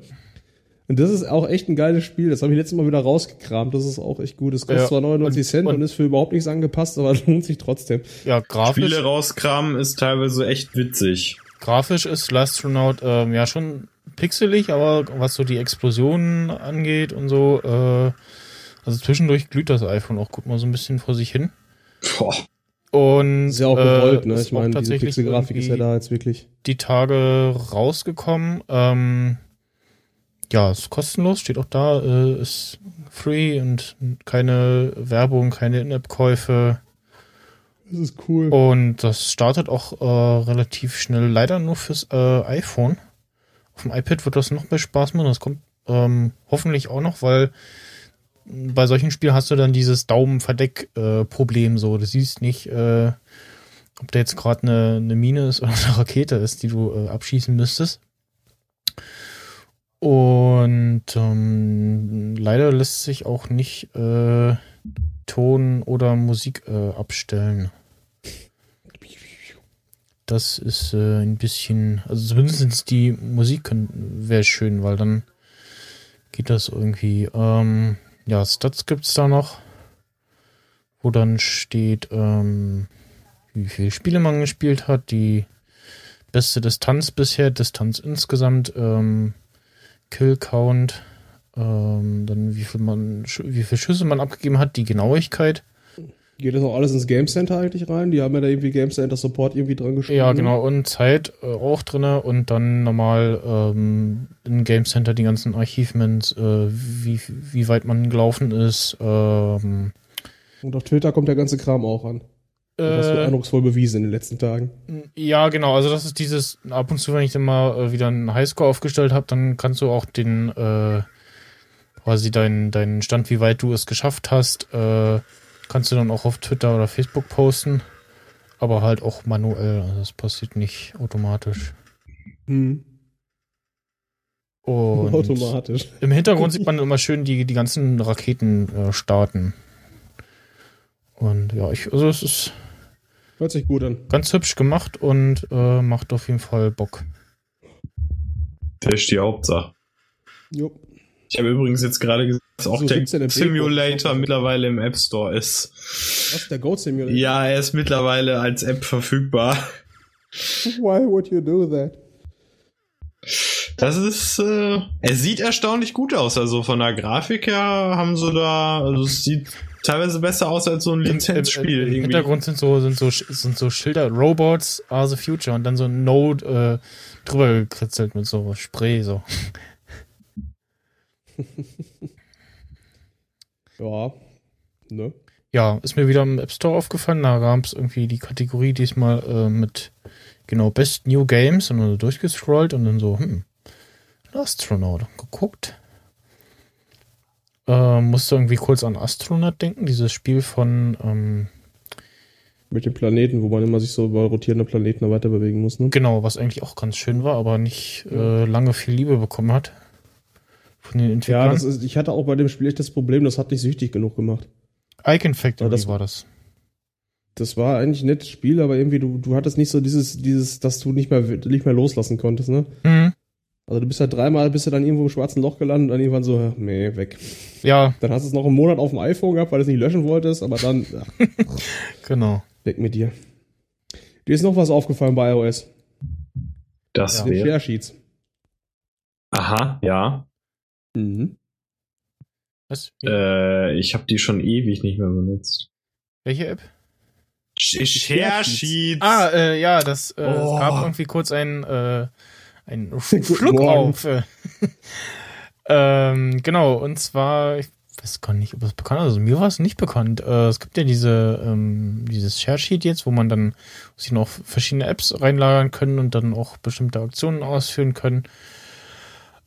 Und das ist auch echt ein geiles Spiel. Das habe ich letztes Mal wieder rausgekramt. Das ist auch echt gut. Es kostet ja. zwar 99 Cent und, und, ist für überhaupt nichts angepasst, aber lohnt sich trotzdem. Ja, grafisch. Spiele rauskramen ist teilweise echt witzig. Grafisch ist Lastronaut ähm, ja schon pixelig, aber was so die Explosionen angeht und so, äh, also zwischendurch glüht das iPhone auch, guck mal so ein bisschen vor sich hin. Boah. Und ist ja auch gewollt, äh, ne? Ich meine, die Pixelgrafik ist ja da jetzt wirklich. Die Tage rausgekommen. Ähm, ja, ist kostenlos, steht auch da, äh, ist free und keine Werbung, keine In-App-Käufe. Das ist cool. Und das startet auch äh, relativ schnell, leider nur fürs äh, iPhone. Auf dem iPad wird das noch mehr Spaß machen. Das kommt ähm, hoffentlich auch noch, weil bei solchen Spielen hast du dann dieses Daumenverdeck-Problem so. Du siehst nicht, äh, ob da jetzt gerade eine, eine Mine ist oder eine Rakete ist, die du äh, abschießen müsstest. Und ähm, leider lässt sich auch nicht äh, Ton oder Musik äh, abstellen. das ist äh, ein bisschen, also zumindest die Musik wäre schön, weil dann geht das irgendwie. Ähm, ja, Stats gibt es da noch, wo dann steht, ähm, wie viele Spiele man gespielt hat, die beste Distanz bisher, Distanz insgesamt, ähm, Kill Count, ähm, dann wie viel man, wie viele Schüsse man abgegeben hat, die Genauigkeit. Geht das auch alles ins Game Center eigentlich rein? Die haben ja da irgendwie Game Center Support irgendwie dran geschrieben. Ja, genau. Und Zeit äh, auch drinne und dann nochmal ähm, in Game Center die ganzen Archivments, äh, wie, wie weit man gelaufen ist. Ähm, und auf Twitter kommt der ganze Kram auch an. Das hast du äh, eindrucksvoll bewiesen in den letzten Tagen. Ja, genau. Also das ist dieses, ab und zu, wenn ich dann mal äh, wieder einen Highscore aufgestellt habe, dann kannst du auch den, äh, quasi deinen deinen Stand, wie weit du es geschafft hast, äh, kannst du dann auch auf Twitter oder Facebook posten. Aber halt auch manuell. Also das passiert nicht automatisch. Hm. Und automatisch. Im Hintergrund sieht man immer schön die, die ganzen Raketen äh, starten. Und ja, ich, also es ist Hört sich gut an. Ganz hübsch gemacht und äh, macht auf jeden Fall Bock. Das ist die Hauptsache. Jo. Ich habe übrigens jetzt gerade gesagt, dass auch so der Simulator mittlerweile im App Store ist. Was, der Goat Simulator? Ja, er ist mittlerweile als App verfügbar. Why would you do that? Das ist, äh, er sieht erstaunlich gut aus. Also von der Grafik her haben sie da, also es sieht teilweise besser aus als so ein Lizenzspiel. Im, im, im Hintergrund sind so, sind so, sind so Schilder, Robots are the future und dann so ein Node äh, drüber gekritzelt mit so Spray, so. ja, ne? Ja, ist mir wieder im App Store aufgefallen. Da gab es irgendwie die Kategorie diesmal äh, mit genau Best New Games und dann so durchgescrollt und dann so, hm, Astronaut geguckt. Äh, musste irgendwie kurz an Astronaut denken, dieses Spiel von ähm, mit den Planeten, wo man immer sich so über rotierende Planeten weiter bewegen muss. Ne? Genau, was eigentlich auch ganz schön war, aber nicht äh, lange viel Liebe bekommen hat. Von den Entwicklern. Ja, das ist, ich hatte auch bei dem Spiel echt das Problem, das hat nicht süchtig genug gemacht. Icon Factory das, war das. Das war eigentlich ein nettes Spiel, aber irgendwie, du, du hattest nicht so dieses, dieses, dass du nicht mehr, nicht mehr loslassen konntest, ne? Mhm. Also du bist halt dreimal, bist du dann irgendwo im schwarzen Loch gelandet und dann irgendwann so, nee, weg. Ja. Dann hast du es noch einen Monat auf dem iPhone gehabt, weil du es nicht löschen wolltest, aber dann, ach, genau. Weg mit dir. Dir ist noch was aufgefallen bei iOS. Das ja. wäre. Share Sheets. Aha, ja. Mhm. Was? Äh, ich habe die schon ewig nicht mehr benutzt. Welche App? Share Sheets. Ah, äh, ja, das äh, oh. gab irgendwie kurz ein äh, ein Schluck auf. ähm, genau, und zwar, ich weiß gar nicht, ob es bekannt ist. Also mir war es nicht bekannt. Äh, es gibt ja diese, ähm, dieses Share Sheet jetzt, wo man dann sich noch verschiedene Apps reinlagern können und dann auch bestimmte Aktionen ausführen können.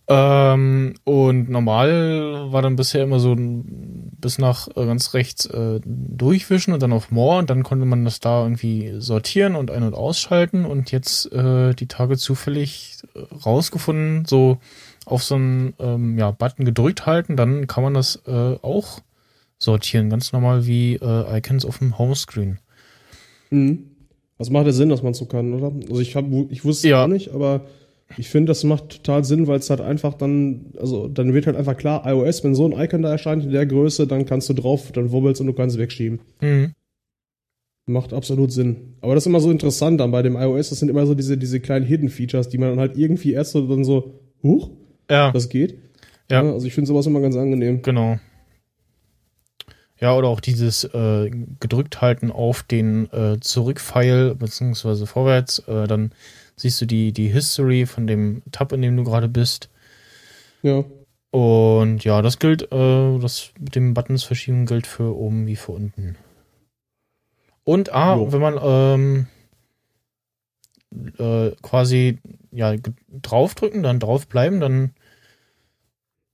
Ähm, und normal war dann bisher immer so bis nach äh, ganz rechts äh, durchwischen und dann auf More und dann konnte man das da irgendwie sortieren und ein- und ausschalten und jetzt äh, die Tage zufällig äh, rausgefunden, so auf so einen ähm, ja, Button gedrückt halten, dann kann man das äh, auch sortieren, ganz normal wie äh, Icons auf dem Homescreen. Mhm. Das macht ja Sinn, dass man so kann, oder? Also ich habe, ich wusste es ja. auch nicht, aber ich finde, das macht total Sinn, weil es halt einfach dann, also dann wird halt einfach klar, iOS, wenn so ein Icon da erscheint in der Größe, dann kannst du drauf, dann wubbelst und du kannst wegschieben. Mhm. Macht absolut Sinn. Aber das ist immer so interessant dann bei dem iOS, das sind immer so diese, diese kleinen Hidden Features, die man dann halt irgendwie erst so dann so, huch, ja. das geht. Ja. ja also ich finde sowas immer ganz angenehm. Genau. Ja, oder auch dieses äh, gedrückt halten auf den äh, Zurückpfeil, beziehungsweise vorwärts, äh, dann siehst du die, die History von dem Tab, in dem du gerade bist. Ja. Und ja, das gilt, äh, das mit dem Buttons verschieben gilt für oben wie für unten. Und ah, jo. wenn man ähm, äh, quasi ja draufdrücken, dann draufbleiben, dann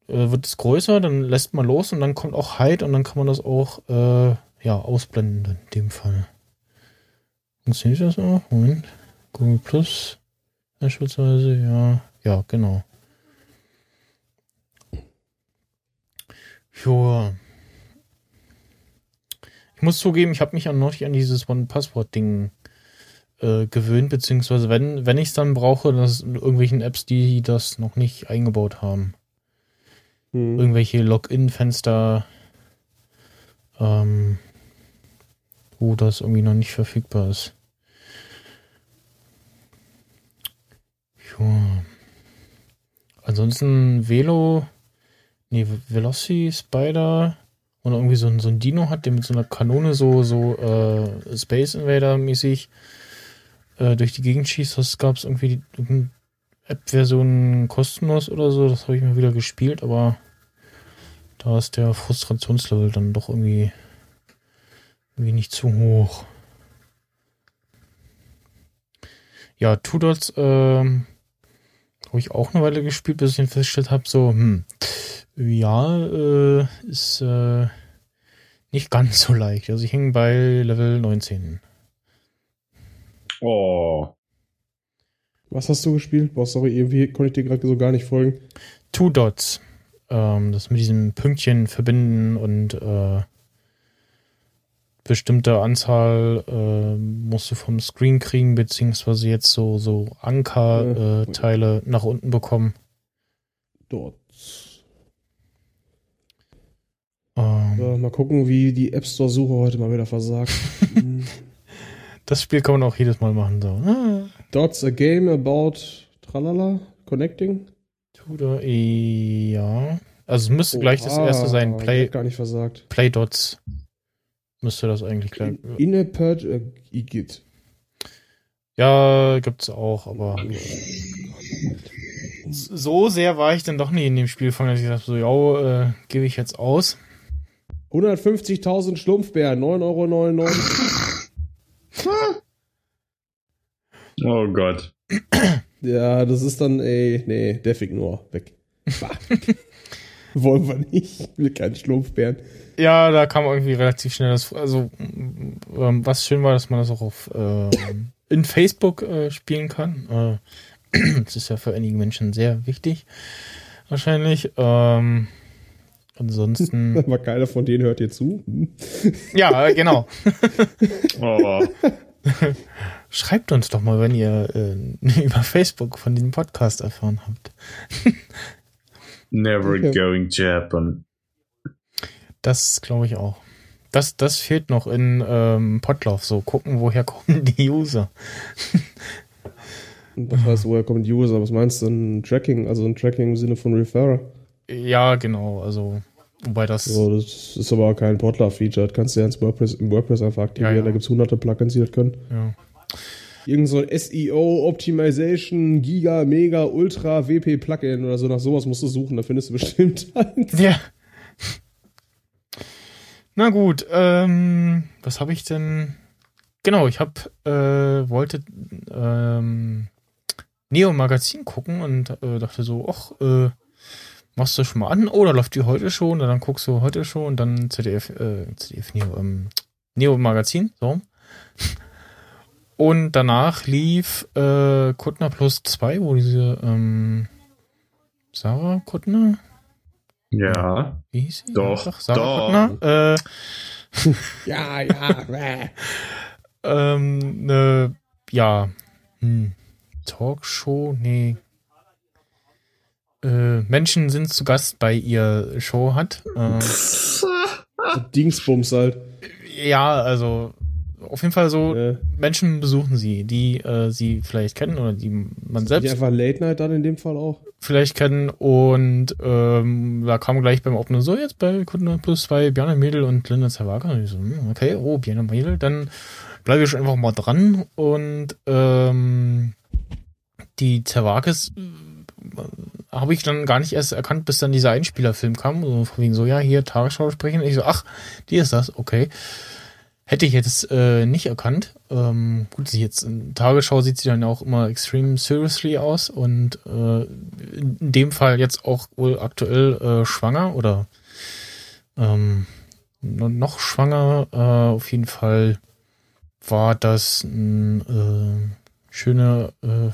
äh, wird es größer, dann lässt man los und dann kommt auch Hide und dann kann man das auch äh, ja ausblenden in dem Fall. Funktioniert das auch? Moment. Google Plus beispielsweise, ja, ja, genau. Ja. Ich muss zugeben, ich habe mich ja noch nicht an dieses One-Passwort-Ding äh, gewöhnt, beziehungsweise wenn, wenn ich es dann brauche, das sind irgendwelchen Apps, die das noch nicht eingebaut haben. Hm. Irgendwelche Login-Fenster, ähm, wo das irgendwie noch nicht verfügbar ist. Ja. Ansonsten Velo, nee, Veloci Spider und irgendwie so ein, so ein Dino hat, der mit so einer Kanone so, so äh, Space Invader mäßig äh, durch die Gegend schießt. Das gab es irgendwie die App-Version kostenlos oder so. Das habe ich mal wieder gespielt, aber da ist der Frustrationslevel dann doch irgendwie, irgendwie nicht zu hoch. Ja, Two Dots habe ich auch eine Weile gespielt, bis ich dann festgestellt habe, so, hm, ja, äh, ist äh, nicht ganz so leicht. Also ich hänge bei Level 19. Oh. Was hast du gespielt? Boah, sorry, irgendwie konnte ich dir gerade so gar nicht folgen. Two Dots. Ähm, das mit diesem Pünktchen verbinden und äh, bestimmte Anzahl äh, musst du vom Screen kriegen, beziehungsweise jetzt so, so Anker-Teile äh, nach unten bekommen. Dort. Ähm, so, mal gucken, wie die App Store-Suche heute mal wieder versagt. das Spiel kann man auch jedes Mal machen. So. Ah. Dots a game about tralala, connecting. Tudor, ja. Also es müsste oh, gleich das erste sein. Play, gar nicht versagt. Play Dots. Müsste das eigentlich gleich. In, in Purge äh, Igit. Ja, gibt's auch, aber so sehr war ich dann doch nie in dem Spiel von, dass ich dachte, so, ja, äh, gebe ich jetzt aus. 150.000 Schlumpfbären, 9,99 Euro. oh Gott. Ja, das ist dann, ey, nee, Defig nur, weg. Wollen wir nicht. Ich will keinen Schlumpfbären. Ja, da kam irgendwie relativ schnell das. Also, ähm, was schön war, dass man das auch auf äh, in Facebook äh, spielen kann. Äh, das ist ja für einige Menschen sehr wichtig. Wahrscheinlich. Ähm, ansonsten. Aber keiner von denen hört dir zu. ja, genau. oh. Schreibt uns doch mal, wenn ihr äh, über Facebook von diesem Podcast erfahren habt. Never okay. going to happen. Das glaube ich auch. Das, das fehlt noch in ähm, Potlauf. So gucken, woher kommen die User. Was heißt, woher kommen die User? Was meinst du? Ein Tracking, also ein Tracking im Sinne von Referrer? Ja, genau. Also, wobei das. So, das ist aber kein Potlauf-Feature. Das kannst du ja ins WordPress, im WordPress einfach aktivieren. Ja, ja. Da gibt es hunderte Plugins, die das können. Ja. Irgend so ein SEO, Optimization, Giga, Mega, Ultra, WP Plugin oder so. Nach sowas musst du suchen. Da findest du bestimmt eins. Ja. Na gut, ähm, was habe ich denn? Genau, ich habe äh, wollte ähm, Neo Magazin gucken und äh, dachte so, ach, äh, machst du schon mal an? Oh, da läuft die heute schon. Und dann guckst du heute schon und dann ZDF, äh, ZDF Neo, ähm, Neo Magazin, so. Und danach lief äh, Kuttner Plus 2, wo diese ähm, Sarah Kuttner, ja. Wie hieß sie? Doch. Doch, Sarah doch. Äh, ja, ja. ähm, ne, ja. Hm. Talkshow? Nee. Äh, Menschen sind zu Gast bei ihr Show hat. Äh, Dingsbums halt. Ja, also auf jeden Fall so äh. Menschen besuchen sie, die äh, sie vielleicht kennen oder die man selbst. Die einfach Late Night dann in dem Fall auch. Vielleicht kennen und ähm, da kam gleich beim Opener so jetzt bei Kunden Plus zwei Bjarne Mädel und Linda Zerwager. Und ich so, hm, okay, oh, Bjarne Mädel, dann bleibe ich einfach mal dran und ähm, die Zerwakis äh, habe ich dann gar nicht erst erkannt, bis dann dieser Einspielerfilm kam. So von wegen so, ja, hier Tagesschau sprechen. Ich so, ach, die ist das, okay. Hätte ich jetzt äh, nicht erkannt. Ähm, gut, sie jetzt in Tagesschau sieht sie dann auch immer extrem seriously aus und äh, in dem Fall jetzt auch wohl aktuell äh, schwanger oder ähm, noch schwanger. Äh, auf jeden Fall war das ein, äh, schöne, äh,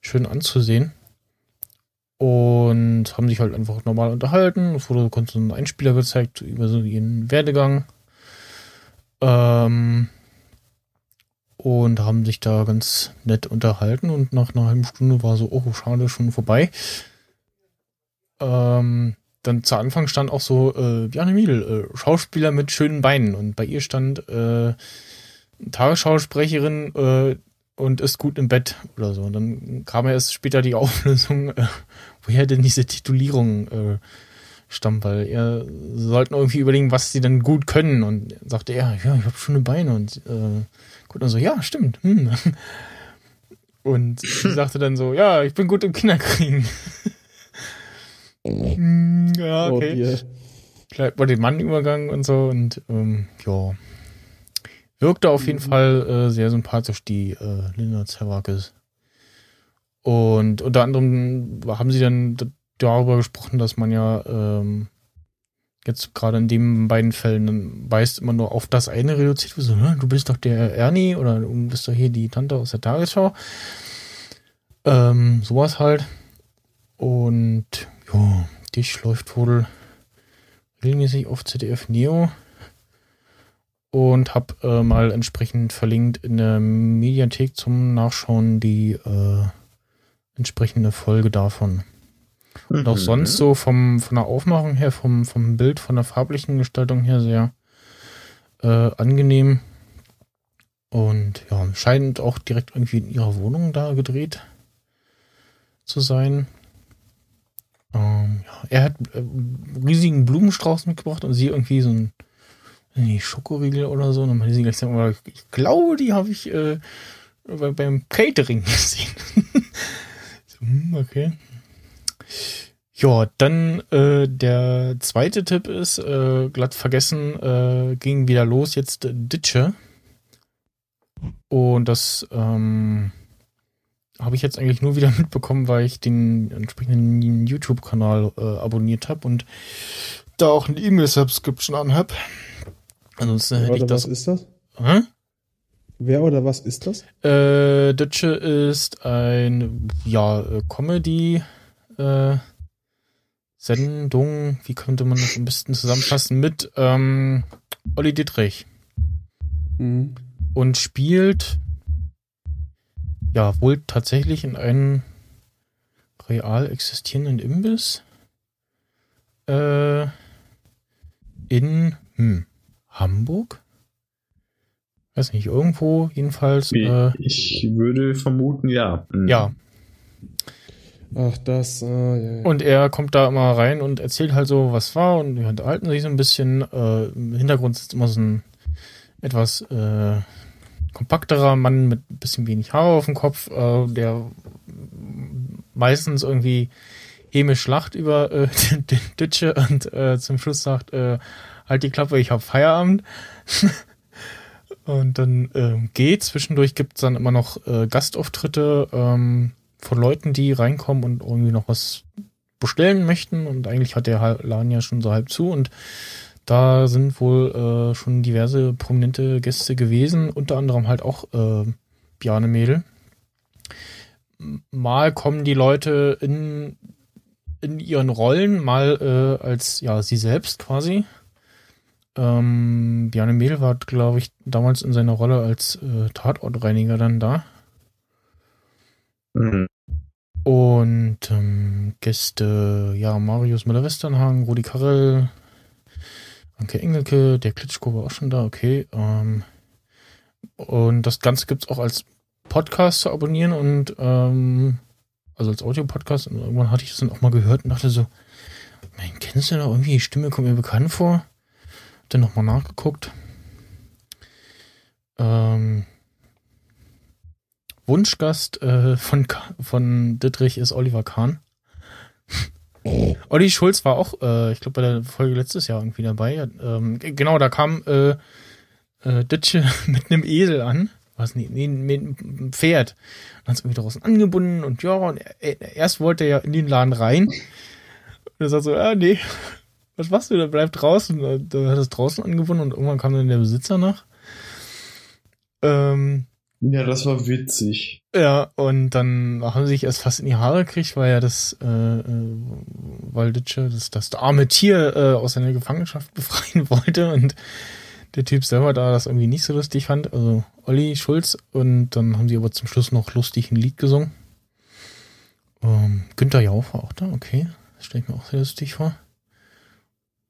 schön anzusehen und haben sich halt einfach normal unterhalten. Es wurde so ein Einspieler gezeigt über so ihren Werdegang ähm, und haben sich da ganz nett unterhalten und nach einer halben Stunde war so, oh, schade, schon vorbei. Ähm, dann zu Anfang stand auch so, äh, Bjarne Miedl, äh, Schauspieler mit schönen Beinen und bei ihr stand äh, Tagesschausprecherin äh, und ist gut im Bett oder so. Und dann kam erst später die Auflösung, äh, woher denn diese Titulierung äh, stammt, weil er sollten irgendwie überlegen, was sie denn gut können. Und sagte er, ja, ich habe schöne Beine und äh, gut, und so, ja, stimmt. Hm. Und sie sagte dann so, ja, ich bin gut im Kinderkriegen. Hm, ja, oh, okay. Vielleicht war den Mann übergangen und so und ähm, ja. Wirkte auf jeden mhm. Fall äh, sehr sympathisch, die äh, Linda Zerwakis. Und unter anderem haben sie dann darüber gesprochen, dass man ja ähm, jetzt gerade in den beiden Fällen weist immer nur auf das eine reduziert wird. So, ne? Du bist doch der Ernie oder du bist doch hier die Tante aus der Tagesschau. Ähm, sowas halt. Und ja, dich läuft wohl regelmäßig auf ZDF Neo und habe äh, mal entsprechend verlinkt in der Mediathek zum Nachschauen die äh, entsprechende Folge davon. Und auch mhm. sonst so vom, von der Aufmachung her, vom, vom Bild, von der farblichen Gestaltung her sehr äh, angenehm. Und ja, scheint auch direkt irgendwie in ihrer Wohnung da gedreht zu sein. Ähm, ja, er hat äh, riesigen Blumenstrauß mitgebracht und sie irgendwie so ein nee, Schokoriegel oder so. Und dann sie gleich, sagen, ich glaube, die habe ich äh, beim Catering gesehen. so, hm, okay. Ja, dann äh, der zweite Tipp ist, äh, glatt vergessen, äh, ging wieder los, jetzt Ditsche. Und das ähm, habe ich jetzt eigentlich nur wieder mitbekommen, weil ich den entsprechenden YouTube-Kanal äh, abonniert habe und da auch eine E-Mail-Subscription anhab. Ansonsten hätte ich das. Was ist das? Hä? Wer oder was ist das? Äh, Ditsche ist ein, ja, äh, Comedy, äh, Sendung, wie könnte man das am besten zusammenfassen, mit ähm, Olli Dittrich. Mhm. Und spielt ja wohl tatsächlich in einem real existierenden Imbiss äh, in hm, Hamburg? Weiß nicht, irgendwo jedenfalls. Äh, ich würde vermuten, ja. Mhm. Ja. Ach, das. Äh, ja, ja. Und er kommt da immer rein und erzählt halt so, was war und wir unterhalten sich so ein bisschen. Äh, Im Hintergrund ist immer so ein etwas äh, kompakterer Mann mit ein bisschen wenig Haare auf dem Kopf, äh, der meistens irgendwie hämisch lacht über äh, den, den Ditsche und äh, zum Schluss sagt, äh, halt die Klappe, ich hab Feierabend. und dann äh, geht. Zwischendurch gibt's dann immer noch äh, Gastauftritte ähm, von Leuten, die reinkommen und irgendwie noch was bestellen möchten. Und eigentlich hat der Laden ja schon so halb zu und da sind wohl äh, schon diverse prominente Gäste gewesen, unter anderem halt auch äh, Bjarne Mädel. Mal kommen die Leute in, in ihren Rollen, mal äh, als ja sie selbst quasi. Ähm, Bjarne Mädel war, glaube ich, damals in seiner Rolle als äh, Tatortreiniger dann da. Mhm. Und ähm, Gäste, ja, Marius Müller-Westernhagen, Rudi Karel, Anke Engelke, der Klitschko war auch schon da, okay. Ähm, und das Ganze gibt es auch als Podcast zu abonnieren und ähm, also als Audio-Podcast. Und irgendwann hatte ich das dann auch mal gehört und dachte so, mein, kennst du da irgendwie, die Stimme kommt mir bekannt vor. Dann nochmal nachgeguckt. Ähm, Wunschgast äh, von, von Dittrich ist Oliver Kahn. Olli Schulz war auch, äh, ich glaube, bei der Folge letztes Jahr irgendwie dabei. Ähm, genau, da kam äh, äh, Ditsche mit einem Esel an. Was nee, nee, mit einem Pferd. Dann es irgendwie draußen angebunden und ja, und er, erst wollte er ja in den Laden rein. Und er sagt so, ah, nee, was machst du? Da bleib draußen. Da hat es draußen angebunden und irgendwann kam dann der Besitzer nach. Ähm, ja, das war witzig. Ja, und dann haben sie sich erst fast in die Haare gekriegt, weil ja das äh, äh, Walditsche, das, das arme Tier äh, aus seiner Gefangenschaft befreien wollte. Und der Typ selber da das irgendwie nicht so lustig fand, also Olli Schulz, und dann haben sie aber zum Schluss noch lustig ein Lied gesungen. Ähm, Günther Jauch war auch da, okay. Das stelle ich mir auch sehr lustig vor.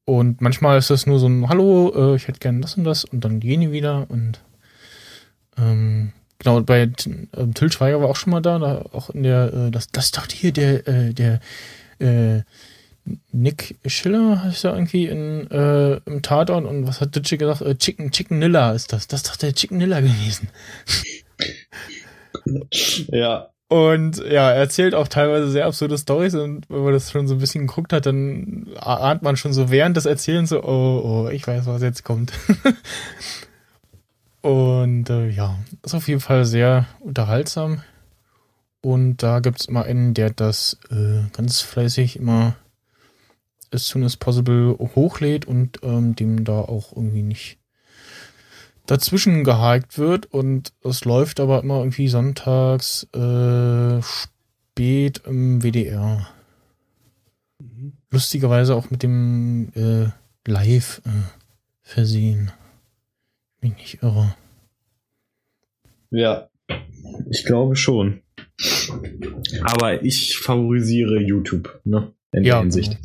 Und manchmal ist das nur so ein Hallo, äh, ich hätte gerne das und das und dann gehen die wieder und ähm, genau, bei äh, Till Schweiger war auch schon mal da, da auch in der, äh, das, das ist doch hier der, äh, der äh, Nick Schiller heißt ja irgendwie in, äh, im Tatort und was hat Ditsche gesagt? Äh, Chicken, Chicken Nilla ist das. Das ist doch der Chicken Nilla gewesen. ja. Und ja, er erzählt auch teilweise sehr absurde Stories und wenn man das schon so ein bisschen geguckt hat, dann ahnt man schon so während des Erzählens so, oh, oh, ich weiß, was jetzt kommt. und äh, ja, ist auf jeden Fall sehr unterhaltsam. Und da gibt's immer einen, der das äh, ganz fleißig immer as soon as possible hochlädt und ähm, dem da auch irgendwie nicht dazwischen gehakt wird und es läuft aber immer irgendwie sonntags äh, spät im WDR. Mhm. Lustigerweise auch mit dem äh, Live äh, versehen. Bin ich nicht irre. Ja, ich glaube schon. Aber ich favorisiere YouTube, ne? In ja, der Hinsicht. Genau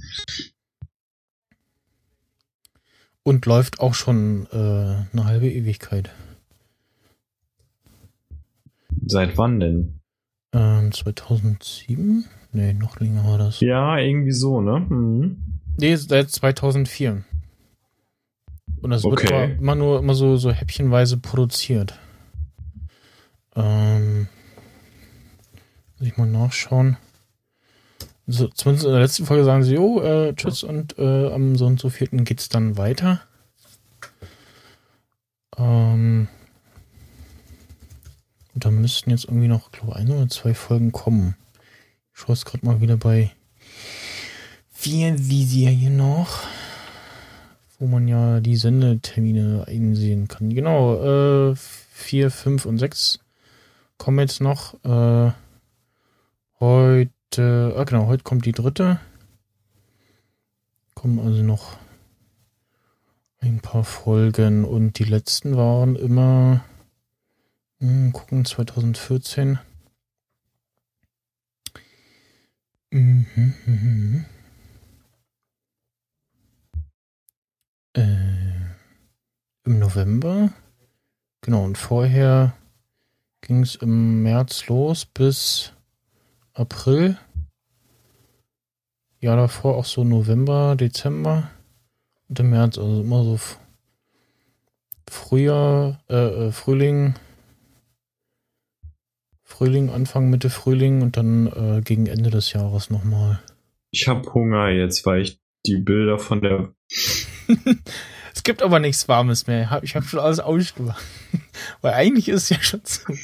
und läuft auch schon äh, eine halbe Ewigkeit. Seit wann denn? Ähm, 2007? Nee, noch länger war das. Ja, irgendwie so, ne? Mhm. Nee, seit 2004. Und das okay. wird immer nur immer so, so häppchenweise produziert. Ähm, muss ich mal nachschauen so, zumindest in der letzten Folge sagen sie, oh, äh, tschüss und äh, am so und so vierten geht's dann weiter. Ähm, da müssten jetzt irgendwie noch, glaube ein oder zwei Folgen kommen. Ich schaue es gerade mal wieder bei wie die Serie noch, wo man ja die Sendetermine einsehen kann. Genau, äh, vier, fünf und sechs kommen jetzt noch. Äh, heute äh, ah, genau, heute kommt die dritte. Kommen also noch ein paar Folgen und die letzten waren immer, hm, gucken, 2014. Mhm, mhm. Äh, Im November. Genau, und vorher ging es im März los bis April. Ja, davor auch so November, Dezember und im März, also immer so Frühjahr, äh, äh, Frühling, Frühling, Anfang, Mitte Frühling und dann äh, gegen Ende des Jahres nochmal. Ich hab Hunger jetzt, weil ich die Bilder von der. es gibt aber nichts Warmes mehr. Ich habe schon alles ausgemacht. weil eigentlich ist es ja schon so.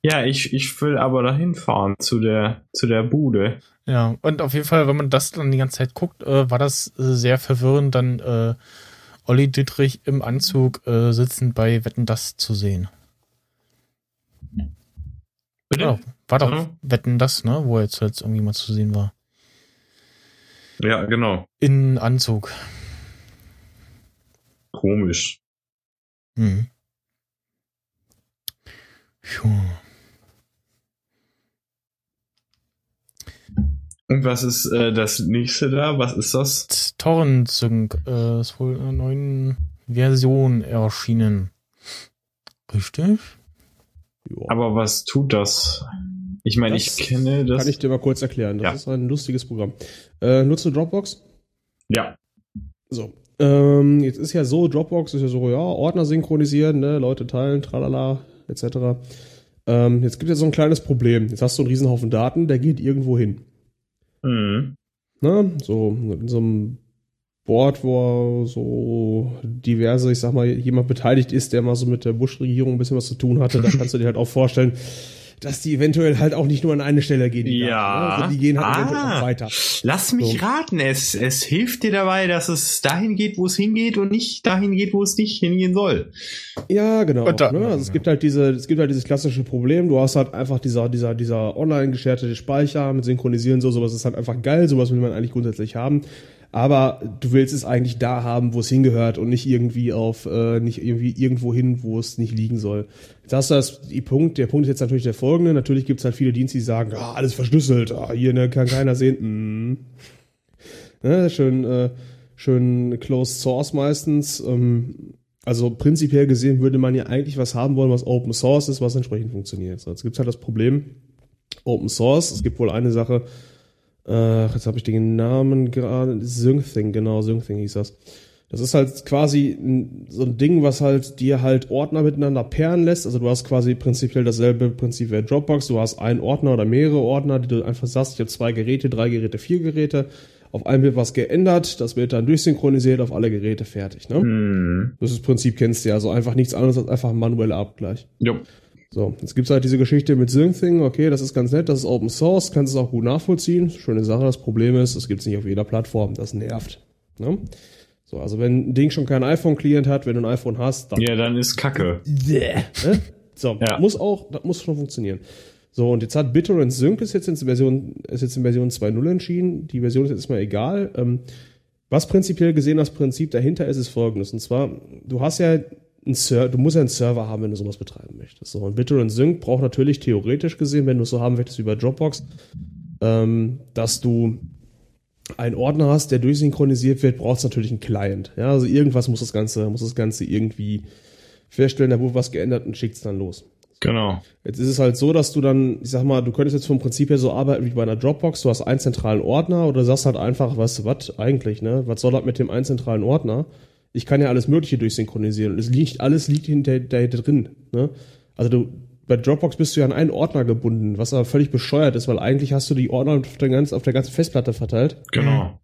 Ja, ich, ich will aber dahin fahren zu der, zu der Bude. Ja, und auf jeden Fall, wenn man das dann die ganze Zeit guckt, äh, war das äh, sehr verwirrend, dann äh, Olli Dittrich im Anzug äh, sitzend bei Wetten das zu sehen. Bitte? War doch, war doch. Wetten das, ne? Wo er jetzt, jetzt irgendwie mal zu sehen war. Ja, genau. In Anzug. Komisch. Mhm. Puh. Und was ist äh, das nächste da? Was ist das? Torrent Sync äh, ist wohl in einer neuen Version erschienen. Richtig? Aber was tut das? Ich meine, ich kenne das. Kann ich dir mal kurz erklären. Das ja. ist ein lustiges Programm. Äh, nutzt du Dropbox? Ja. So. Ähm, jetzt ist ja so, Dropbox ist ja so, ja, Ordner synchronisieren, ne, Leute teilen, tralala, etc. Ähm, jetzt gibt es ja so ein kleines Problem. Jetzt hast du einen Riesenhaufen Daten, der geht irgendwo hin. Mhm. Ne? So in so einem Board, wo so diverse, ich sag mal, jemand beteiligt ist, der mal so mit der Bush-Regierung ein bisschen was zu tun hatte, da kannst du dir halt auch vorstellen, dass die eventuell halt auch nicht nur an eine Stelle gehen. Die ja. Daten, ne? also die gehen halt ah, weiter. Lass mich so. raten, es, es hilft dir dabei, dass es dahin geht, wo es hingeht und nicht dahin geht, wo es nicht hingehen soll. Ja, genau. Da, ne? Also es gibt halt diese, es gibt halt dieses klassische Problem, du hast halt einfach dieser, dieser, dieser online geschärtete Speicher mit Synchronisieren so, sowas ist halt einfach geil, sowas will man eigentlich grundsätzlich haben. Aber du willst es eigentlich da haben, wo es hingehört und nicht irgendwie auf, äh, nicht irgendwie irgendwo hin, wo es nicht liegen soll. Hast du das, die Punkt, der Punkt ist jetzt natürlich der folgende. Natürlich gibt es halt viele Dienste, die sagen, ah, alles verschlüsselt, ah, hier ne, kann keiner sehen. Mm. Ne, schön, äh, schön closed source meistens. Ähm, also prinzipiell gesehen würde man ja eigentlich was haben wollen, was Open Source ist, was entsprechend funktioniert. So, jetzt gibt es halt das Problem, Open Source, es gibt wohl eine Sache, äh, jetzt habe ich den Namen gerade, Synthing, genau, Synthing hieß das. Das ist halt quasi so ein Ding, was halt dir halt Ordner miteinander pairen lässt. Also du hast quasi prinzipiell dasselbe Prinzip wie Dropbox. Du hast einen Ordner oder mehrere Ordner, die du einfach sagst, ich habe zwei Geräte, drei Geräte, vier Geräte. Auf einem wird was geändert, das wird dann durchsynchronisiert auf alle Geräte fertig. Ne? Hm. Das ist das Prinzip kennst du ja. Also einfach nichts anderes als einfach ein manueller Abgleich. Jo. So, jetzt gibt's halt diese Geschichte mit Synthing. Okay, das ist ganz nett, das ist Open Source, kannst es auch gut nachvollziehen. Schöne Sache. Das Problem ist, das gibt's nicht auf jeder Plattform. Das nervt. Ne? So, also wenn ein Ding schon kein iPhone-Client hat, wenn du ein iPhone hast, dann. Ja, dann ist Kacke. Ne? So, ja. muss auch, das muss schon funktionieren. So, und jetzt hat BitTorrent Sync ist jetzt in Version, ist jetzt in Version 2.0 entschieden. Die Version ist jetzt erstmal egal. Ähm, was prinzipiell gesehen das Prinzip dahinter ist, ist folgendes. Und zwar, du hast ja ein Server, du musst ja einen Server haben, wenn du sowas betreiben möchtest. So, und BitTorrent Sync braucht natürlich theoretisch gesehen, wenn du es so haben möchtest wie bei Dropbox, ähm, dass du einen Ordner hast, der durchsynchronisiert wird, brauchst natürlich einen Client. Ja, also irgendwas muss das Ganze, muss das Ganze irgendwie feststellen, da wurde was geändert und schickt es dann los. Genau. Jetzt ist es halt so, dass du dann, ich sag mal, du könntest jetzt vom Prinzip her so arbeiten wie bei einer Dropbox. Du hast einen zentralen Ordner oder sagst halt einfach, weißt du was, eigentlich, ne? Was soll das mit dem einen zentralen Ordner? Ich kann ja alles Mögliche durchsynchronisieren und es liegt, alles liegt hinter dahinter drin. Ne? Also du, bei Dropbox bist du ja an einen Ordner gebunden, was aber völlig bescheuert ist, weil eigentlich hast du die Ordner auf der, ganzen, auf der ganzen Festplatte verteilt. Genau.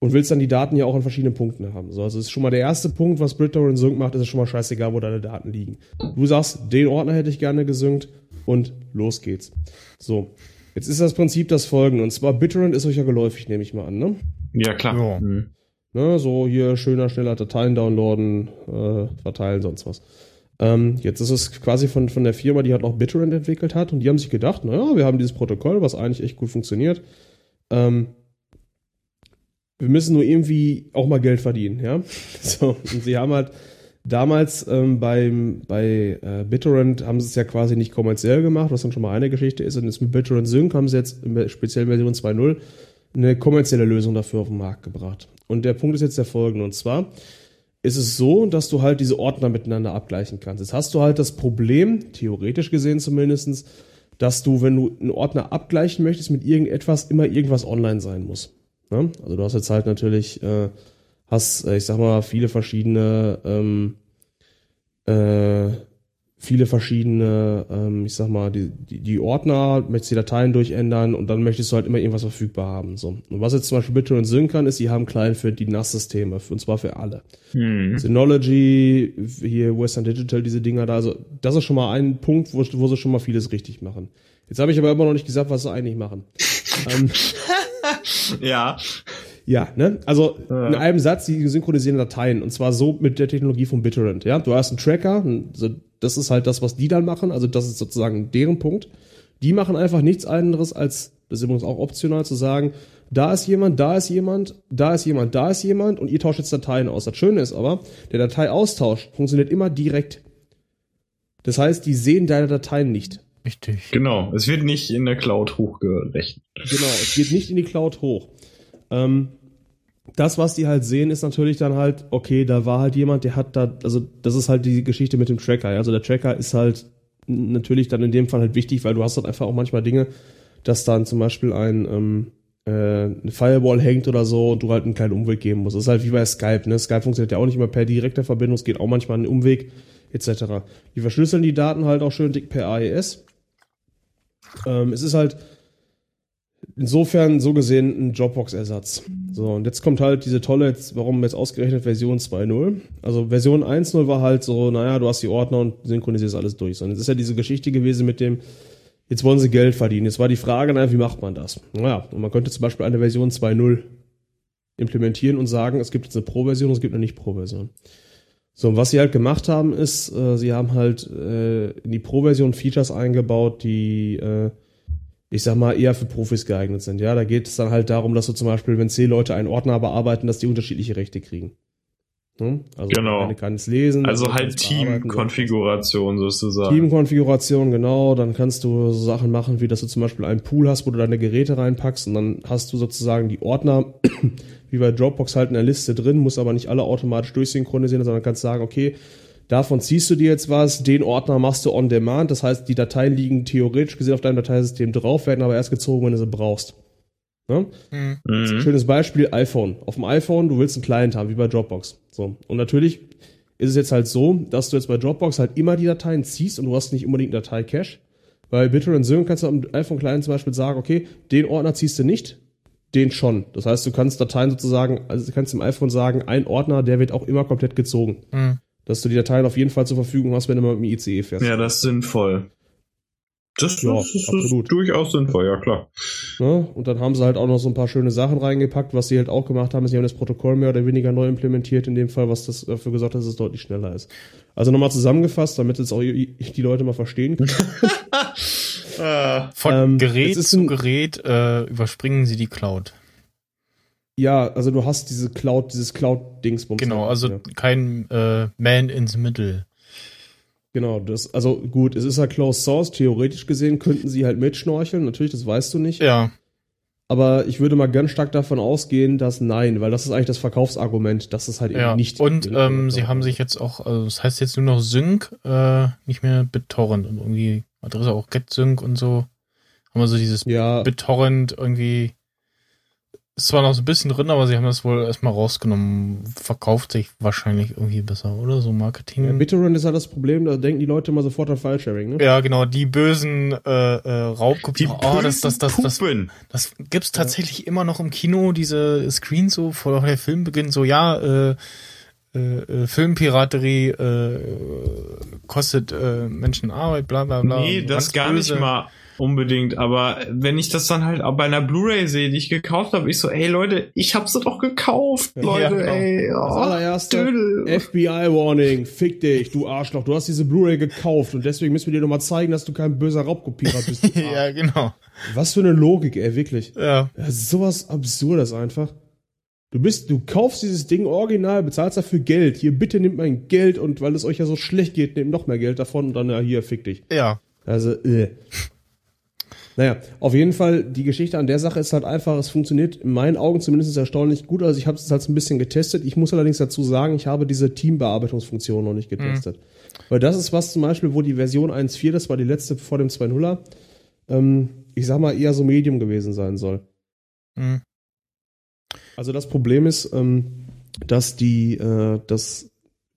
Und willst dann die Daten ja auch an verschiedenen Punkten haben. So, also das ist schon mal der erste Punkt, was BitTorrent Sync macht, ist es schon mal scheißegal, wo deine Daten liegen. Du sagst, den Ordner hätte ich gerne gesynkt und los geht's. So. Jetzt ist das Prinzip das folgende. Und zwar BitTorrent ist euch ja geläufig, nehme ich mal an, ne? Ja, klar. Ja. Mhm. Ne, so hier schöner, schneller Dateien downloaden, äh, verteilen, sonst was. Ähm, jetzt ist es quasi von, von der Firma, die halt auch BitTorrent entwickelt hat und die haben sich gedacht, naja, wir haben dieses Protokoll, was eigentlich echt gut funktioniert. Ähm, wir müssen nur irgendwie auch mal Geld verdienen, ja. So, und sie haben halt damals ähm, beim, bei äh, BitTorrent haben sie es ja quasi nicht kommerziell gemacht, was dann schon mal eine Geschichte ist. Und jetzt mit BitTorrent Sync haben sie jetzt speziell Version 2.0 eine kommerzielle Lösung dafür auf den Markt gebracht. Und der Punkt ist jetzt der folgende. Und zwar ist es so, dass du halt diese Ordner miteinander abgleichen kannst. Jetzt hast du halt das Problem, theoretisch gesehen zumindestens, dass du, wenn du einen Ordner abgleichen möchtest mit irgendetwas, immer irgendwas online sein muss. Ne? Also du hast jetzt halt natürlich, äh, hast, äh, ich sag mal, viele verschiedene ähm, äh, viele verschiedene, ähm, ich sag mal, die, die, die Ordner, möchtest die Dateien durchändern und dann möchtest du halt immer irgendwas verfügbar haben. So. Und was jetzt zum Beispiel BitTorrent Sync kann, ist, sie haben Client für die NAS-Systeme, und zwar für alle. Hm. Synology, hier Western Digital, diese Dinger da, also das ist schon mal ein Punkt, wo, wo sie schon mal vieles richtig machen. Jetzt habe ich aber immer noch nicht gesagt, was sie eigentlich machen. ähm, ja. Ja, ne? Also ja. in einem Satz, die synchronisieren Dateien und zwar so mit der Technologie von BitTorrent. Ja, du hast einen Tracker, das ist halt das, was die dann machen. Also das ist sozusagen deren Punkt. Die machen einfach nichts anderes als, das ist übrigens auch optional zu sagen, da ist jemand, da ist jemand, da ist jemand, da ist jemand und ihr tauscht jetzt Dateien aus. Das Schöne ist aber, der Dateiaustausch funktioniert immer direkt. Das heißt, die sehen deine Dateien nicht. Richtig. Genau, es wird nicht in der Cloud hochgerechnet. Genau, es geht nicht in die Cloud hoch. Ähm, das, was die halt sehen, ist natürlich dann halt, okay, da war halt jemand, der hat da, also das ist halt die Geschichte mit dem Tracker. Also der Tracker ist halt natürlich dann in dem Fall halt wichtig, weil du hast halt einfach auch manchmal Dinge, dass dann zum Beispiel ein ähm, äh, eine Firewall hängt oder so und du halt einen kleinen Umweg geben musst. Das ist halt wie bei Skype, ne? Skype funktioniert ja auch nicht immer per direkter Verbindung, es geht auch manchmal einen Umweg, etc. Die verschlüsseln die Daten halt auch schön dick per AES. Ähm, es ist halt insofern so gesehen ein Dropbox-Ersatz. So, und jetzt kommt halt diese tolle, jetzt, warum jetzt ausgerechnet Version 2.0? Also Version 1.0 war halt so, naja, du hast die Ordner und synchronisierst alles durch. Und jetzt ist ja diese Geschichte gewesen mit dem, jetzt wollen sie Geld verdienen. Jetzt war die Frage, naja, wie macht man das? Naja, und man könnte zum Beispiel eine Version 2.0 implementieren und sagen, es gibt jetzt eine Pro-Version und es gibt eine Nicht-Pro-Version. So, und was sie halt gemacht haben, ist, äh, sie haben halt äh, in die Pro-Version Features eingebaut, die äh, ich sag mal, eher für Profis geeignet sind. Ja, da geht es dann halt darum, dass du zum Beispiel, wenn zehn Leute einen Ordner bearbeiten, dass die unterschiedliche Rechte kriegen. Hm? Also genau. eine kann es lesen. Also halt Teamkonfiguration sozusagen. Teamkonfiguration, genau. Dann kannst du so Sachen machen, wie dass du zum Beispiel einen Pool hast, wo du deine Geräte reinpackst und dann hast du sozusagen die Ordner, wie bei Dropbox halt in der Liste drin, muss aber nicht alle automatisch durchsynchronisieren, sondern kannst sagen, okay, davon ziehst du dir jetzt was, den Ordner machst du on demand, das heißt, die Dateien liegen theoretisch gesehen auf deinem Dateisystem drauf, werden aber erst gezogen, wenn du sie brauchst. Ne? Mhm. Schönes Beispiel, iPhone. Auf dem iPhone, du willst einen Client haben, wie bei Dropbox. So. Und natürlich ist es jetzt halt so, dass du jetzt bei Dropbox halt immer die Dateien ziehst und du hast nicht unbedingt Datei-Cache. Bei BitTorrent Sync kannst du am iPhone-Client zum Beispiel sagen, okay, den Ordner ziehst du nicht, den schon. Das heißt, du kannst Dateien sozusagen, also du kannst im iPhone sagen, ein Ordner, der wird auch immer komplett gezogen. Mhm. Dass du die Dateien auf jeden Fall zur Verfügung hast, wenn du mal mit dem ICE fährst. Ja, das ist sinnvoll. Das, ja, das ist, absolut. durchaus sinnvoll, ja klar. Ja, und dann haben sie halt auch noch so ein paar schöne Sachen reingepackt. Was sie halt auch gemacht haben, ist, sie haben das Protokoll mehr oder weniger neu implementiert, in dem Fall, was das dafür gesorgt hat, dass es deutlich schneller ist. Also nochmal zusammengefasst, damit jetzt auch die Leute mal verstehen können. Von ähm, Gerät zu Gerät äh, überspringen sie die Cloud. Ja, also du hast diese Cloud, dieses Cloud-Dingsbums. Genau, also ja. kein äh, Man ins Mittel. Genau, das, also gut, es ist ja Closed Source, theoretisch gesehen könnten sie halt mitschnorcheln, natürlich, das weißt du nicht. Ja. Aber ich würde mal ganz stark davon ausgehen, dass nein, weil das ist eigentlich das Verkaufsargument, dass es halt ja. eben nicht. Und ähm, sie haben sich jetzt auch, also das heißt jetzt nur noch Sync, äh, nicht mehr BitTorrent und irgendwie Adresse auch GetSync und so. Haben wir so dieses ja. BitTorrent irgendwie ist zwar noch so ein bisschen drin, aber sie haben das wohl erstmal rausgenommen. Verkauft sich wahrscheinlich irgendwie besser, oder? So Marketing. Ja, BitTorrent ist halt das Problem, da denken die Leute immer sofort an File-Sharing, ne? Ja, genau, die bösen äh, äh, Raubkopien. Oh, das, das, das, das, das, das gibt's tatsächlich ja. immer noch im Kino, diese Screens so, vor der Film beginnt, so, ja, äh, äh, äh, Filmpiraterie äh, kostet äh, Menschen Arbeit, bla bla bla. Nee, das gar böse. nicht mal unbedingt, aber wenn ich das dann halt auch bei einer Blu-ray sehe, die ich gekauft habe, ich so, ey Leute, ich hab sie doch gekauft, Leute, ja, genau. ey. Oh, das allererste FBI-Warning, fick dich, du Arschloch, du hast diese Blu-ray gekauft und deswegen müssen wir dir nochmal zeigen, dass du kein böser Raubkopierer bist. ja, genau. Was für eine Logik, ey, wirklich. Ja. Ist sowas Absurdes einfach. Du bist, du kaufst dieses Ding original, bezahlst dafür Geld. Hier, bitte nimmt mein Geld und weil es euch ja so schlecht geht, nehmt noch mehr Geld davon und dann, ja, hier, fick dich. Ja. Also, äh. Naja, auf jeden Fall, die Geschichte an der Sache ist halt einfach, es funktioniert in meinen Augen zumindest erstaunlich gut. Also ich habe es halt ein bisschen getestet. Ich muss allerdings dazu sagen, ich habe diese Teambearbeitungsfunktion noch nicht getestet. Mhm. Weil das ist was zum Beispiel, wo die Version 1.4, das war die letzte vor dem 2.0er, ähm, ich sag mal, eher so Medium gewesen sein soll. Mhm. Also das Problem ist, ähm, dass die, äh, das,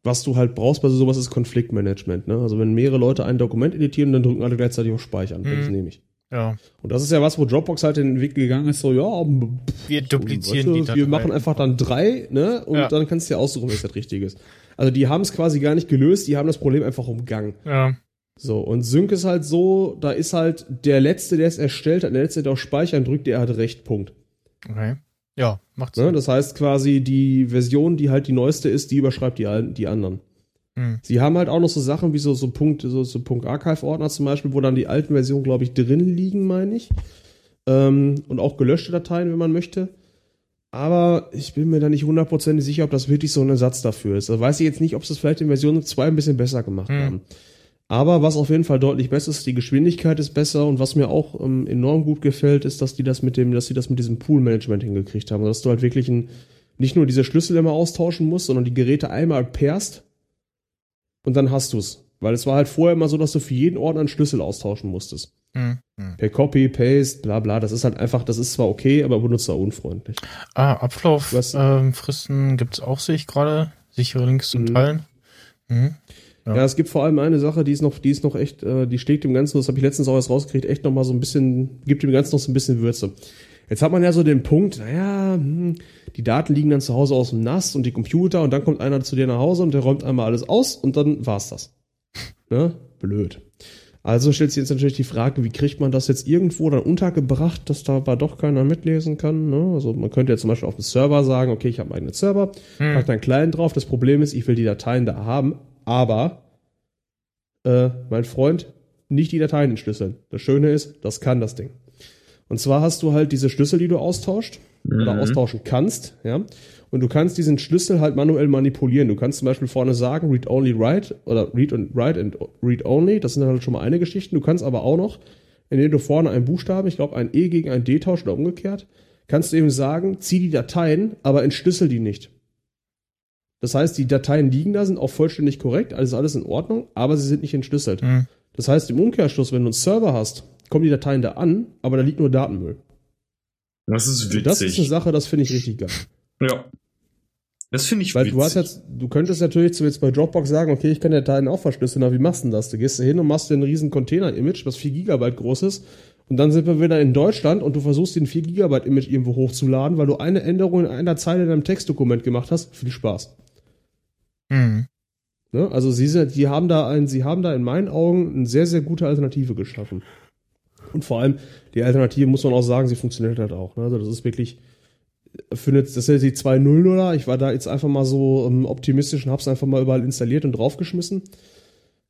was du halt brauchst bei sowas ist Konfliktmanagement. Ne? Also wenn mehrere Leute ein Dokument editieren, dann drücken alle gleichzeitig auf Speichern. Mhm. Das nehme ich. Ja. Und das ist ja was, wo Dropbox halt in den Weg gegangen ist, so, ja, wir duplizieren weißt du, die Wir machen einfach dann drei, ne, und ja. dann kannst du ja aussuchen, was das Richtige ist. Also die haben es quasi gar nicht gelöst, die haben das Problem einfach umgangen. Ja. So, und Sync ist halt so, da ist halt der Letzte, der es erstellt hat, der Letzte, der auf Speichern drückt, der hat recht, Punkt. Okay. Ja, macht ne, Sinn. Ne, das heißt quasi, die Version, die halt die neueste ist, die überschreibt die, die anderen. Mhm. Sie haben halt auch noch so Sachen wie so, so Punkte, so, so Punkt Archive-Ordner zum Beispiel, wo dann die alten Versionen, glaube ich, drin liegen, meine ich. Ähm, und auch gelöschte Dateien, wenn man möchte. Aber ich bin mir da nicht hundertprozentig sicher, ob das wirklich so ein Ersatz dafür ist. Da weiß ich jetzt nicht, ob sie es vielleicht in Version 2 ein bisschen besser gemacht mhm. haben. Aber was auf jeden Fall deutlich besser ist, die Geschwindigkeit ist besser und was mir auch ähm, enorm gut gefällt, ist, dass die das mit dem, dass sie das mit diesem Pool-Management hingekriegt haben. Dass du halt wirklich ein, nicht nur diese Schlüssel immer austauschen musst, sondern die Geräte einmal pairst und dann hast du's. Weil es war halt vorher immer so, dass du für jeden Ordner einen Schlüssel austauschen musstest. Mhm. Per Copy, Paste, bla bla. Das ist halt einfach, das ist zwar okay, aber benutzer-unfreundlich. Ah, Ablauffristen ähm, gibt's auch, sehe ich gerade. Sichere Links zum mhm. Teilen. Mhm. Ja. ja. es gibt vor allem eine Sache, die ist noch, die ist noch echt, äh, die schlägt dem Ganzen, das habe ich letztens auch erst rausgekriegt, echt noch mal so ein bisschen, gibt dem Ganzen noch so ein bisschen Würze. Jetzt hat man ja so den Punkt, naja, hm, die Daten liegen dann zu Hause aus dem Nass und die Computer und dann kommt einer zu dir nach Hause und der räumt einmal alles aus und dann war's das. Ne? Blöd. Also stellt sich jetzt natürlich die Frage, wie kriegt man das jetzt irgendwo dann untergebracht, dass da aber doch keiner mitlesen kann. Ne? Also man könnte ja zum Beispiel auf dem Server sagen, okay, ich habe einen eigenen Server, hm. pack da einen kleinen drauf. Das Problem ist, ich will die Dateien da haben, aber äh, mein Freund nicht die Dateien entschlüsseln. Das Schöne ist, das kann das Ding. Und zwar hast du halt diese Schlüssel, die du austauscht mhm. oder austauschen kannst, ja. Und du kannst diesen Schlüssel halt manuell manipulieren. Du kannst zum Beispiel vorne sagen, read only write oder read and write and read only. Das sind halt schon mal eine Geschichte. Du kannst aber auch noch, indem du vorne einen Buchstaben, ich glaube ein E gegen ein D tauscht oder umgekehrt, kannst du eben sagen, zieh die Dateien, aber entschlüssel die nicht. Das heißt, die Dateien liegen da, sind auch vollständig korrekt, also alles in Ordnung, aber sie sind nicht entschlüsselt. Mhm. Das heißt, im Umkehrschluss, wenn du einen Server hast, kommen die Dateien da an, aber da liegt nur Datenmüll. Das ist witzig. Das ist eine Sache, das finde ich richtig geil. Ja. Das finde ich Weil witzig. du hast jetzt, du könntest natürlich jetzt bei Dropbox sagen, okay, ich kann die Dateien auch verschlüsseln, aber wie machst du denn das? Du gehst da hin und machst dir ein riesen Container-Image, was 4 Gigabyte groß ist, und dann sind wir wieder in Deutschland und du versuchst den 4 Gigabyte Image irgendwo hochzuladen, weil du eine Änderung in einer Zeile in deinem Textdokument gemacht hast. Viel Spaß. Mhm. Ne? Also sie sind, die haben da ein, sie haben da in meinen Augen eine sehr, sehr gute Alternative geschaffen. Und vor allem, die Alternative muss man auch sagen, sie funktioniert halt auch. Ne? Also das ist wirklich, eine, das ist ja die 2.0 Ich war da jetzt einfach mal so ähm, optimistisch und hab's einfach mal überall installiert und draufgeschmissen.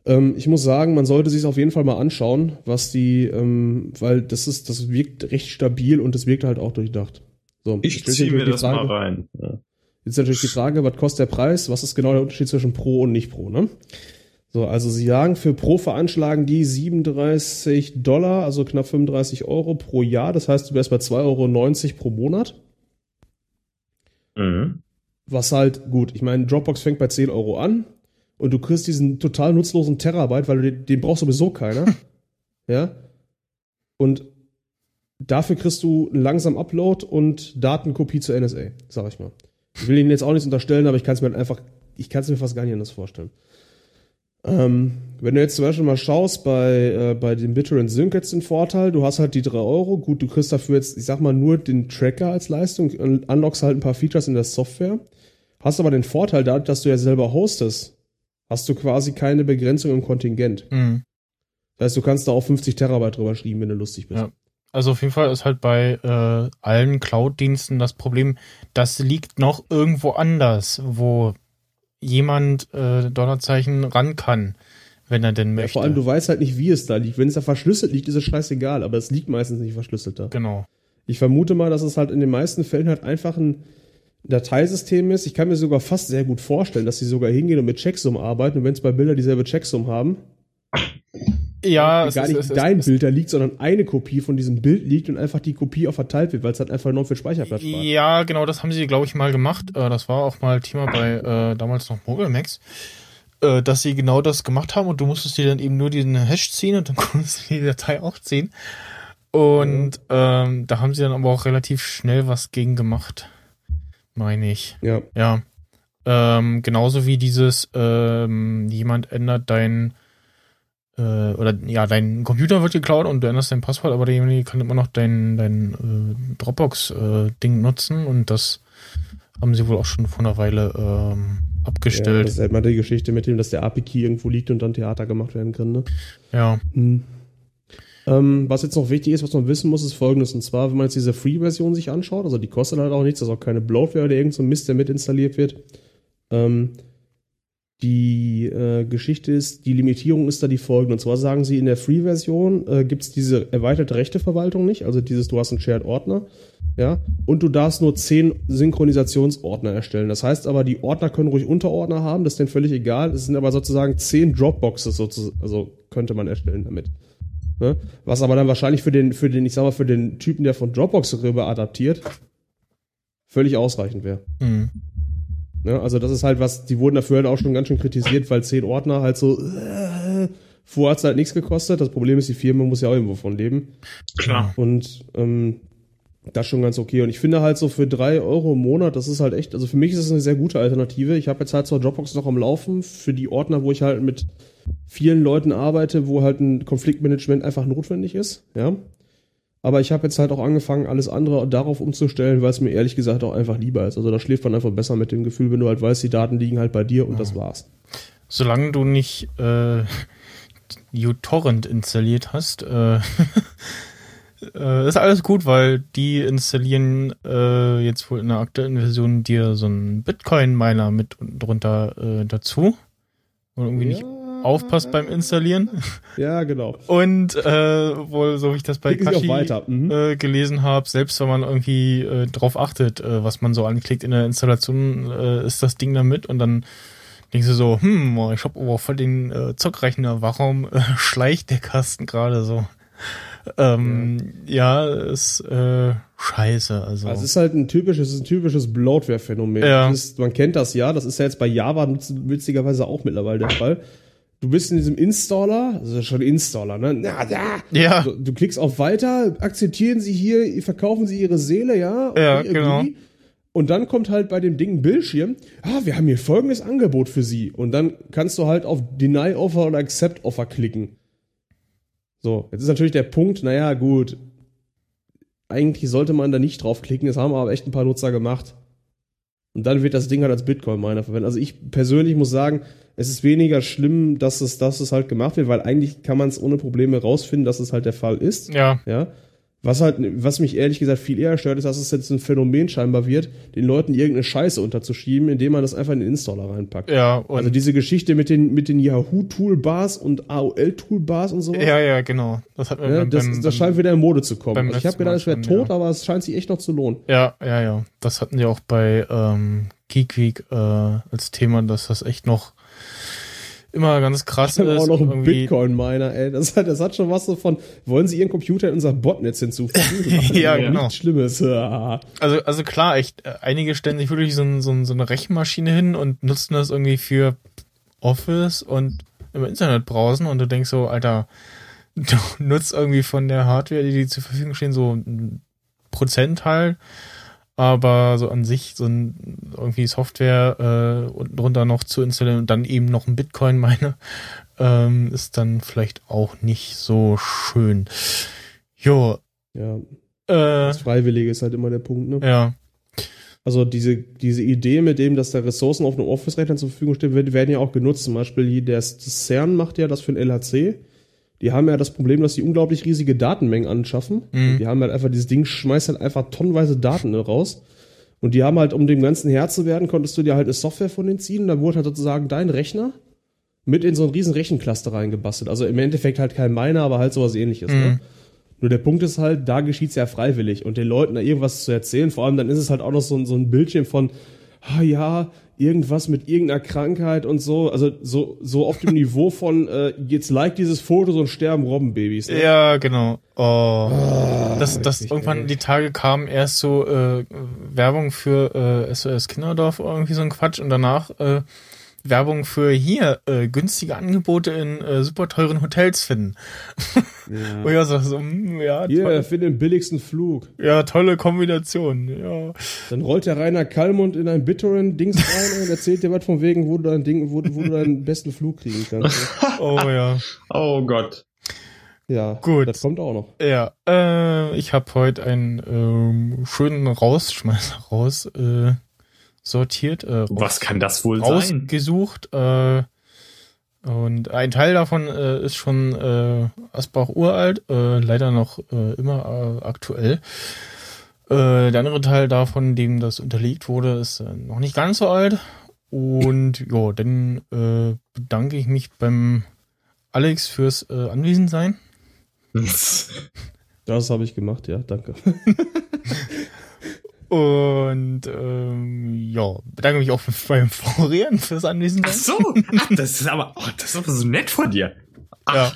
Ähm, ich muss sagen, man sollte sich auf jeden Fall mal anschauen, was die, ähm, weil das ist, das wirkt recht stabil und das wirkt halt auch durchdacht. So, ich ziehe mir das Frage, mal rein. Ja. Jetzt natürlich die Frage, was kostet der Preis? Was ist genau der Unterschied zwischen Pro und nicht Pro, ne? So, also sie sagen, für Pro veranschlagen die 37 Dollar, also knapp 35 Euro pro Jahr. Das heißt, du wärst bei 2,90 Euro pro Monat. Mhm. Was halt, gut, ich meine, Dropbox fängt bei 10 Euro an und du kriegst diesen total nutzlosen Terabyte, weil den, den braucht sowieso keiner. ja. Und dafür kriegst du einen langsamen Upload und Datenkopie zur NSA, sag ich mal. Ich will Ihnen jetzt auch nichts unterstellen, aber ich kann es mir halt einfach, ich kann es mir fast gar nicht anders vorstellen. Ähm, wenn du jetzt zum Beispiel mal schaust, bei, äh, bei dem BitTorrent Sync jetzt den Vorteil, du hast halt die drei Euro, gut, du kriegst dafür jetzt, ich sag mal, nur den Tracker als Leistung und unlockst halt ein paar Features in der Software. Hast aber den Vorteil dadurch, dass du ja selber hostest, hast du quasi keine Begrenzung im Kontingent. Mhm. Das heißt, du kannst da auch 50 Terabyte drüber schreiben, wenn du lustig bist. Ja. Also auf jeden Fall ist halt bei äh, allen Cloud-Diensten das Problem, das liegt noch irgendwo anders, wo jemand äh, Dollarzeichen ran kann, wenn er denn möchte. Ja, vor allem, du weißt halt nicht, wie es da liegt. Wenn es da verschlüsselt liegt, ist es scheißegal, aber es liegt meistens nicht verschlüsselt da. Genau. Ich vermute mal, dass es halt in den meisten Fällen halt einfach ein Dateisystem ist. Ich kann mir sogar fast sehr gut vorstellen, dass sie sogar hingehen und mit Checksum arbeiten und wenn es bei Bilder dieselbe Checksum haben, ja, gar nicht ist, dein Bild da liegt, sondern eine Kopie von diesem Bild liegt und einfach die Kopie auch verteilt wird, weil es halt einfach enorm viel Speicherplatz spart. Ja, genau, das haben sie, glaube ich, mal gemacht. Äh, das war auch mal Thema bei äh, damals noch Mogelmax, äh, dass sie genau das gemacht haben und du musstest dir dann eben nur diesen Hash ziehen und dann konntest du die Datei auch ziehen. Und mhm. ähm, da haben sie dann aber auch relativ schnell was gegen gemacht, meine ich. Ja. Ja. Ähm, genauso wie dieses, ähm, jemand ändert dein äh, oder ja, dein Computer wird geklaut und du änderst dein Passwort, aber derjenige kann immer noch dein, dein äh, Dropbox-Ding äh, nutzen und das haben sie wohl auch schon vor einer Weile ähm, abgestellt. Ja, das ist halt mal die Geschichte mit dem, dass der API-Key irgendwo liegt und dann Theater gemacht werden kann, ne? Ja. Hm. Ähm, was jetzt noch wichtig ist, was man wissen muss, ist folgendes. Und zwar, wenn man jetzt diese Free-Version sich anschaut, also die kostet halt auch nichts, das ist auch keine Bloatware oder irgend so ein Mist, der mit installiert wird. Ähm, die äh, Geschichte ist, die Limitierung ist da die folgende. Und zwar sagen sie, in der Free-Version äh, gibt es diese erweiterte Rechteverwaltung nicht. Also dieses, du hast einen Shared-Ordner. Ja, und du darfst nur zehn Synchronisationsordner erstellen. Das heißt aber, die Ordner können ruhig Unterordner haben, das ist denen völlig egal. Es sind aber sozusagen zehn Dropboxes, sozusagen, also könnte man erstellen damit. Ne? Was aber dann wahrscheinlich für den, für den, ich sag mal, für den Typen, der von Dropbox rüber adaptiert, völlig ausreichend wäre. Mhm. Ne? Also das ist halt was, die wurden dafür halt auch schon ganz schön kritisiert, weil zehn Ordner halt so, äh, vorher hat es halt nichts gekostet. Das Problem ist, die Firma muss ja auch irgendwo von leben. Klar. Und ähm, das schon ganz okay. Und ich finde halt so für drei Euro im Monat, das ist halt echt, also für mich ist es eine sehr gute Alternative. Ich habe jetzt halt zwar Dropbox noch am Laufen für die Ordner, wo ich halt mit vielen Leuten arbeite, wo halt ein Konfliktmanagement einfach notwendig ist, ja. Aber ich habe jetzt halt auch angefangen, alles andere darauf umzustellen, weil es mir ehrlich gesagt auch einfach lieber ist. Also da schläft man einfach besser mit dem Gefühl, wenn du halt weißt, die Daten liegen halt bei dir und ja. das war's. Solange du nicht äh, uTorrent installiert hast, äh, äh, ist alles gut, weil die installieren äh, jetzt wohl in der aktuellen Version dir so einen Bitcoin-Miner mit drunter äh, dazu. Oder irgendwie ja. nicht aufpasst beim Installieren. Ja, genau. Und äh, wohl, so wie ich das bei Kashi mhm. äh, gelesen habe, selbst wenn man irgendwie äh, drauf achtet, äh, was man so anklickt in der Installation, äh, ist das Ding damit und dann denkst du so, hm, ich hab aber voll den äh, Zockrechner, warum äh, schleicht der Kasten gerade so? Ähm, ja. ja, ist äh, scheiße. Also. also es ist halt ein typisches, ein typisches Bloatware-Phänomen. Ja. man kennt das ja, das ist ja jetzt bei Java witzigerweise auch mittlerweile der Fall. Du bist in diesem Installer, also schon Installer, ne? Na, da. Ja. Du, du, klickst auf Weiter, akzeptieren sie hier, verkaufen sie ihre Seele, ja? Ja, genau. Und dann kommt halt bei dem Ding ein Bildschirm, ah, wir haben hier folgendes Angebot für Sie. Und dann kannst du halt auf Deny Offer oder Accept Offer klicken. So, jetzt ist natürlich der Punkt, naja, gut, eigentlich sollte man da nicht draufklicken, das haben aber echt ein paar Nutzer gemacht. Und dann wird das Ding halt als Bitcoin-Miner verwendet. Also ich persönlich muss sagen, es ist weniger schlimm, dass es, dass es halt gemacht wird, weil eigentlich kann man es ohne Probleme rausfinden, dass es halt der Fall ist. Ja. Ja. Was halt, was mich ehrlich gesagt viel eher stört, ist, dass es jetzt ein Phänomen scheinbar wird, den Leuten irgendeine Scheiße unterzuschieben, indem man das einfach in den Installer reinpackt. Ja. also diese Geschichte mit den, mit den Yahoo-Toolbars und AOL-Toolbars und so. Ja, ja, genau. Das hat ja, das, beim, das scheint wieder in Mode zu kommen. Also ich habe gedacht, es wäre tot, ja. aber es scheint sich echt noch zu lohnen. Ja, ja, ja. Das hatten wir auch bei ähm, Geek Week äh, als Thema, dass das echt noch immer ganz krass ist. auch noch ein Bitcoin-Miner, ey. Das hat, das hat schon was so von, wollen Sie Ihren Computer in unser Botnetz hinzufügen? ja, genau. Nichts Schlimmes. also, also klar, echt, äh, einige stellen sich wirklich so, ein, so, ein, so eine Rechenmaschine hin und nutzen das irgendwie für Office und im Internet browsen und du denkst so, Alter, du nutzt irgendwie von der Hardware, die dir zur Verfügung stehen, so ein Prozentteil aber so an sich so ein irgendwie Software äh, unten drunter noch zu installieren und dann eben noch ein Bitcoin meine ähm, ist dann vielleicht auch nicht so schön. Jo. Ja. Äh, das Freiwillige ist halt immer der Punkt, ne? Ja. Also diese, diese Idee mit dem, dass da Ressourcen auf einem Office-Rechner zur Verfügung stehen, werden ja auch genutzt. Zum Beispiel der CERN macht ja das für ein LHC die haben ja das Problem, dass die unglaublich riesige Datenmengen anschaffen. Mhm. Die haben halt einfach, dieses Ding schmeißt halt einfach tonnenweise Daten raus. Und die haben halt, um dem Ganzen Herr zu werden, konntest du dir halt eine Software von denen ziehen. Da wurde halt sozusagen dein Rechner mit in so einen riesen Rechencluster reingebastelt. Also im Endeffekt halt kein Miner, aber halt sowas ähnliches. Ne? Mhm. Ne? Nur der Punkt ist halt, da geschieht's ja freiwillig. Und den Leuten da irgendwas zu erzählen, vor allem dann ist es halt auch noch so, so ein Bildschirm von, ah ja, irgendwas mit irgendeiner Krankheit und so, also so so auf dem Niveau von äh, jetzt like dieses Foto so ein sterben Robbenbabys. Ne? Ja, genau. Oh. oh das das irgendwann ey. die Tage kam erst so äh, Werbung für äh, SOS Kinderdorf irgendwie so ein Quatsch und danach äh, Werbung für hier äh, günstige Angebote in äh, super teuren Hotels finden. Ja. Und ja, so, so, hm, ja, hier, toll. finde den billigsten Flug. Ja, tolle Kombination. Ja. Dann rollt der Rainer Kallmund in ein BitTorrent-Dings rein und erzählt dir was von wegen, wo du dein Ding, wo, wo du deinen besten Flug kriegen kannst. oh ja. Oh Gott. Ja, gut. Das kommt auch noch. Ja, äh, ich habe heute einen ähm, schönen Rausschmeißer raus. Äh, sortiert. Äh, Was kann das wohl rausgesucht, sein? Äh, und ein Teil davon äh, ist schon äh, Asbach uralt, äh, leider noch äh, immer äh, aktuell. Äh, der andere Teil davon, dem das unterlegt wurde, ist äh, noch nicht ganz so alt. Und ja, dann äh, bedanke ich mich beim Alex fürs äh, Anwesensein. Das habe ich gemacht, ja, danke. Und ähm, ja, bedanke mich auch beim Florian fürs Anwesen. Ach so, ach, das ist aber, oh, das ist aber so nett von dir. Ach, ja.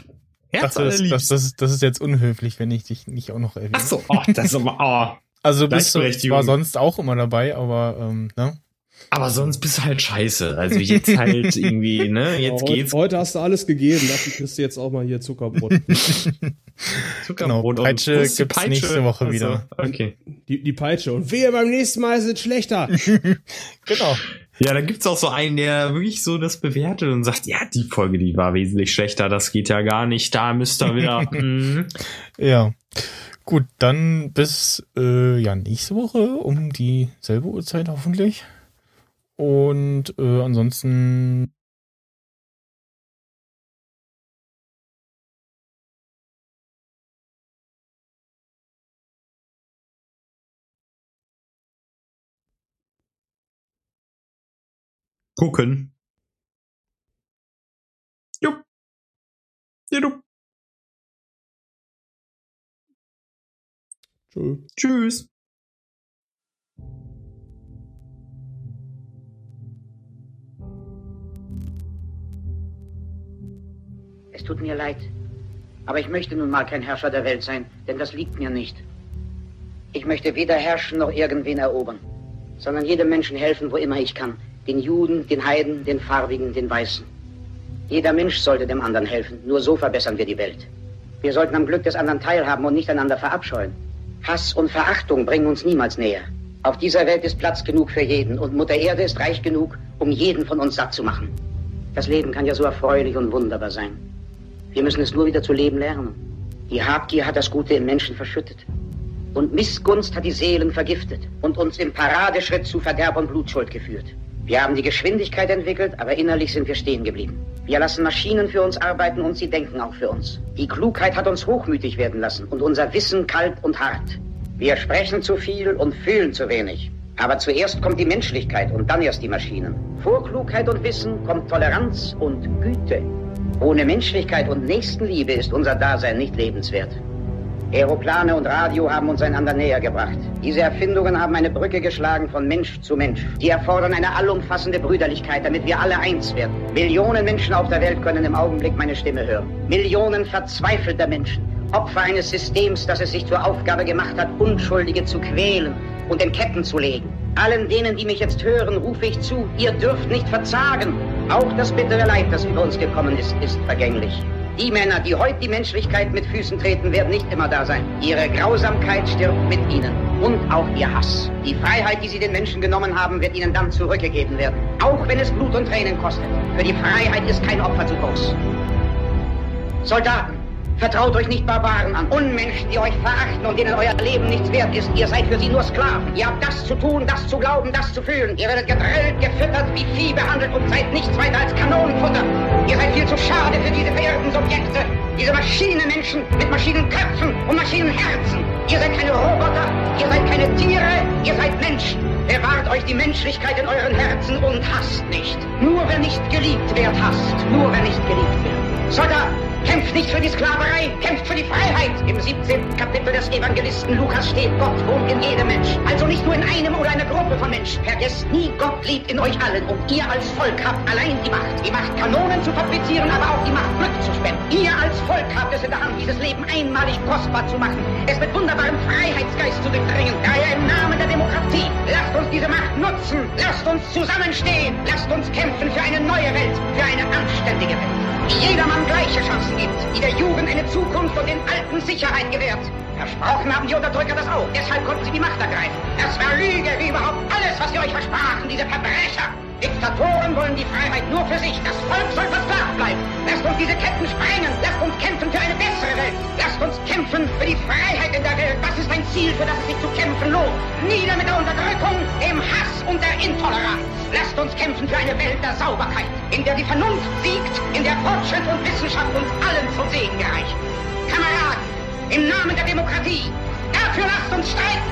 Herz das, ist, das, das, ist, das ist jetzt unhöflich, wenn ich dich nicht auch noch erwähne. Ach so, oh, das ist aber, oh. Also du bist zwar sonst auch immer dabei, aber ähm, ne? Aber sonst bist du halt scheiße. Also jetzt halt irgendwie, ne? Jetzt ja, geht's. Heute hast du alles gegeben. Dafür kriegst du jetzt auch mal hier Zuckerbrot. Zuckerbrot. Genau, Peitsche und gibt's Peitsche? nächste Woche also, wieder. Okay. Die, die Peitsche. Und wehe, beim nächsten Mal ist es schlechter. genau. Ja, da gibt's auch so einen, der wirklich so das bewertet und sagt, ja, die Folge, die war wesentlich schlechter, das geht ja gar nicht, da müsst ihr wieder. mm. Ja. Gut, dann bis äh, ja nächste Woche um dieselbe Uhrzeit hoffentlich. Und äh, ansonsten gucken. Du. Tschö. Tschüss. Es tut mir leid. Aber ich möchte nun mal kein Herrscher der Welt sein, denn das liegt mir nicht. Ich möchte weder herrschen noch irgendwen erobern, sondern jedem Menschen helfen, wo immer ich kann. Den Juden, den Heiden, den Farbigen, den Weißen. Jeder Mensch sollte dem anderen helfen. Nur so verbessern wir die Welt. Wir sollten am Glück des anderen teilhaben und nicht einander verabscheuen. Hass und Verachtung bringen uns niemals näher. Auf dieser Welt ist Platz genug für jeden und Mutter Erde ist reich genug, um jeden von uns satt zu machen. Das Leben kann ja so erfreulich und wunderbar sein. Wir müssen es nur wieder zu leben lernen. Die Habgier hat das Gute im Menschen verschüttet. Und Missgunst hat die Seelen vergiftet und uns im Paradeschritt zu Verderb und Blutschuld geführt. Wir haben die Geschwindigkeit entwickelt, aber innerlich sind wir stehen geblieben. Wir lassen Maschinen für uns arbeiten und sie denken auch für uns. Die Klugheit hat uns hochmütig werden lassen und unser Wissen kalt und hart. Wir sprechen zu viel und fühlen zu wenig. Aber zuerst kommt die Menschlichkeit und dann erst die Maschinen. Vor Klugheit und Wissen kommt Toleranz und Güte. Ohne Menschlichkeit und Nächstenliebe ist unser Dasein nicht lebenswert. Aeroplane und Radio haben uns einander näher gebracht. Diese Erfindungen haben eine Brücke geschlagen von Mensch zu Mensch. Die erfordern eine allumfassende Brüderlichkeit, damit wir alle eins werden. Millionen Menschen auf der Welt können im Augenblick meine Stimme hören. Millionen verzweifelter Menschen. Opfer eines Systems, das es sich zur Aufgabe gemacht hat, Unschuldige zu quälen und in Ketten zu legen. Allen denen, die mich jetzt hören, rufe ich zu, ihr dürft nicht verzagen. Auch das bittere Leid, das über uns gekommen ist, ist vergänglich. Die Männer, die heute die Menschlichkeit mit Füßen treten, werden nicht immer da sein. Ihre Grausamkeit stirbt mit ihnen. Und auch ihr Hass. Die Freiheit, die sie den Menschen genommen haben, wird ihnen dann zurückgegeben werden. Auch wenn es Blut und Tränen kostet. Für die Freiheit ist kein Opfer zu groß. Soldaten, Vertraut euch nicht Barbaren an, Unmenschen, die euch verachten und denen euer Leben nichts wert ist. Ihr seid für sie nur Sklaven. Ihr habt das zu tun, das zu glauben, das zu fühlen. Ihr werdet gedrillt, gefüttert, wie Vieh behandelt und seid nichts weiter als Kanonenfutter. Ihr seid viel zu schade für diese Subjekte. Diese Maschinenmenschen mit Maschinenköpfen und Maschinenherzen. Ihr seid keine Roboter, ihr seid keine Tiere, ihr seid Menschen. Bewahrt euch die Menschlichkeit in euren Herzen und hasst nicht. Nur wer nicht geliebt wird, hasst. Nur wer nicht geliebt wird. Soldat, Kämpft nicht für die Sklaverei, kämpft für die Freiheit. Im 17. Kapitel des Evangelisten Lukas steht, Gott wohnt in jedem Mensch. Also nicht nur in einem oder einer Gruppe von Menschen. Vergesst nie, Gott lebt in euch allen und ihr als Volk habt allein die Macht. Die Macht, Kanonen zu fabrizieren, aber auch die Macht, Glück zu spenden. Ihr als Volk habt es in der Hand, dieses Leben einmalig kostbar zu machen. Es mit wunderbarem Freiheitsgeist zu durchdringen. Daher im Namen der Demokratie, lasst uns diese Macht nutzen. Lasst uns zusammenstehen. Lasst uns kämpfen für eine neue Welt, für eine anständige Welt jedermann gleiche Chancen gibt, die der Jugend eine Zukunft und den Alten Sicherheit gewährt. Versprochen haben die Unterdrücker das auch, deshalb konnten sie die Macht ergreifen. Das war Lüge wie überhaupt alles, was sie euch versprachen, diese Verbrecher. Diktatoren wollen die Freiheit nur für sich. Das Volk soll versklavt bleiben. Lasst uns diese Ketten sprengen. Lasst uns kämpfen für eine bessere Welt. Lasst uns kämpfen für die Freiheit in der Welt. Das ist ein Ziel, für das es sich zu kämpfen lohnt. Nieder mit der Unterdrückung, dem Hass und der Intoleranz. Lasst uns kämpfen für eine Welt der Sauberkeit, in der die Vernunft siegt, in der Fortschritt und Wissenschaft uns allen zum Segen gereichen. Kameraden, im Namen der Demokratie, dafür lasst uns streiten!